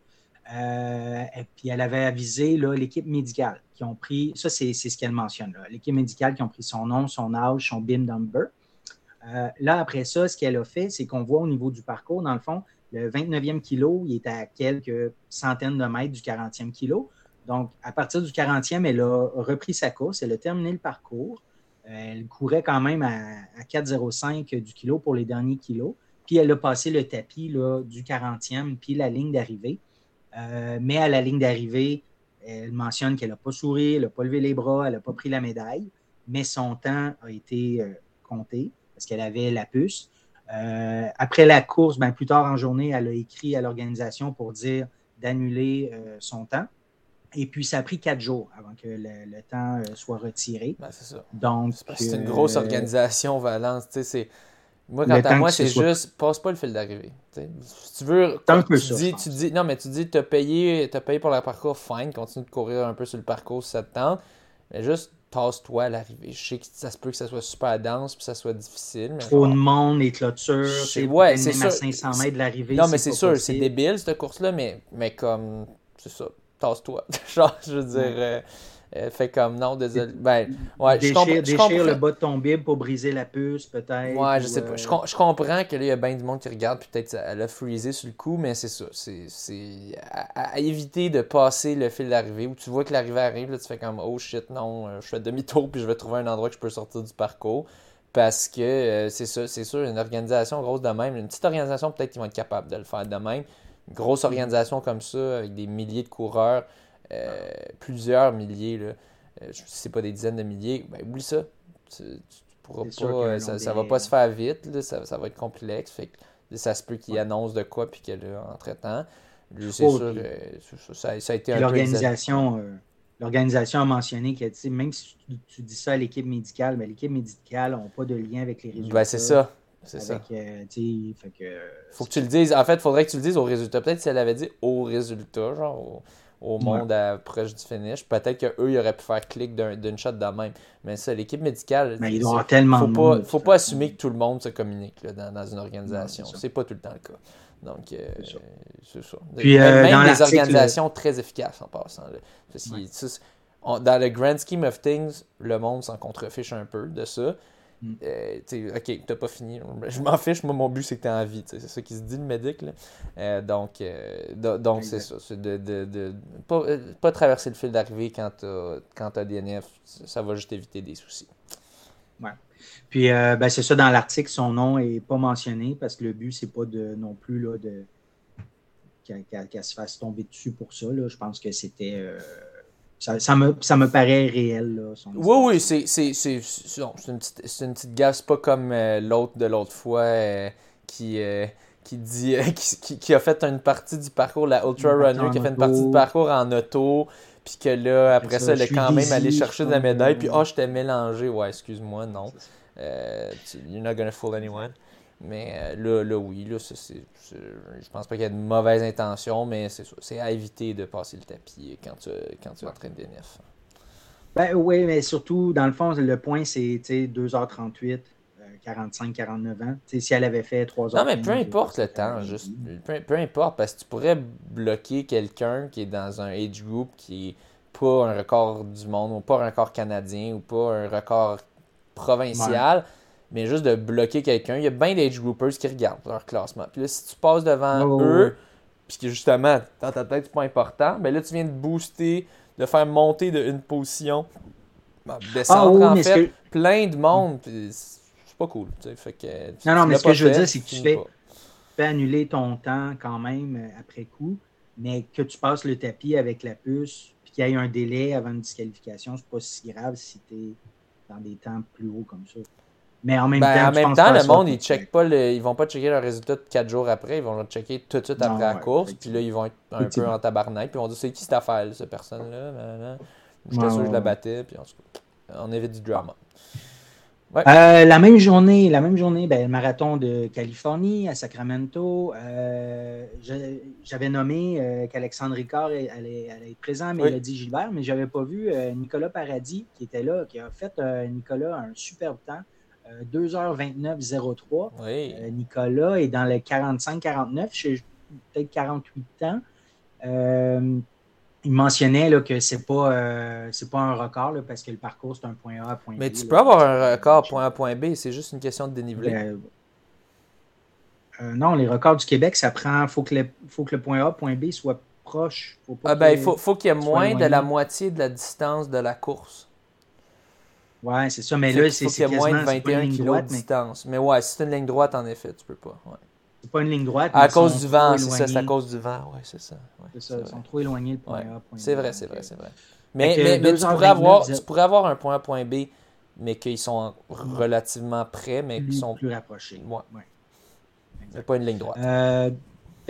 Euh, et puis, elle avait avisé l'équipe médicale qui ont pris, ça c'est ce qu'elle mentionne, l'équipe médicale qui ont pris son nom, son âge, son BIM number. là, après ça, ce qu'elle a fait, c'est qu'on voit au niveau du parcours, dans le fond, le 29e kilo, il est à quelques centaines de mètres du 40e kilo. Donc, à partir du 40e, elle a repris sa course, elle a terminé le parcours. Euh, elle courait quand même à, 4,05 du kilo pour les derniers kilos. Puis elle a passé le tapis là, du 40e, puis la ligne d'arrivée. Euh, mais à la ligne d'arrivée, elle mentionne qu'elle n'a pas souri, elle n'a pas levé les bras, elle n'a pas pris la médaille, mais son temps a été euh, compté parce qu'elle avait la puce. après la course, ben, plus tard en journée, elle a écrit à l'organisation pour dire d'annuler son temps. Et puis, ça a pris quatre jours avant que le, temps euh, soit retiré. Ben, c'est ça. Donc, c'est une grosse euh, organisation, Valence. Moi, quant à moi, c'est juste, passe pas le fil d'arrivée. Si tu veux, tu, dis, tu dis, non, mais tu dis, tu as payé, as payé pour le parcours, fine, continue de courir un peu sur le parcours si ça te tente, mais juste tasse-toi à l'arrivée. Je sais que ça se peut que ça soit super dense puis ça soit difficile. Mais Trop de monde, les clôtures, c'est ouais, c'est sûr. à 500 mètres de l'arrivée. Non, mais c'est sûr, c'est débile cette course-là, mais, mais comme, c'est ça tasse-toi. Genre, je veux dire, euh, euh, fait comme non, désolé. Ben, ouais, déchire, je, déchire le bas de ton bible pour briser la puce, peut-être. Ouais, je sais pas. Euh, je, comprends que là, il y a bien du monde qui regarde, peut-être elle a freezé sur le coup, mais c'est ça. C'est à, à, éviter de passer le fil d'arrivée où tu vois que l'arrivée arrive, là, tu fais comme oh shit, non, je fais demi-tour puis je vais trouver un endroit que je peux sortir du parcours. Parce que c'est ça, c'est sûr, une organisation grosse de même, une petite organisation, peut-être qu'ils vont être capables de le faire de même grosse organisation comme ça, avec des milliers de coureurs, euh, plusieurs milliers, là, euh, je sais pas des dizaines de milliers, ben oublie ça. Tu, pourras pas, ça, ça va pas se faire vite, ça, ça, va être complexe. Fait que, ça se peut qu'il annonce de quoi puis qu'elle a entre-temps. C'est oh, sûr, ça, ça, a été un L'organisation euh, l'organisation a mentionné que même si tu, dis ça à l'équipe médicale, ben, l'équipe médicale n'a pas de lien avec les résultats. Ben, c'est ça. C'est ça. Euh, Faut que tu le dises. En fait, il faudrait que tu le dises au résultat. Peut-être si elle avait dit au résultat, genre au, monde proche du finish, peut-être qu'eux, ils auraient pu faire clic d'une shot de même. Mais ça, l'équipe médicale. Mais il doit tellement. Faut pas, faut pas assumer que tout le monde se communique dans, une organisation. C'est pas tout le temps le cas. Donc, euh, c'est ça. Puis, euh, même des organisations très efficaces en passant. dans le grand scheme of things, le monde s'en contrefiche un peu de ça. Mm. Euh, ok, t'as pas fini. Je m'en fiche, moi, mon but, c'est que t'es en vie. C'est ça qui se dit, le médic. Euh, donc, euh, donc c'est ça. C'est de, de, de pas, pas, traverser le fil d'arrivée quand t'as as DNF. Ça va juste éviter des soucis. Ouais. Puis, ben, c'est ça, dans l'article, son nom n'est pas mentionné parce que le but, c'est pas de non plus là, de qu'elle se fasse tomber dessus pour ça. Là. Je pense que c'était ça, me, ça me paraît réel. Là, oui, oui, c'est, c'est, c'est, une, petite, c'est une petite gaffe, pas comme euh, l'autre de l'autre fois euh, qui, euh, qui, dit, qui, qui, a fait une partie du parcours, la Ultra Runner, qui a fait une partie du parcours en auto, puis que là, après ça, elle est quand même allé chercher de la médaille, puis oh, je t'ai mélangé. Ouais, excuse-moi, non. you're not gonna fool anyone. Mais euh, là, là, oui, là, c'est, je pense pas qu'il y ait de mauvaises intentions, mais c'est, à éviter de passer le tapis quand tu, quand tu es en train de DNF. Ben, oui, mais surtout, dans le fond, le point, c'est 2h38. 45, 49 ans. si elle avait fait 3 heures. Non, mais peu importe le temps, juste. Peu, importe, parce que tu pourrais bloquer quelqu'un qui est dans un age group qui est pas un record du monde, ou pas un record canadien, ou pas un record provincial mais juste de bloquer quelqu'un. Il y a bien d'age groupers qui regardent leur classement. Puis là, si tu passes devant eux, puis que justement, dans ta tête, c'est pas important, mais là, tu viens de booster, de faire monter de une position, descendre ah en fait, plein de monde. C'est pas cool. Fait que, non, non, mais ce que je veux dire, c'est que tu fais, fais annuler ton temps quand même euh, après coup, mais que tu passes le tapis avec la puce, puis qu'il y ait un délai avant une disqualification, c'est pas si grave si tu es dans des temps plus hauts comme ça. Mais en même ben, temps, en même temps le monde, ils check pas ils vont pas checker leurs résultats de 4 jours après, ils vont le checker tout de suite après la course, puis là, ils vont être un peu en tabarnak, puis ils vont dire c'est qui cette affaire, cette personne-là Je suis sûr que je la battais, puis on évite du drama. Euh, la même journée, la même journée, ben, le marathon de Californie à Sacramento. Euh, j'avais nommé euh, qu'Alexandre Ricard allait, être présent, mais il a dit Gilbert, mais je n'avais pas vu Nicolas Paradis qui était là, qui a fait Nicolas un superbe temps. 2h29.03. Oui. Nicolas est dans le 45-49, peut-être 48 ans il mentionnait là, que c'est pas euh, pas un record parce que le parcours c'est un point A à point B. Mais tu peux avoir un record point A point B, c'est juste une question de dénivelé. Ben, euh, non, les records du Québec, ça prend. faut que le, faut que le point A point B soit proche. ah ben, il faut, faut qu'il y ait moins de la moitié de la distance de la course. Ouais, c'est ça, mais là, c'est. Moins de 21 km de distance. Mais ouais, si c'est une ligne droite, en effet, tu peux pas. Ouais. C'est pas une ligne droite. À cause du vent, c'est ça, c'est à cause du vent, ouais, c'est ça. c'est ça, ils sont trop éloignés le point A, point C'est vrai, c'est vrai, c'est vrai. Mais, mais, mais tu, pourrais avoir, tu pourrais avoir un point A, point B, mais qu'ils sont relativement près, mais qu'ils sont plus rapprochés. Ouais. ouais. pas une ligne droite. Euh,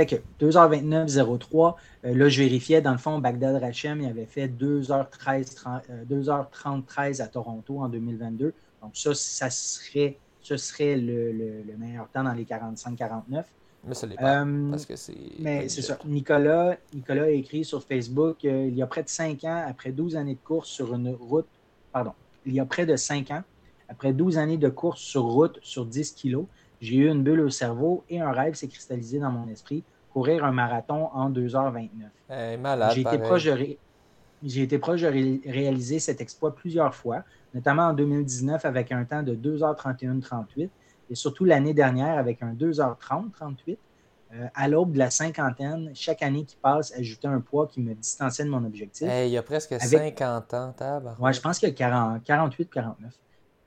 fait que 2h29.03, euh, là, je vérifiais, dans le fond, Bagdad Rachem, il avait fait 2h13, 2h30 à Toronto en 2022. Donc, ça, ça serait ce serait le, meilleur temps dans les 45-49. Mais ça l'est pas. Euh, parce que c'est. Mais c'est ça. Nicolas, Nicolas a écrit sur Facebook euh, il y a près de 5 ans, après 12 années de course sur une route. Pardon. Il y a près de 5 ans, après 12 années de course sur route sur 10 kilos, j'ai eu une bulle au cerveau et un rêve s'est cristallisé dans mon esprit courir un marathon en 2h29. malade. J'ai été, proche de j'ai été proche de réaliser cet exploit plusieurs fois notamment en 2019 avec un temps de 2h31-38 et surtout l'année dernière avec un 2h30-38. Euh, à l'aube de la cinquantaine, chaque année qui passe, ajouter un poids qui me distançait de mon objectif. il y a presque 50 ans, Oui, je pense qu'il y a 48-49.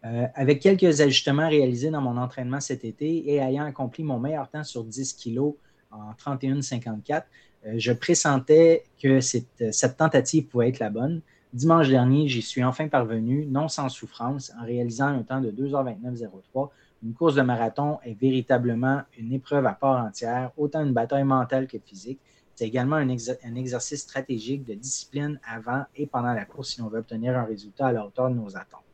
Euh, avec quelques ajustements réalisés dans mon entraînement cet été et ayant accompli mon meilleur temps sur 10 kilos en 31-54, euh, je pressentais que cette, cette, tentative pouvait être la bonne. Dimanche dernier, j'y suis enfin parvenu, non sans souffrance, en réalisant un temps de 2h29.03. Une course de marathon est véritablement une épreuve à part entière, autant une bataille mentale que physique. C'est également un, exercice stratégique de discipline avant et pendant la course si on veut obtenir un résultat à la hauteur de nos attentes.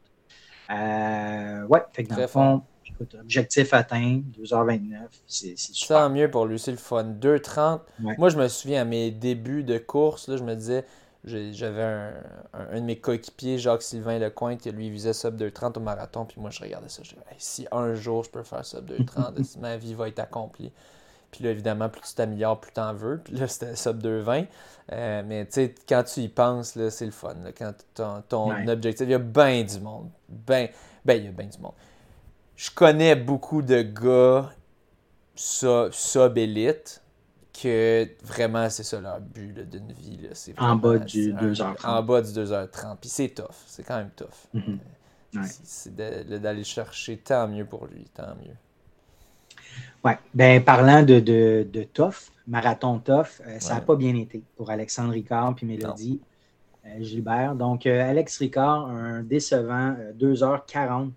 Euh, ouais, fait que dans le fond, écoute, objectif atteint, 2h29, c'est super. Tant mieux pour lui, c'est le fun. 2h30. Moi, je me souviens à mes débuts de course, là, je me disais, j'avais un, un, de mes coéquipiers, Jacques Sylvain Lecointe, qui lui visait sub 2.30 au marathon. Puis moi, je regardais ça. Je disais, si un jour je peux faire sub 2.30, ma vie va être accomplie. Puis là, évidemment, plus tu t'améliores, plus tu en veux. Puis là, c'était sub 2.20. Euh, mais tu sais, quand tu y penses, c'est le fun. Quand ton, ton objectif, il y a bien du monde. Ben, ben, il y a bien du monde. Je connais beaucoup de gars sub-élite que vraiment, c'est ça leur but d'une vie. en bas du 2h30. En bas du 2h30. Puis c'est tough. C'est quand même tough. Mm-hmm. Euh, c'est d'aller chercher tant mieux pour lui. Tant mieux. Oui. Ben, parlant de, de, de tough, marathon tough, euh, ça n'a pas bien été pour Alexandre Ricard puis Mélodie euh, Gilbert. Donc, Alex Ricard, un décevant 2h40-39.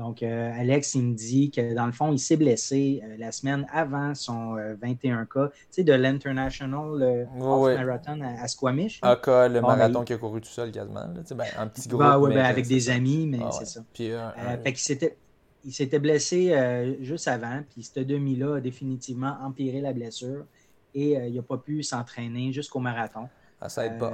Donc, euh, Alex, il me dit que dans le fond, il s'est blessé euh, la semaine avant son 21K, euh, tu sais, de l'International Marathon à, Squamish. AK, le ben, marathon qui a couru tout seul quasiment. ben, un petit groupe. Ben, ouais, ben, avec des amis, mais c'est ça. Puis, fait qu'il il s'était blessé juste avant, puis cette demi-là a définitivement empiré la blessure et il n'a pas pu s'entraîner jusqu'au marathon. Ah, ça aide pas.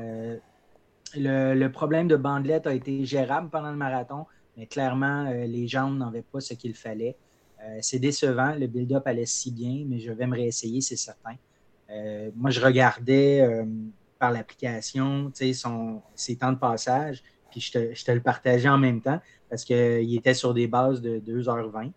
Le, le, problème de bandelette a été gérable pendant le marathon, mais clairement, euh, les jambes n'avaient pas ce qu'il fallait. Euh, c'est décevant. Le build-up allait si bien, mais je vais me réessayer, c'est certain. Euh, moi, je regardais par l'application ses temps de passage, puis je te, le partageais en même temps parce qu'il était sur des bases de 2h20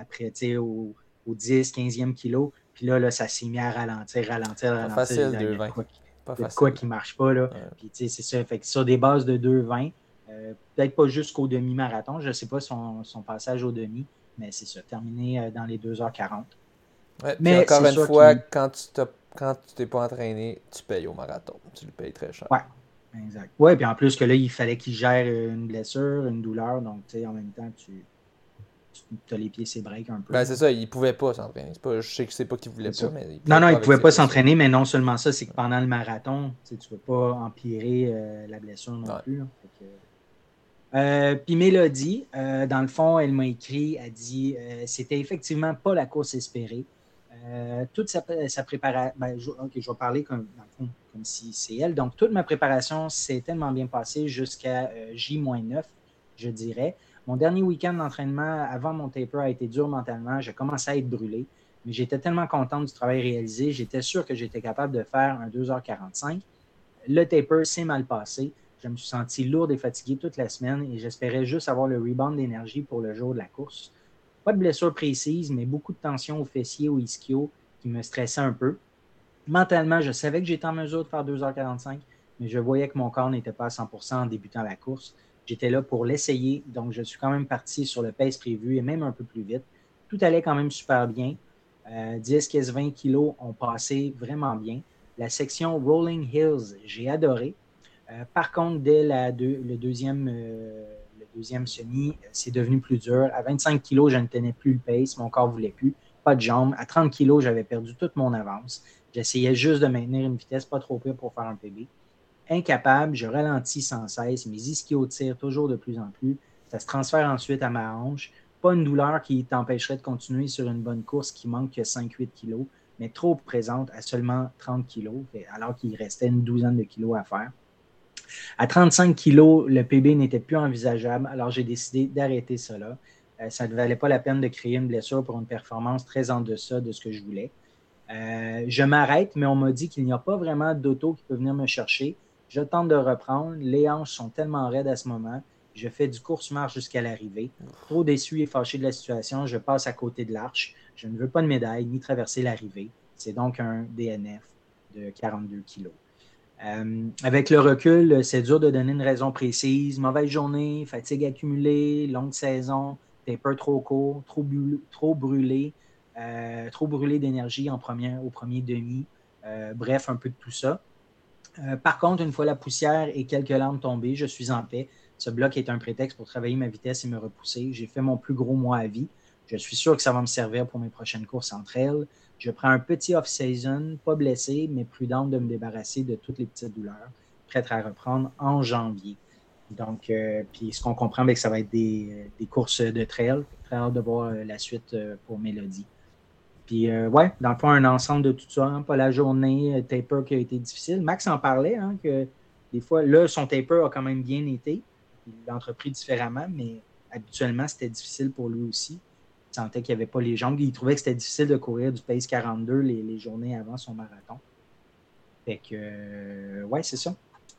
après, au, au 10, 15e kilo. Puis là, là ça s'est mis à ralentir, ralentir, ralentir. Pas facile, 2,20. Pas facile. quoi qui ne marche pas. Là. Puis, c'est ça. Fait que sur des bases de 2,20, euh, peut-être pas jusqu'au demi-marathon. Je ne sais pas son, passage au demi, mais c'est ça, terminé euh, dans les 2h40. mais encore une fois, quand tu quand tu t'es pas entraîné, tu payes au marathon. Tu le payes très cher. Ouais, exact. Ouais, puis en plus que là, il fallait qu'il gère une blessure, une douleur, donc tu sais, en même temps, tu, tu as les pieds, c'est break un peu. Ben, c'est ça, il pouvait pas s'entraîner. je sais que c'est pas qu'il voulait pas, mais. non, non, il pouvait pas s'entraîner, mais non seulement ça, c'est que pendant le marathon, tu ne peux pas empirer euh, la blessure non plus. Euh, puis Mélodie, euh, dans le fond, elle m'a écrit, elle dit c'était effectivement pas la course espérée. toute sa, préparation, ben, je, je vais parler comme, comme si c'est elle. Donc, toute ma préparation s'est tellement bien passée jusqu'à J-9, je dirais. Mon dernier week-end d'entraînement avant mon taper a été dur mentalement. J'ai commencé à être brûlé, mais j'étais tellement content du travail réalisé. J'étais sûr que j'étais capable de faire un 2h45. Le taper s'est mal passé. Je me suis senti lourd et fatigué toute la semaine et j'espérais juste avoir le rebound d'énergie pour le jour de la course. Pas de blessure précise, mais beaucoup de tension au fessier, au ischio qui me stressait un peu. Mentalement, je savais que j'étais en mesure de faire 2h45, mais je voyais que mon corps n'était pas à 100% en débutant la course. J'étais là pour l'essayer, donc je suis quand même parti sur le pace prévu et même un peu plus vite. Tout allait quand même super bien. 10, 15, 20 kilos ont passé vraiment bien. La section Rolling Hills, j'ai adoré. Euh, par contre, dès le, deuxième, euh, semi, c'est devenu plus dur. À 25 kilos, je ne tenais plus le pace, mon corps ne voulait plus. Pas de jambes. À 30 kilos, j'avais perdu toute mon avance. J'essayais juste de maintenir une vitesse pas trop pire pour faire un PB incapable, je ralentis sans cesse, mes ischios tirent toujours de plus en plus, ça se transfère ensuite à ma hanche. Pas une douleur qui t'empêcherait de continuer sur une bonne course qui manque que 5-8 kilos, mais trop présente à seulement 30 kilos, alors qu'il restait une douzaine de kilos à faire. À 35 kilos, le PB n'était plus envisageable, alors j'ai décidé d'arrêter cela. Euh, ça ne valait pas la peine de créer une blessure pour une performance très en deçà de ce que je voulais. Euh, je m'arrête, mais on m'a dit qu'il n'y a pas vraiment d'auto qui peut venir me chercher. Je tente de reprendre. Les hanches sont tellement raides à ce moment. Je fais du course-marche jusqu'à l'arrivée. Trop déçu et fâché de la situation, je passe à côté de l'arche. Je ne veux pas de médaille ni traverser l'arrivée. C'est donc un DNF de 42 kilos. Euh, avec le recul, c'est dur de donner une raison précise. Mauvaise journée, fatigue accumulée, longue saison, taper trop court, trop, trop brûlé, euh, trop brûlé d'énergie en au premier demi. Euh, bref, un peu de tout ça. Euh, par contre, une fois la poussière et quelques larmes tombées, je suis en paix. Ce bloc est un prétexte pour travailler ma vitesse et me repousser. J'ai fait mon plus gros mois à vie. Je suis sûr que ça va me servir pour mes prochaines courses entre elles. Je prends un petit off-season, pas blessé, mais prudent de me débarrasser de toutes les petites douleurs, prête à reprendre en janvier. Donc, puis ce qu'on comprend, c'est que ça va être des, des, courses de trail. Très hâte de voir la suite pour Mélodie. Puis, euh, ouais, dans le fond, un ensemble de tout ça, hein, pas la journée, euh, taper qui a été difficile. Max en parlait, hein, que des fois, là, son taper a quand même bien été. Il l'a entrepris différemment, mais habituellement, c'était difficile pour lui aussi. Il sentait qu'il n'y avait pas les jambes. Il trouvait que c'était difficile de courir du pace 42 les, journées avant son marathon. Fait que, euh, ouais, c'est ça.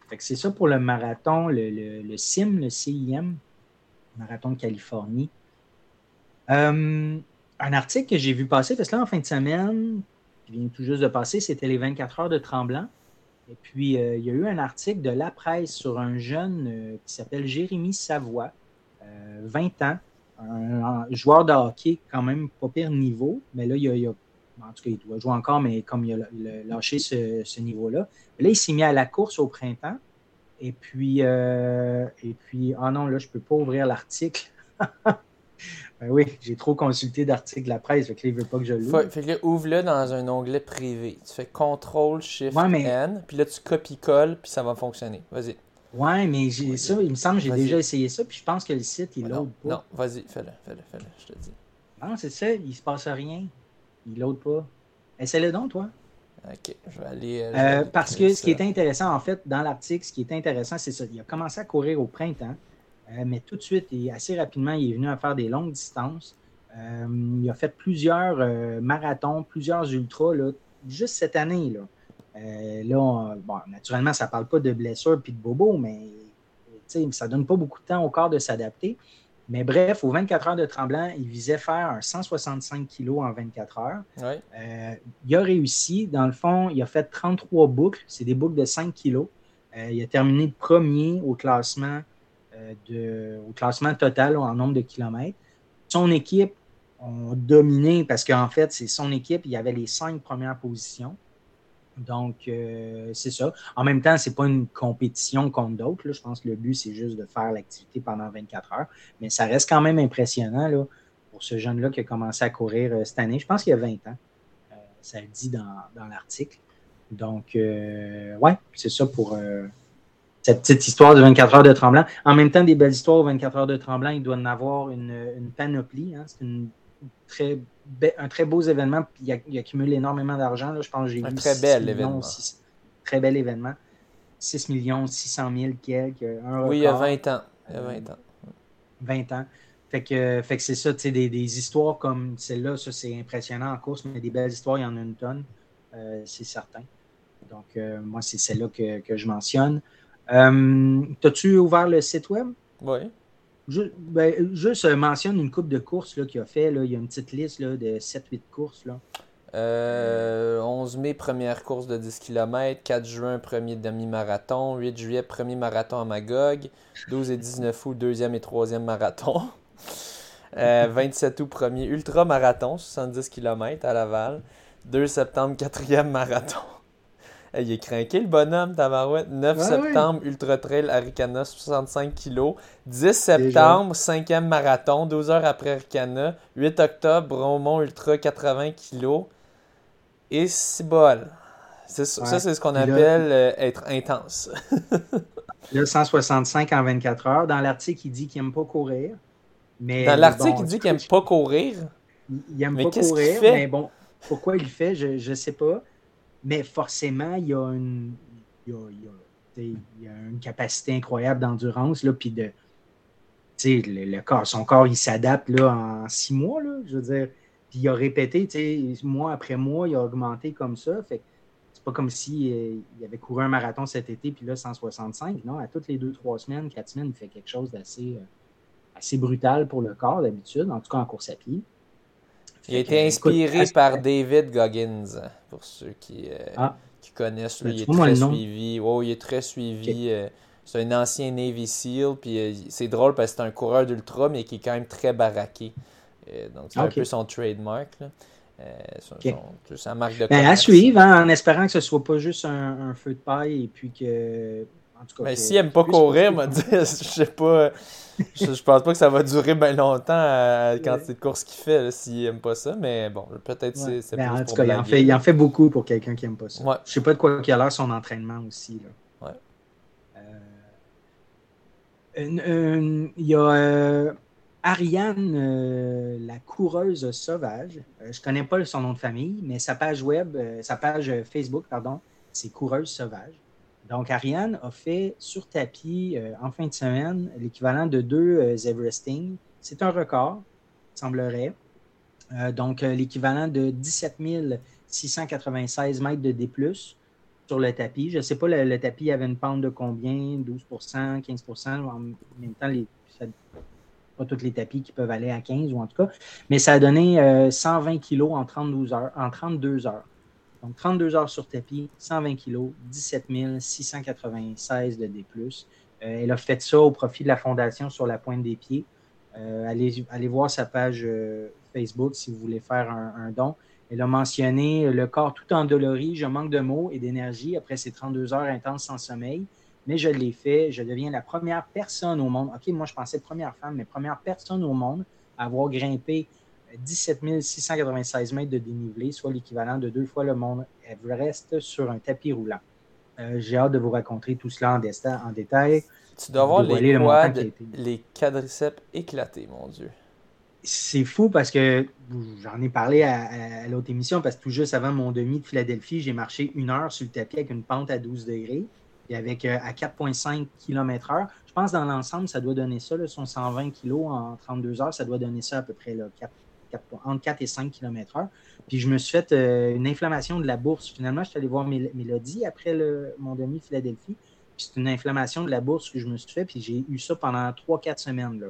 Fait que c'est ça pour le marathon, le, le, le CIM, le marathon de Californie. Un article que j'ai vu passer, parce que là, en fin de semaine, qui vient tout juste de passer, c'était les 24 heures de Tremblant. Et puis, euh, il y a eu un article de la presse sur un jeune euh, qui s'appelle Jérémy Savoie, 20 euh, ans, un, joueur de hockey quand même pas pire niveau, mais là, il a, en tout cas, il doit jouer encore, mais comme il a, lâché ce, niveau-là. Là, il s'est mis à la course au printemps. Et puis, et puis, ah non, là, je ne peux pas ouvrir l'article. Ben oui, j'ai trop consulté d'articles de la presse, fait que là, il veut pas que je l'ouvre. Fait, que là, ouvre-le dans un onglet privé. Tu fais CTRL SHIFT N, puis là, tu copies-colles, puis ça va fonctionner. Vas-y. Ouais, mais j'ai ça, il me semble que j'ai déjà essayé ça, puis je pense que le site, il load pas. Non, vas-y, fais-le, fais-le, fais-le, je te dis. Non, c'est ça, il se passe rien. Il load pas. Essaie-le donc, toi. OK, je vais aller. Euh, euh, parce que ce qui est intéressant, en fait, dans l'article, ce qui est intéressant, c'est ça. Il a commencé à courir au printemps. Euh, mais tout de suite et assez rapidement, il est venu à faire des longues distances. Euh, il a fait plusieurs euh, marathons, plusieurs ultras, juste cette année. Là, naturellement, ça ne parle pas de blessures et de bobos, mais ça ne donne pas beaucoup de temps au corps de s'adapter. Mais bref, aux 24 heures de tremblant, il visait faire un 165 kg en 24 heures. il a réussi. Dans le fond, il a fait 33 boucles. C'est des boucles de 5 kg. il a terminé premier au classement euh, de, au classement total en nombre de kilomètres. Son équipe a dominé parce qu'en fait, c'est son équipe, il y avait les cinq premières positions. Donc, euh, c'est ça. En même temps, ce n'est pas une compétition contre d'autres. Je pense que le but, c'est juste de faire l'activité pendant 24 heures. Mais ça reste quand même impressionnant. Là. pour ce jeune-là qui a commencé à courir cette année. Je pense qu'il y a 20 ans. ça le dit dans, dans l'article. Donc, ouais, c'est ça pour cette petite histoire de 24 heures de Tremblant. En même temps, des belles histoires aux 24 heures de Tremblant, il doit en avoir une, panoplie. Hein. C'est très, un très beau événement. Il, il accumule énormément d'argent. Je pense que j'ai Un très bel événement. très bel événement. 6 millions 600 000 quelques. oui, il y a 20 ans. Il y a 20 ans. 20 ans. Fait que, fait que c'est ça, des, des histoires comme celle-là, ça c'est impressionnant en course, mais des belles histoires, il y en a une tonne, euh, c'est certain. Donc, euh, moi, c'est celle-là que, que, je mentionne. Euh, T'as-tu ouvert le site web? Oui. Ben, juste euh, mentionne une coupe de courses qu'il a fait. Là. Il y a une petite liste là, de 7-8 courses. Là. 11 euh, mai, première course de 10 km. 4 juin, premier demi-marathon. 8 juillet, premier marathon à Magog. 12 et 19 août, deuxième et troisième marathon. 27 août, premier ultra-marathon, 70 km à Laval. 2 septembre, quatrième marathon il est craqué le bonhomme, Tamarouette. 9 septembre, Ultra Trail Aricana, 65 kg. 10 septembre, 5e marathon, 12 heures après Aricana. 8 octobre, Bromont Ultra, 80 kg. Et c'est bol. Ça, c'est ce qu'on appelle euh, être intense. là, 165 en 24 heures. Dans l'article, il dit qu'il n'aime pas courir. Mais Dans l'article, il dit qu'il n'aime pas courir. Il n'aime pas courir, mais bon, pourquoi il le fait, je ne sais pas mais forcément, il y a une, une capacité incroyable d'endurance, là, puis de, le, le, corps, son corps, il s'adapte là, en six mois, là, je veux dire. Puis il a répété, mois après mois, il a augmenté comme ça. Fait c'est pas comme s'il euh, il avait couru un marathon cet été, puis là, 165. Non, à toutes les deux, trois semaines, quatre semaines, il fait quelque chose d'assez euh, assez brutal pour le corps d'habitude, en tout cas en course à pied. Il a été inspiré par David Goggins, pour ceux qui, euh, ah. qui connaissent. Lui, il est très suivi. Oh, il est très suivi. Euh, c'est un ancien Navy SEAL. Puis euh, c'est drôle parce que c'est un coureur d'ultra, mais qui est quand même très baraqué. donc c'est un peu son trademark. Là. sa marque de ben, À suivre, hein, en espérant que ce ne soit pas juste un, feu de paille et puis que. En tout cas, mais s'il n'aime pas courir, dit, je sais pas je, je, pense pas que ça va durer bien longtemps à la quantité de courses qu'il fait s'il n'aime pas ça, mais bon, peut-être c'est ben, En tout cas, il en, fait, il en, fait, beaucoup pour quelqu'un qui n'aime pas ça. Ouais. Je sais pas de quoi il a l'air son entraînement aussi. Là. Ouais. Euh, il y a euh, Ariane, euh, la coureuse sauvage. je connais pas son nom de famille, mais sa page web, sa page Facebook, pardon, c'est Coureuse sauvage. Donc, Ariane a fait sur tapis euh, en fin de semaine l'équivalent de deux euh, Everesting. C'est un record, semblerait. Euh, donc, l'équivalent de 17 696 mètres de D, sur le tapis. Je ne sais pas, le, tapis avait une pente de combien? 12% 15 En même temps, pas tous les tapis qui peuvent aller à 15 ou en tout cas. Mais ça a donné 120 kilos en, 32 heures, en 32 heures. Donc, 32 heures sur tapis, 120 kg, 17 696 de D+. Euh, elle a fait ça au profit de la fondation sur la pointe des pieds. Euh, allez, voir sa page euh, Facebook si vous voulez faire un, don. Elle a mentionné le corps tout endolori, je manque de mots et d'énergie après ces 32 heures intenses sans sommeil, mais je l'ai fait. Je deviens la première personne au monde. OK, moi je pensais première femme, mais première personne au monde à avoir grimpé 17 696 mètres de dénivelé, soit l'équivalent de deux fois le monde Everest sur un tapis roulant. Euh, j'ai hâte de vous raconter tout cela en, détail. Tu dois voir les quads, les quadriceps éclatés, mon Dieu. C'est fou parce que j'en ai parlé à, l'autre émission parce que tout juste avant mon demi de Philadelphie, j'ai marché une heure sur le tapis avec une pente à 12 degrés et avec euh, à 4,5 km/h. Je pense dans l'ensemble, ça doit donner ça, là, son 120 kg en 32 heures, ça doit donner ça à peu près là, 4, entre 4 et 5 km/h. Puis je me suis fait euh, une inflammation de la bourse. Finalement, je suis allé voir Mélodie après le, mon demi Philadelphie. Puis c'est une inflammation de la bourse que je me suis fait. Puis j'ai eu ça pendant 3-4 semaines. Là.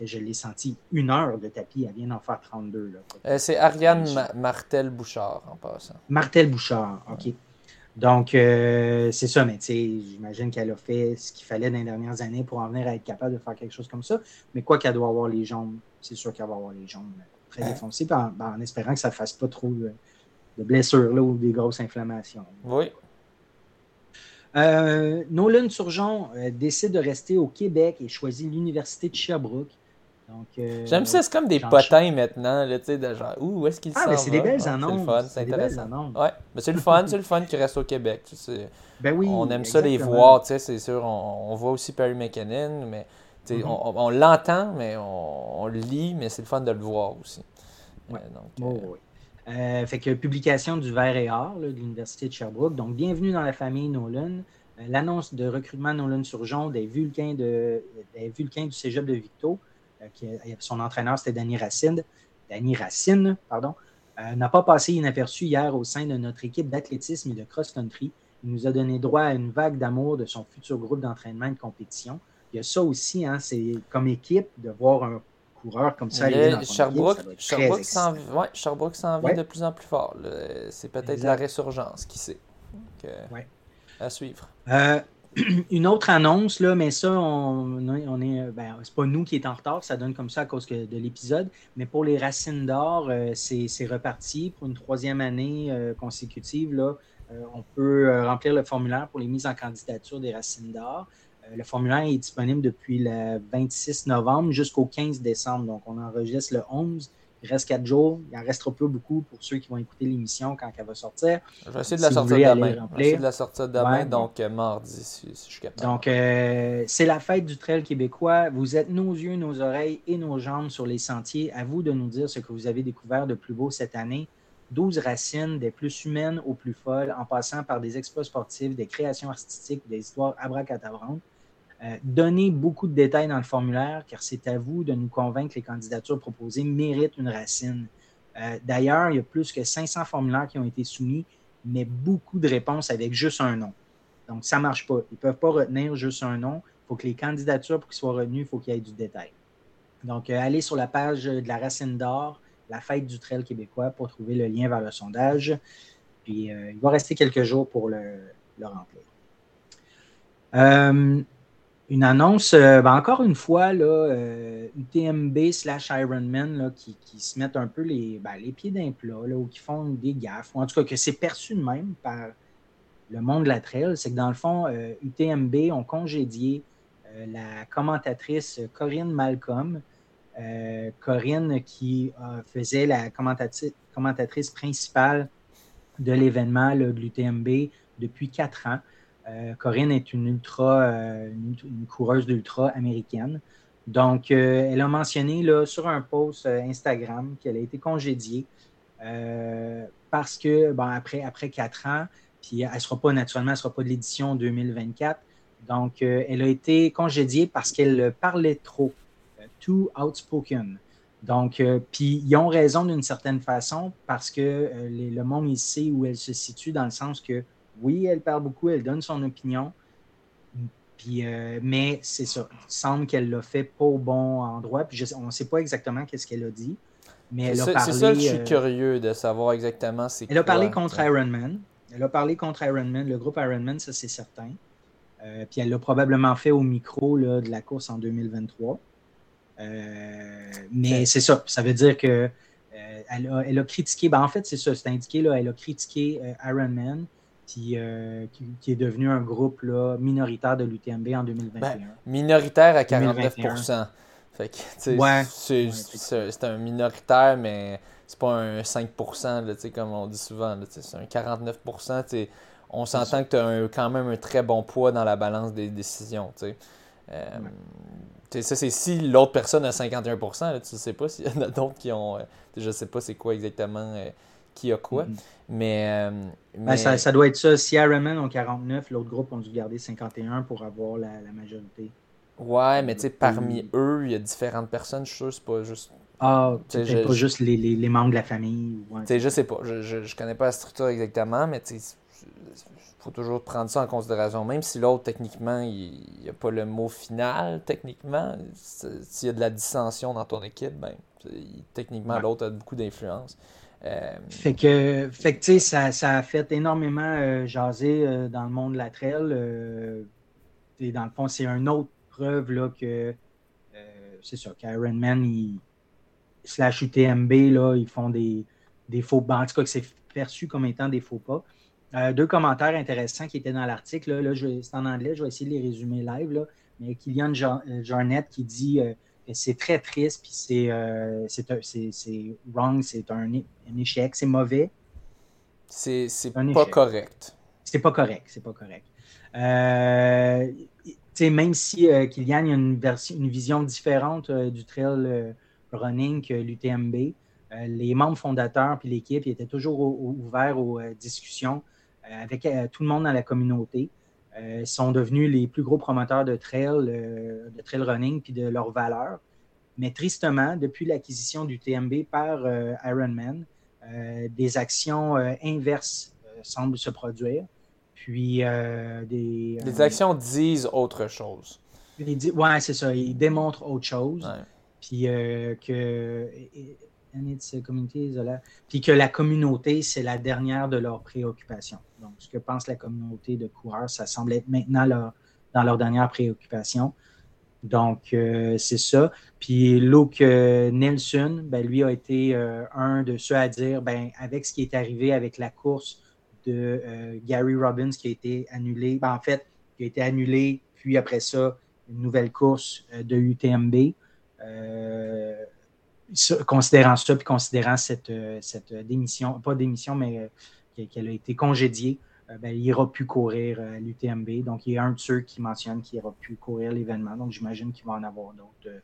je l'ai senti une heure de tapis. Elle vient d'en faire 32. Euh, c'est Ariane Martel-Bouchard en passant. Martel-Bouchard, OK. Donc, euh, c'est ça, mais tu sais, j'imagine qu'elle a fait ce qu'il fallait dans les dernières années pour en venir à être capable de faire quelque chose comme ça. Mais quoi qu'elle doit avoir les jambes, c'est sûr qu'elle va avoir les jambes très défoncé, ben, en, espérant que ça ne fasse pas trop de, blessures là, ou des grosses inflammations. Oui. Euh, Nolan Surgeon euh, décide de rester au Québec et choisit l'Université de Sherbrooke. Euh, J'aime ça, c'est comme des potins maintenant, tu sais, de genre, où est-ce qu'ils sont? Ah, mais c'est des belles annonces. C'est le fun, c'est intéressant. Ouais, mais c'est le fun, c'est le fun qui reste au Québec. Tu sais. Ben oui. On aime ça les voir, tu sais, c'est sûr. On, voit aussi Perry McKinnon, mais mm-hmm. on, l'entend, mais on, le lit, mais c'est le fun de le voir aussi. Ouais. Euh, donc, oh, euh, fait que publication du Vert et Or de l'Université de Sherbrooke. Donc, bienvenue dans la famille Nolan. L'annonce de recrutement Nolan Surgeon des Vulcains, de, des Vulcains du Cégep de Victo euh, qui, son entraîneur, c'était Danny Racine. Danny Racine, pardon, euh, n'a pas passé inaperçu hier au sein de notre équipe d'athlétisme et de cross-country. Il nous a donné droit à une vague d'amour de son futur groupe d'entraînement et de compétition. Il y a ça aussi, hein, c'est comme équipe de voir un coureur comme ça. Sherbrooke, Sherbrooke s'en vient de plus en plus fort. C'est peut-être la résurgence, qui sait. À suivre. Euh, une autre annonce, là, mais ça, on, on est. Ben, c'est pas nous qui est en retard, ça donne comme ça à cause de l'épisode. Mais pour les Racines d'Or, euh, c'est reparti pour une troisième année euh, consécutive. Là, euh, on peut remplir le formulaire pour les mises en candidature des Racines d'Or. Le formulaire est disponible depuis le 26 novembre jusqu'au 15 décembre. Donc, on enregistre le 11. Il reste quatre jours. Il en restera pas beaucoup pour ceux qui vont écouter l'émission quand elle va sortir. Je vais essayer de la sortir demain. Je vais essayer de la sortir demain, donc euh, mardi, si, je suis capable. Donc, euh, c'est la fête du trail québécois. Vous êtes nos yeux, nos oreilles et nos jambes sur les sentiers. À vous de nous dire ce que vous avez découvert de plus beau cette année. 12 racines, des plus humaines aux plus folles, en passant par des exploits sportifs, des créations artistiques, des histoires abracadabrantes. Euh, donnez beaucoup de détails dans le formulaire, car c'est à vous de nous convaincre que les candidatures proposées méritent une racine. Euh, d'ailleurs, il y a plus que 500 formulaires qui ont été soumis, mais beaucoup de réponses avec juste un nom. Donc, ça ne marche pas. Ils ne peuvent pas retenir juste un nom. Il faut que les candidatures, pour qu'ils soient retenues, il faut qu'il y ait du détail. Donc, euh, allez sur la page de la Racine d'Or, la fête du trail québécois, pour trouver le lien vers le sondage. Puis, il va rester quelques jours pour le remplir une annonce, euh, ben, encore une fois, là, euh, UTMB slash Ironman qui, qui, se mettent un peu les, ben, les pieds d'un plat ou qui font des gaffes, ou en tout cas que c'est perçu de même par le monde de la trail, c'est que dans le fond, UTMB euh, ont congédié la commentatrice Corinne Malcolm. Corinne qui faisait la commentatrice principale de l'événement de l'UTMB depuis quatre ans. Euh, Corinne est une ultra, euh, une, coureuse d'ultra américaine. Donc, euh, elle a mentionné là, sur un post Instagram qu'elle a été congédiée parce que, bon, après, après quatre ans, puis elle ne sera pas, naturellement, elle sera pas de l'édition 2024. Donc, elle a été congédiée parce qu'elle parlait trop, too outspoken. Donc, puis ils ont raison d'une certaine façon parce que le monde sait où elle se situe dans le sens que oui, elle parle beaucoup, elle donne son opinion. Puis, euh, mais c'est ça. Il semble qu'elle l'a fait pas au bon endroit. Puis on ne sait pas exactement qu'est-ce qu'elle a dit. Mais elle a ça, C'est ça, je suis euh, curieux de savoir exactement Elle a parlé contre Iron Man. Elle a parlé contre Iron Man, le groupe Iron Man, ça c'est certain. Euh, puis elle l'a probablement fait au micro là, de la course en 2023. mais c'est ça. Ça veut dire que elle a, critiqué. Ben, en fait, c'est ça, c'est indiqué. Là, elle a critiqué Iron Man. Euh, qui, est devenu un groupe là, minoritaire de l'UTMB en 2021. Ben, minoritaire à 49% c'est un minoritaire, mais c'est pas un 5 là, comme on dit souvent. C'est un 49% On s'entend que tu as quand même un très bon poids dans la balance des décisions. Euh, ça, c'est si l'autre personne a 51% tu ne sais pas s'il y en a d'autres qui ont. Euh, je ne sais pas c'est quoi exactement qui a quoi. Mm-hmm. Euh, ben, mais, ça, doit être ça. Si Ironman ont 49, l'autre groupe ont dû garder 51 pour avoir la, majorité. Ouais, mais tu sais, parmi eux, il y a différentes personnes. Je suis sûr c'est pas juste. Ah, c'est pas juste les, les, membres de la famille. Ouais, sais, je sais pas. Je, je, connais pas la structure exactement, mais il faut toujours prendre ça en considération. Même si l'autre, techniquement, il n'y a pas le mot final, techniquement, s'il y a de la dissension dans ton équipe, ben, techniquement, l'autre a beaucoup d'influence. Euh, fait que, fait que ça, ça a fait énormément euh, jaser euh, dans le monde de la trail. et dans le fond, c'est une autre preuve là, que c'est ça, qu'Ironman, slash UTMB, là, ils font des, des faux pas. En tout cas, que c'est perçu comme étant des faux pas. deux commentaires intéressants qui étaient dans l'article. Là, c'est en anglais, je vais essayer de les résumer live. Là. Mais Kylian Jarnett qui dit c'est très triste, puis c'est euh, wrong, c'est un, un, échec, c'est mauvais. C'est pas correct. C'est pas correct, c'est pas correct. Euh, même si euh, Kylian a une, une vision différente du trail running que l'UTMB, les membres fondateurs puis l'équipe étaient toujours ouverts aux discussions avec tout le monde dans la communauté. Ils sont devenus les plus gros promoteurs de trail, de trail running puis de leurs valeurs. Mais tristement, depuis l'acquisition du TMB par Ironman, des actions inverses semblent se produire. Puis euh, des. Les euh, actions disent autre chose. Oui, c'est ça. Ils démontrent autre chose. Puis euh, que. Puis que la communauté, c'est la dernière de leurs préoccupations. Donc, ce que pense la communauté de coureurs, ça semble être maintenant dans leur dernière préoccupation. Donc, c'est ça. Puis Luke Nelson, ben, lui a été un de ceux à dire, ben, avec ce qui est arrivé avec la course de euh, Gary Robbins qui a été annulé. Ben, en fait, qui a été annulé, puis après ça, une nouvelle course euh, de UTMB. Euh, considérant ça, puis considérant cette, cette démission, pas démission, mais qu'elle a été congédiée, ben, il n'ira plus courir à l'UTMB. Donc, il y a un de ceux qui mentionne qu'il n'ira plus courir l'événement. Donc, j'imagine qu'il va en avoir d'autres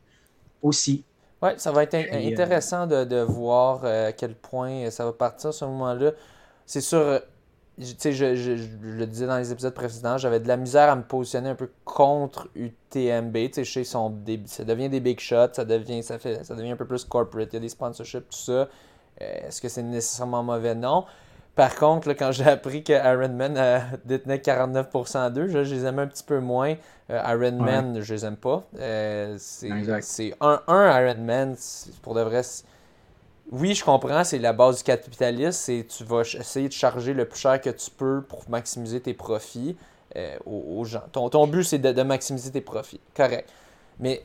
aussi. Oui, ça va être intéressant de, de, voir à quel point ça va partir à ce moment-là. C'est sûr, je, je, je, le disais dans les épisodes précédents, j'avais de la misère à me positionner un peu contre UTMB. Chez son, ça devient des big shots, ça devient, ça, fait, ça devient un peu plus corporate, il y a des sponsorships, tout ça. Euh, est-ce que c'est nécessairement mauvais? Non. Par contre, quand j'ai appris que Ironman euh, détenait 49% d'eux, je, les aimais un petit peu moins. Euh, Ironman, je les aime pas. c'est un, un Ironman, pour de vrai, oui, je comprends, c'est la base du capitalisme, c'est tu vas essayer de charger le plus cher que tu peux pour maximiser tes profits euh, aux, gens. Ton, but, c'est de, maximiser tes profits. Correct. Mais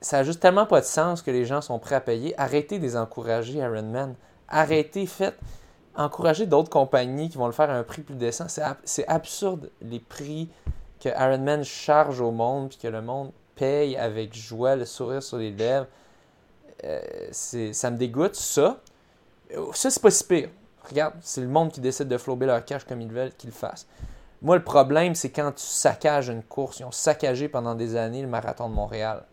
ça n'a juste tellement pas de sens que les gens sont prêts à payer. Arrêtez de les encourager, Ironman. Arrêtez, faites. Encouragez d'autres compagnies qui vont le faire à un prix plus décent. C'est absurde les prix que Ironman charge au monde puis que le monde paye avec joie, le sourire sur les lèvres. Euh, ça me dégoûte, ça. Ça, c'est pas si pire. Regarde, c'est le monde qui décide de flober leur cash comme ils veulent qu'ils le fassent. Moi, le problème, c'est quand tu saccages une course. Ils ont saccagé pendant des années le marathon de Montréal.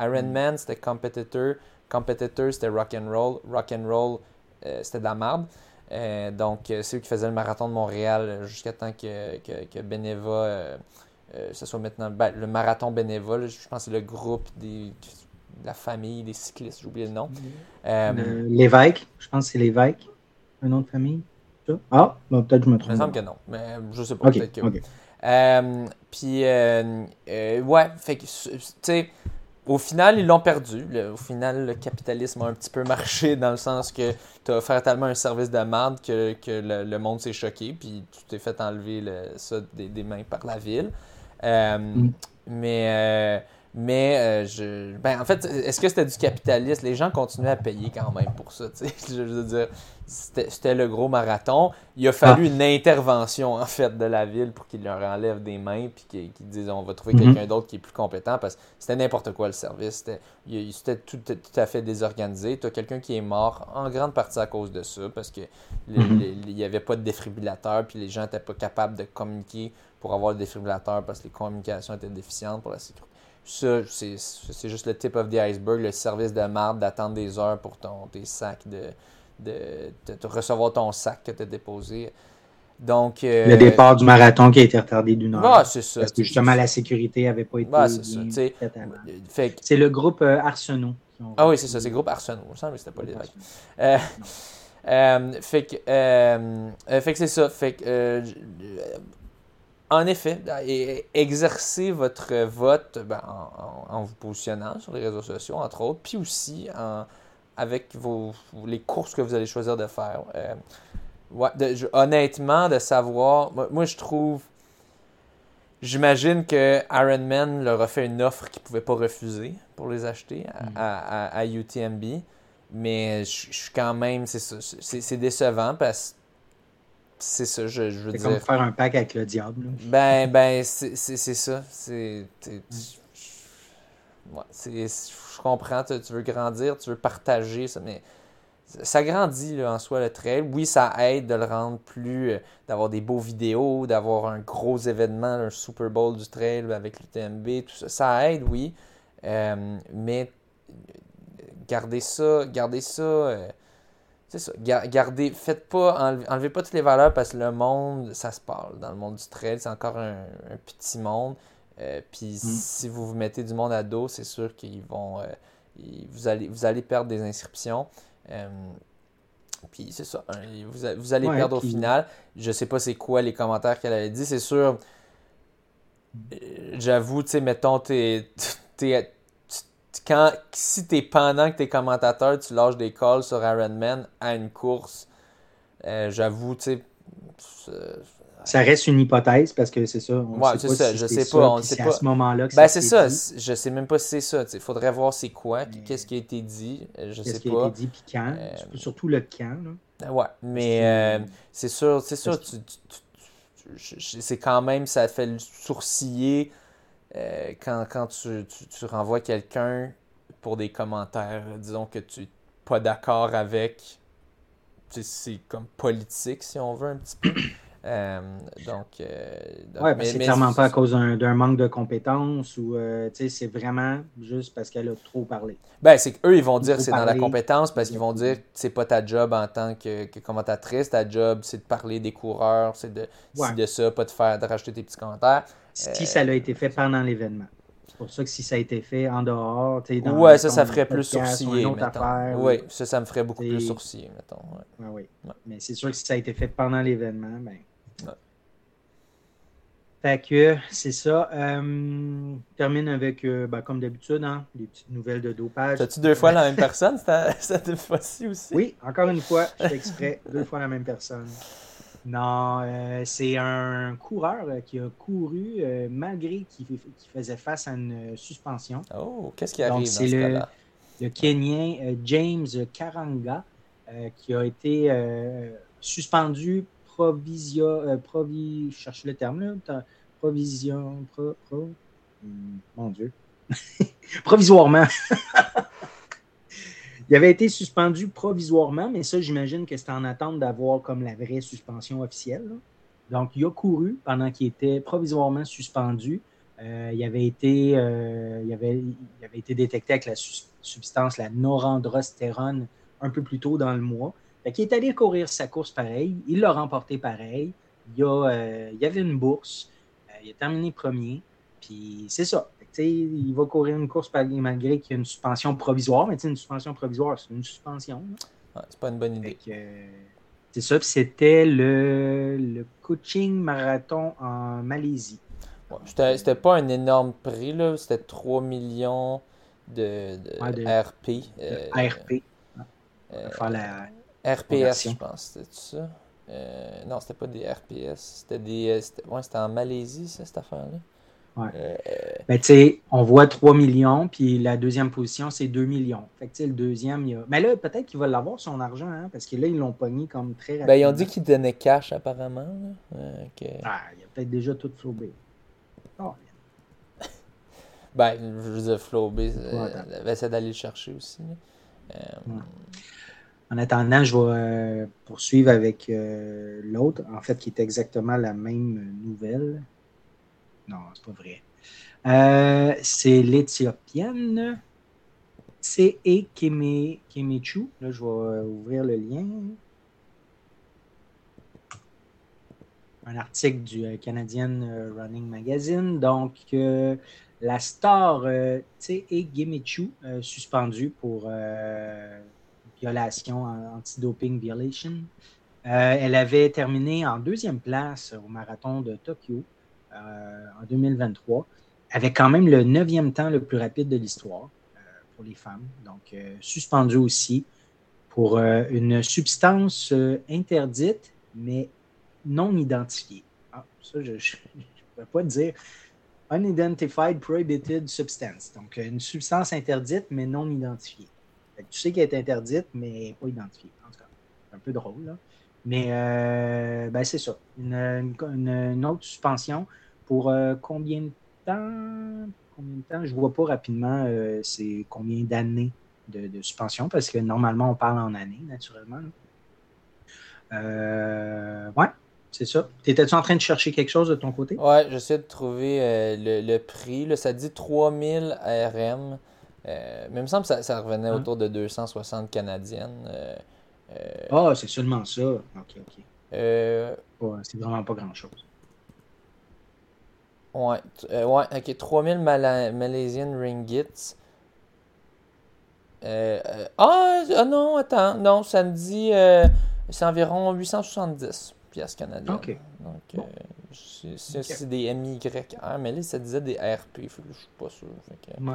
Ironman, c'était competitor. Competitor, c'était rock'n'roll. Rock'n'roll, euh, c'était de la merde. Euh, donc, c'est eux qui faisaient le marathon de Montréal jusqu'à temps que, que, que Beneva, ce soit maintenant ben, le marathon Beneva. je pense que c'est le groupe des, la famille des cyclistes, j'ai oublié le nom. Euh, L'évêque, je pense que c'est l'évêque, un nom de famille. Ah, peut-être je me trompe. Il me semble que non, mais je sais pas. peut-être que euh, puis, euh, ouais, fait que, tu sais, au final, ils l'ont perdu. au final, le capitalisme a un petit peu marché dans le sens que tu as offert tellement un service de merde que, que le, monde s'est choqué, puis tu t'es fait enlever ça des, mains par la ville. Mm. Mais mais euh, je, ben, en fait, est-ce que c'était du capitalisme? Les gens continuaient à payer quand même pour ça. Je veux dire, c'était le gros marathon. Il a fallu ah. une intervention en fait de la ville pour qu'ils leur enlèvent des mains puis qu'ils disent on va trouver mhm. quelqu'un d'autre qui est plus compétent parce que c'était n'importe quoi le service. C'était tout, tout, à fait désorganisé. Tu as quelqu'un qui est mort en grande partie à cause de ça parce qu'il mhm. n'y avait pas de défibrillateur puis les gens n'étaient pas capables de communiquer pour avoir le défibrillateur parce que les communications étaient déficientes pour la sécurité. Ça, c'est juste le tip of the iceberg, le service de marde d'attendre des heures pour ton, tes sacs, de, de, recevoir ton sac que tu as déposé. Donc, euh, le départ du marathon qui a été retardé d'une heure. Ah, c'est ça. Parce que justement, la sécurité n'avait pas été. Ah, c'est C'est le groupe euh, Arsenault. Ah oui, c'est ça, c'est le groupe Arsenault. Il me semble que c'était pas les euh, euh, fait que, fait que c'est ça. Fait que, en effet, exercer votre vote ben, en, vous positionnant sur les réseaux sociaux, entre autres, puis aussi en, avec vos, les courses que vous allez choisir de faire. Euh, honnêtement, de savoir, moi, je trouve, j'imagine que Ironman leur a fait une offre qu'ils ne pouvaient pas refuser pour les acheter à, à, UTMB, mais je, suis quand même, c'est décevant parce que c'est ça, je, je veux dire. C'est comme faire un pack avec le diable. Ben, ben, c'est ça. C'est. Ouais, je comprends, tu, veux grandir, tu veux partager ça, mais ça grandit en soi le trail. Oui, ça aide de le rendre plus, euh, d'avoir des beaux vidéos, d'avoir un gros événement, un Super Bowl du trail avec l'UTMB, tout ça. Ça aide, oui. Euh, mais gardez ça, gardez ça. Euh, c'est ça. Gardez, faites pas, enlevez, pas toutes les valeurs parce que le monde, ça se parle. Dans le monde du trail, c'est encore un, petit monde. Puis mm. si vous vous mettez du monde à dos, c'est sûr qu'ils vont. vous, allez, vous allez perdre des inscriptions. Euh, puis c'est ça. Hein, vous, vous allez perdre au final. Je sais pas c'est quoi les commentaires qu'elle avait dit. C'est sûr. Euh, j'avoue, tu sais, mettons, t'es, quand, si t'es pendant que t'es commentateur, tu lâches des calls sur Ironman à une course, euh, j'avoue, tu sais, ça reste une hypothèse parce que c'est ça. On ouais, c'est ça. je sais pas. On sait pas. à ce moment-là que ben, c'est ça. Je sais même pas si c'est ça. Il faudrait voir c'est quoi, qu'est-ce qui a été dit. Euh, je sais pas. Qu'est-ce qui a été dit, puis quand. Euh, surtout le quand. Là. Ouais, mais euh, c'est sûr, c'est sûr, c'est quand même, ça fait le sourciller quand, quand tu, tu, renvoies quelqu'un pour des commentaires, disons que tu n'es pas d'accord avec. C'est comme politique, si on veut, un petit peu. Euh, donc, euh, ouais, mais, c'est clairement pas à cause d'un manque de compétences ou euh, c'est vraiment juste parce qu'elle a trop parlé. Ben, c'est qu'eux, ils vont dire c'est dans la compétence parce qu'ils vont dire c'est pas ta job en tant que, commentatrice. Ta job, c'est de parler des coureurs, c'est de, de ça, pas de faire de rajouter tes petits commentaires. Si ça a été fait pendant l'événement. C'est pour ça que si ça a été fait en dehors, tu dans Ouais, ça, ça ferait plus sourciller. oui, ça, ça me ferait beaucoup plus sourciller, mettons. oui. Mais c'est sûr que si ça a été fait pendant l'événement, ben fait que c'est ça. Euh, termine avec, euh, ben, comme d'habitude, hein, les petites nouvelles de dopage. As-tu deux fois la même personne cette fois-ci aussi? Oui, encore une fois, je fais exprès, deux fois la même personne. Non, euh, c'est un coureur qui a couru malgré qu'il faisait face à une suspension. Oh, qu'est-ce qui arrive dans ce le, le Kenyan James Karanga qui a été suspendu provision, euh, provi, je cherche le terme là, provision, pro, pro, mon Dieu, provisoirement. Il avait été suspendu provisoirement, mais ça, j'imagine que c'était en attente d'avoir comme la vraie suspension officielle. Donc, il a couru pendant qu'il était provisoirement suspendu. Euh, il, avait été, euh, il, avait, il été détecté avec la substance, la norandrostérone, un peu plus tôt dans le mois. Il est allé courir sa course pareil. Il l'a remporté pareil. Il, euh, y avait une bourse. Il a terminé premier. Puis c'est ça. Il va courir une course malgré qu'il y a une suspension provisoire. Mais une suspension provisoire, c'est une suspension. c'est pas une bonne idée. c'est ça. C'était le, coaching marathon en Malaisie. c'était pas un énorme prix. C'était 3 millions de, RP. RP. RPS, je pense, c'était ça? Euh, non, c'était pas des RPS. C'était des. Euh, ouais, c'était en Malaisie, ça, cette affaire-là. Ouais. Euh, ben, tu sais, on voit 3 millions, puis la deuxième position, c'est 2 millions. Fait que, le deuxième, il y a... Mais là, peut-être qu'il va l'avoir, son argent, hein, parce que là, ils l'ont pogné comme très rapidement. Ben, ils ont dit qu'ils donnaient cash, apparemment. Ah, il a peut-être déjà tout flobé. Oh, ben, je veux dire, flobé, ouais, va essayer d'aller le chercher aussi. En attendant, je vais euh, poursuivre avec euh, l'autre, en fait, qui est exactement la même nouvelle. Non, c'est pas vrai. Euh, c'est l'Éthiopienne C'est Kemechu. Là, je vais ouvrir le lien. Un article du Canadian Running Magazine. Donc, la star Tse Gemechu suspendue pour violation, anti-doping violation. Euh, elle avait terminé en deuxième place au marathon de Tokyo euh, en 2023, avec quand même le neuvième temps le plus rapide de l'histoire euh, pour les femmes. Donc, suspendue aussi pour une substance interdite, mais non identifiée. Ah, ça, je ne pourrais pas dire. Unidentified Prohibited Substance. Donc, une substance interdite, mais non identifiée tu sais qu'elle est interdite, mais pas identifiée. En tout cas, c'est un peu drôle. Là. Mais euh, ben, c'est ça. Une, autre suspension pour euh, combien de temps? Combien de temps? Je ne vois pas rapidement c'est combien d'années de, suspension, parce que normalement, on parle en années, naturellement. ouais, c'est ça. T'étais-tu en train de chercher quelque chose de ton côté? Ouais, j'essaie de trouver le, prix. Là, ça dit 3000 RM. mais il me semble que ça, revenait hein? autour de 260 canadiennes. Ah, c'est seulement ça. Ok, ok. Euh, c'est vraiment pas grand-chose. Ouais, euh, ouais, ok, 3000 Mala Malaysian ringgits. Euh, ah, ah, non, attends, non, ça me dit c'est environ 870 pièces canadiennes. Ok. Donc, c'est des MYR, mais là, ça disait des RP, je suis pas sûr. Ouais.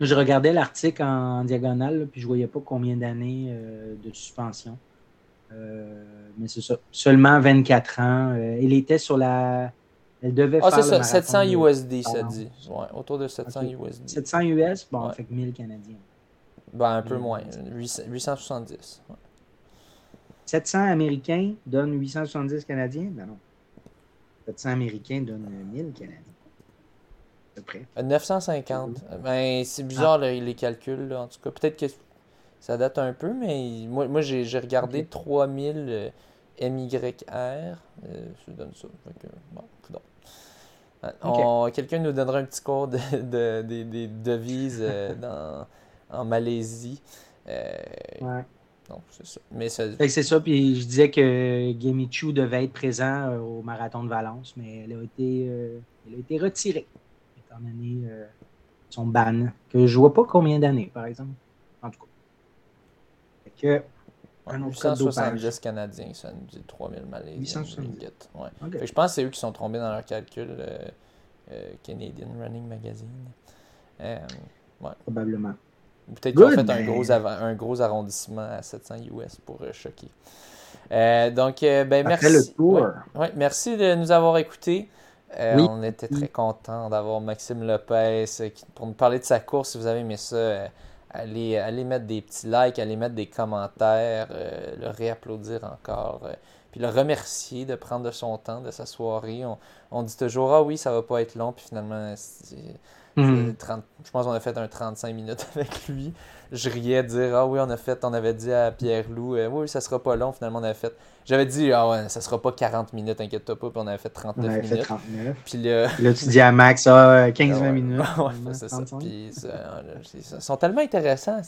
Je regardais l'article en, diagonale, puis je voyais pas combien d'années de suspension. Euh, mais c'est ça. Seulement 24 ans. Euh, elle était sur la. Elle devait ah, faire. Ah, c'est ça, 700 USD, ça dit. Ouais, autour de 700 USD. 700 US, bon, fait que 1000 Canadiens. Ben, un peu moins. 870. 700 Américains donnent 870 Canadiens? Ben non. 700 Américains donnent 1000 Canadiens. À peu près. 950. Ben, c'est bizarre les calculs, là, en tout cas. Peut-être que ça date un peu, mais moi, moi j'ai regardé 3000 MYR. Euh, je donne ça. bon, Quelqu'un nous donnera un petit cours de, de, des devises euh, dans, en Malaisie. Euh, ouais. C'est ça. Mais c'est ça, puis je disais que Gemichu devait être présent au marathon de Valence, mais elle a été, elle a été retirée, étant donné son ban, que je vois pas combien d'années, par exemple. En tout cas que un autre 870 Canadiens, ça nous dit 3000 Malaisiens. Ouais. je pense que c'est eux qui sont trompés dans leur calcul, euh, euh, Canadian Running Magazine. Euh, ouais. Probablement. Peut-être qu'ils ont fait un, gros un gros arrondissement à 700 US pour choquer. donc, ben, merci. le tour. Ouais, merci de nous avoir écoutés. On était très contents d'avoir Maxime Lopez pour nous parler de sa course. Si vous avez aimé ça, Allez, allez mettre des petits likes, allez mettre des commentaires, euh, le réapplaudir encore, euh, puis le remercier de prendre de son temps, de sa soirée. On, dit toujours, ah oui, ça va pas être long, puis finalement, mhm. je pense qu'on a fait un 35 minutes avec lui je riais de dire Ah oui, on a fait, on avait dit à Pierre-Loup, euh, oui, ça sera pas long. Finalement, on avait fait. J'avais dit Ah ouais, ça sera pas 40 minutes, inquiète-toi pas. Puis on avait fait 39 on avait minutes. Fait 39. Puis là, là, tu dis à Max Ah, 15-20 minutes. ouais, c'est ça. Puis ils sont tellement intéressants.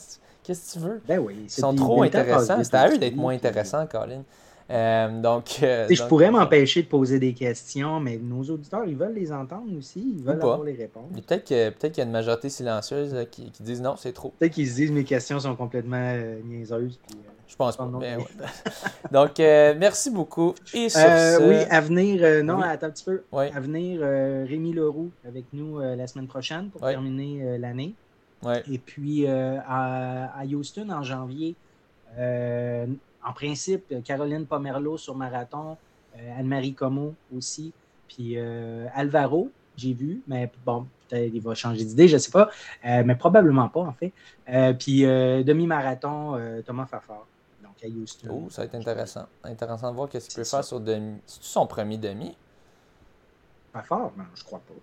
Qu'est-ce que tu veux? Ben oui. Ils sont trop intéressants. C'est à eux d'être moins intéressants, Colin. Euh, donc, euh, je pourrais m'empêcher de poser des questions, mais nos auditeurs, ils veulent les entendre aussi, ils veulent avoir les réponses. Peut-être qu'il y a une majorité silencieuse qui, qui, disent non, c'est trop. Peut-être qu'ils se disent mes questions sont complètement euh, niaiseuses. je pense pas. donc, merci beaucoup. Et sur Oui, à venir, non, attends un petit peu. À venir, Rémi Leroux avec nous la semaine prochaine pour terminer l'année. Et puis à, à, Houston en janvier, en principe, Caroline Pomerlo sur marathon, euh, Anne-Marie Como aussi, puis euh, Alvaro, j'ai vu, mais bon, peut-être il va changer d'idée, je ne sais pas, euh, mais probablement pas en fait. puis demi-marathon, Thomas Fafard, donc à Houston. Oh, ça va être intéressant. Intéressant de voir qu'est-ce qu'il peut faire sur demi. C'est-tu son premier demi? Fafard? Non, je crois pas.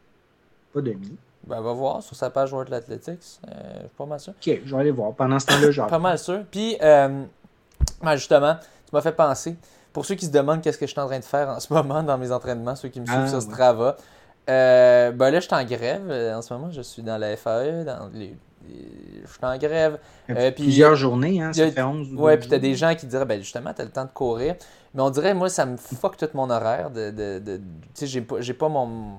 Pas demi. Ben, va voir sur sa page World Athletics. je suis pas mal sûr. Ok, je vais aller voir. Pendant ce temps-là, genre. pas mal sûr. Puis, ben, justement, tu m'as fait penser. Pour ceux qui se demandent qu'est-ce que je suis en train de faire en ce moment dans mes entraînements, ceux qui me suivent ah, sur Strava, euh, ben là, je suis en grève. Euh, en ce moment, je suis dans la FAE, dans les, je suis en grève. Euh, plusieurs journées, hein, ça fait 11 Ouais, puis tu as des gens qui diraient, ben justement, tu as le temps de courir. Mais on dirait, moi, ça me fuck tout mon horaire. De, de, de tu sais, j'ai pas, pas mon,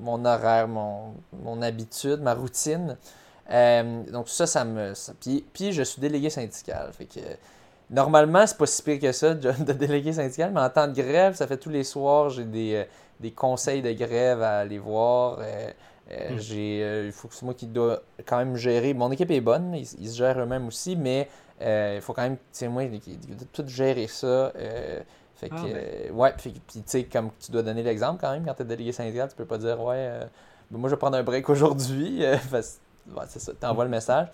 mon horaire, mon, mon habitude, ma routine. donc, ça, ça me. puis, puis, je suis délégué syndical. Fait que Normalement, c'est pas si pire que ça de délégué syndical, mais en temps de grève, ça fait tous les soirs, j'ai des, euh, des conseils de grève à aller voir. Euh, euh, hmm. j'ai, il faut que c'est moi qui dois quand même gérer. Mon équipe est bonne, ils, se gèrent eux-mêmes aussi, mais il faut quand même, c'est moi qui dois tout gérer ça. fait que, ah, ben. ouais, puis tu sais, comme tu dois donner l'exemple quand même, quand tu es délégué syndical, tu peux pas dire, ouais, ben, moi je vais prendre un break aujourd'hui. c'est ça, tu envoies le message.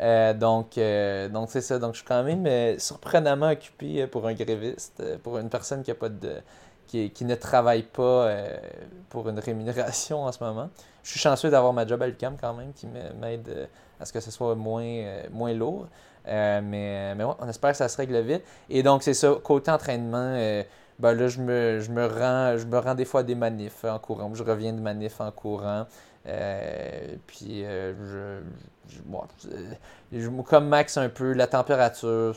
Euh, donc, euh, donc c'est ça. Donc, je suis quand même euh, surprenamment occupé pour un gréviste, pour une personne qui n'a pas de qui, qui ne travaille pas pour une rémunération en ce moment. Je suis chanceux d'avoir ma job à l'UQAM quand même, qui m'aide à ce que ce soit moins, moins lourd. mais, mais on espère que ça se règle vite. Et donc, c'est ça, côté entraînement, ben là, je me, je, me rends, je me rends des fois à des manifs en courant. Je reviens de manifs en courant. Euh, puis, euh, je, comme Max un peu, la température.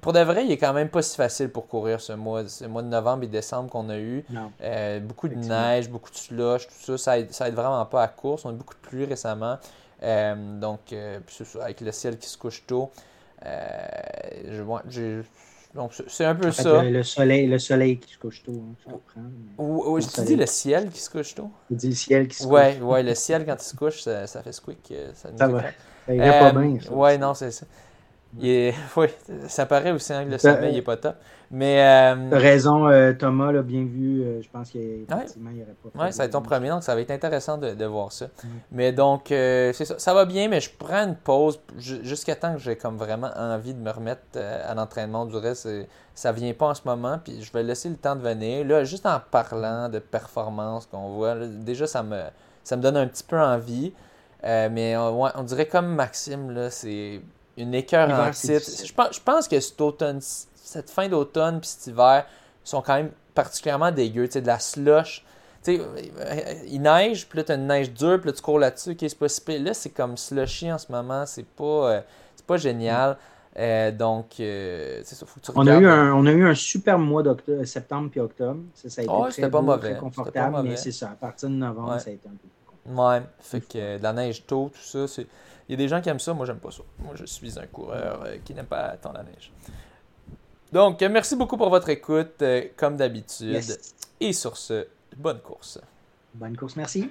pour de vrai, il est quand même pas si facile pour courir ce mois, ce mois de novembre et décembre qu'on a eu. Euh, beaucoup de neige, beaucoup de slush, tout ça, ça aide, ça aide vraiment pas à la course. On a eu beaucoup de pluie récemment. donc, avec le ciel qui se couche tôt. je, donc, c'est un peu ça. Le, soleil, le soleil qui se couche tôt, hein, je comprends. Tu dis le ciel qui se couche tôt? Tu dis le ciel qui se ouais, couche. Ouais, le ciel, quand il se couche, ça, ça fait squeak. Euh, ça, ça va. Ça irait pas euh, bien. Ça, ouais, non, c'est ça. Il oui, ça paraît aussi hein, que le sommeil n'est pas top. Mais. Euh, raison, euh, Thomas l'a bien vu. Euh, je pense qu'effectivement, il n'y aurait pas. Oui, ça va être ton premier, donc ça va être intéressant de, de voir ça. Mais donc, c'est ça. Ça va bien, mais je prends une pause jusqu'à temps que j'ai comme vraiment envie de me remettre à l'entraînement. Du reste, ça vient pas en ce moment, puis je vais laisser le temps de venir. Là, juste en parlant de performance qu'on voit, déjà, ça me, ça me donne un petit peu envie. mais on dirait comme Maxime, là, c'est une écœur en titre. Je pense, je pense que cet automne, cette fin d'automne puis cet hiver sont quand même particulièrement dégueux. Tu de la slush. Tu euh, il neige, puis là, tu as une neige dure, puis là, tu cours là-dessus, qui est possible. Là, c'est comme slushy en ce moment. C'est pas, euh, pas génial. Euh, donc, c'est ça, faut que tu on a, eu un, on a eu un super mois d'octobre, septembre puis octobre. Ça, ça a été oh, très, pas mauvais. très confortable, mais c'est ça. À partir de novembre, ça a été un peu Ouais, fait que de la neige tôt, tout ça, c'est il y a des gens qui aiment ça, moi j'aime pas ça. Moi je suis un coureur euh, qui n'aime pas tant la neige. Donc, merci beaucoup pour votre écoute, euh, comme d'habitude. Et sur ce, bonne course. Bonne course, merci.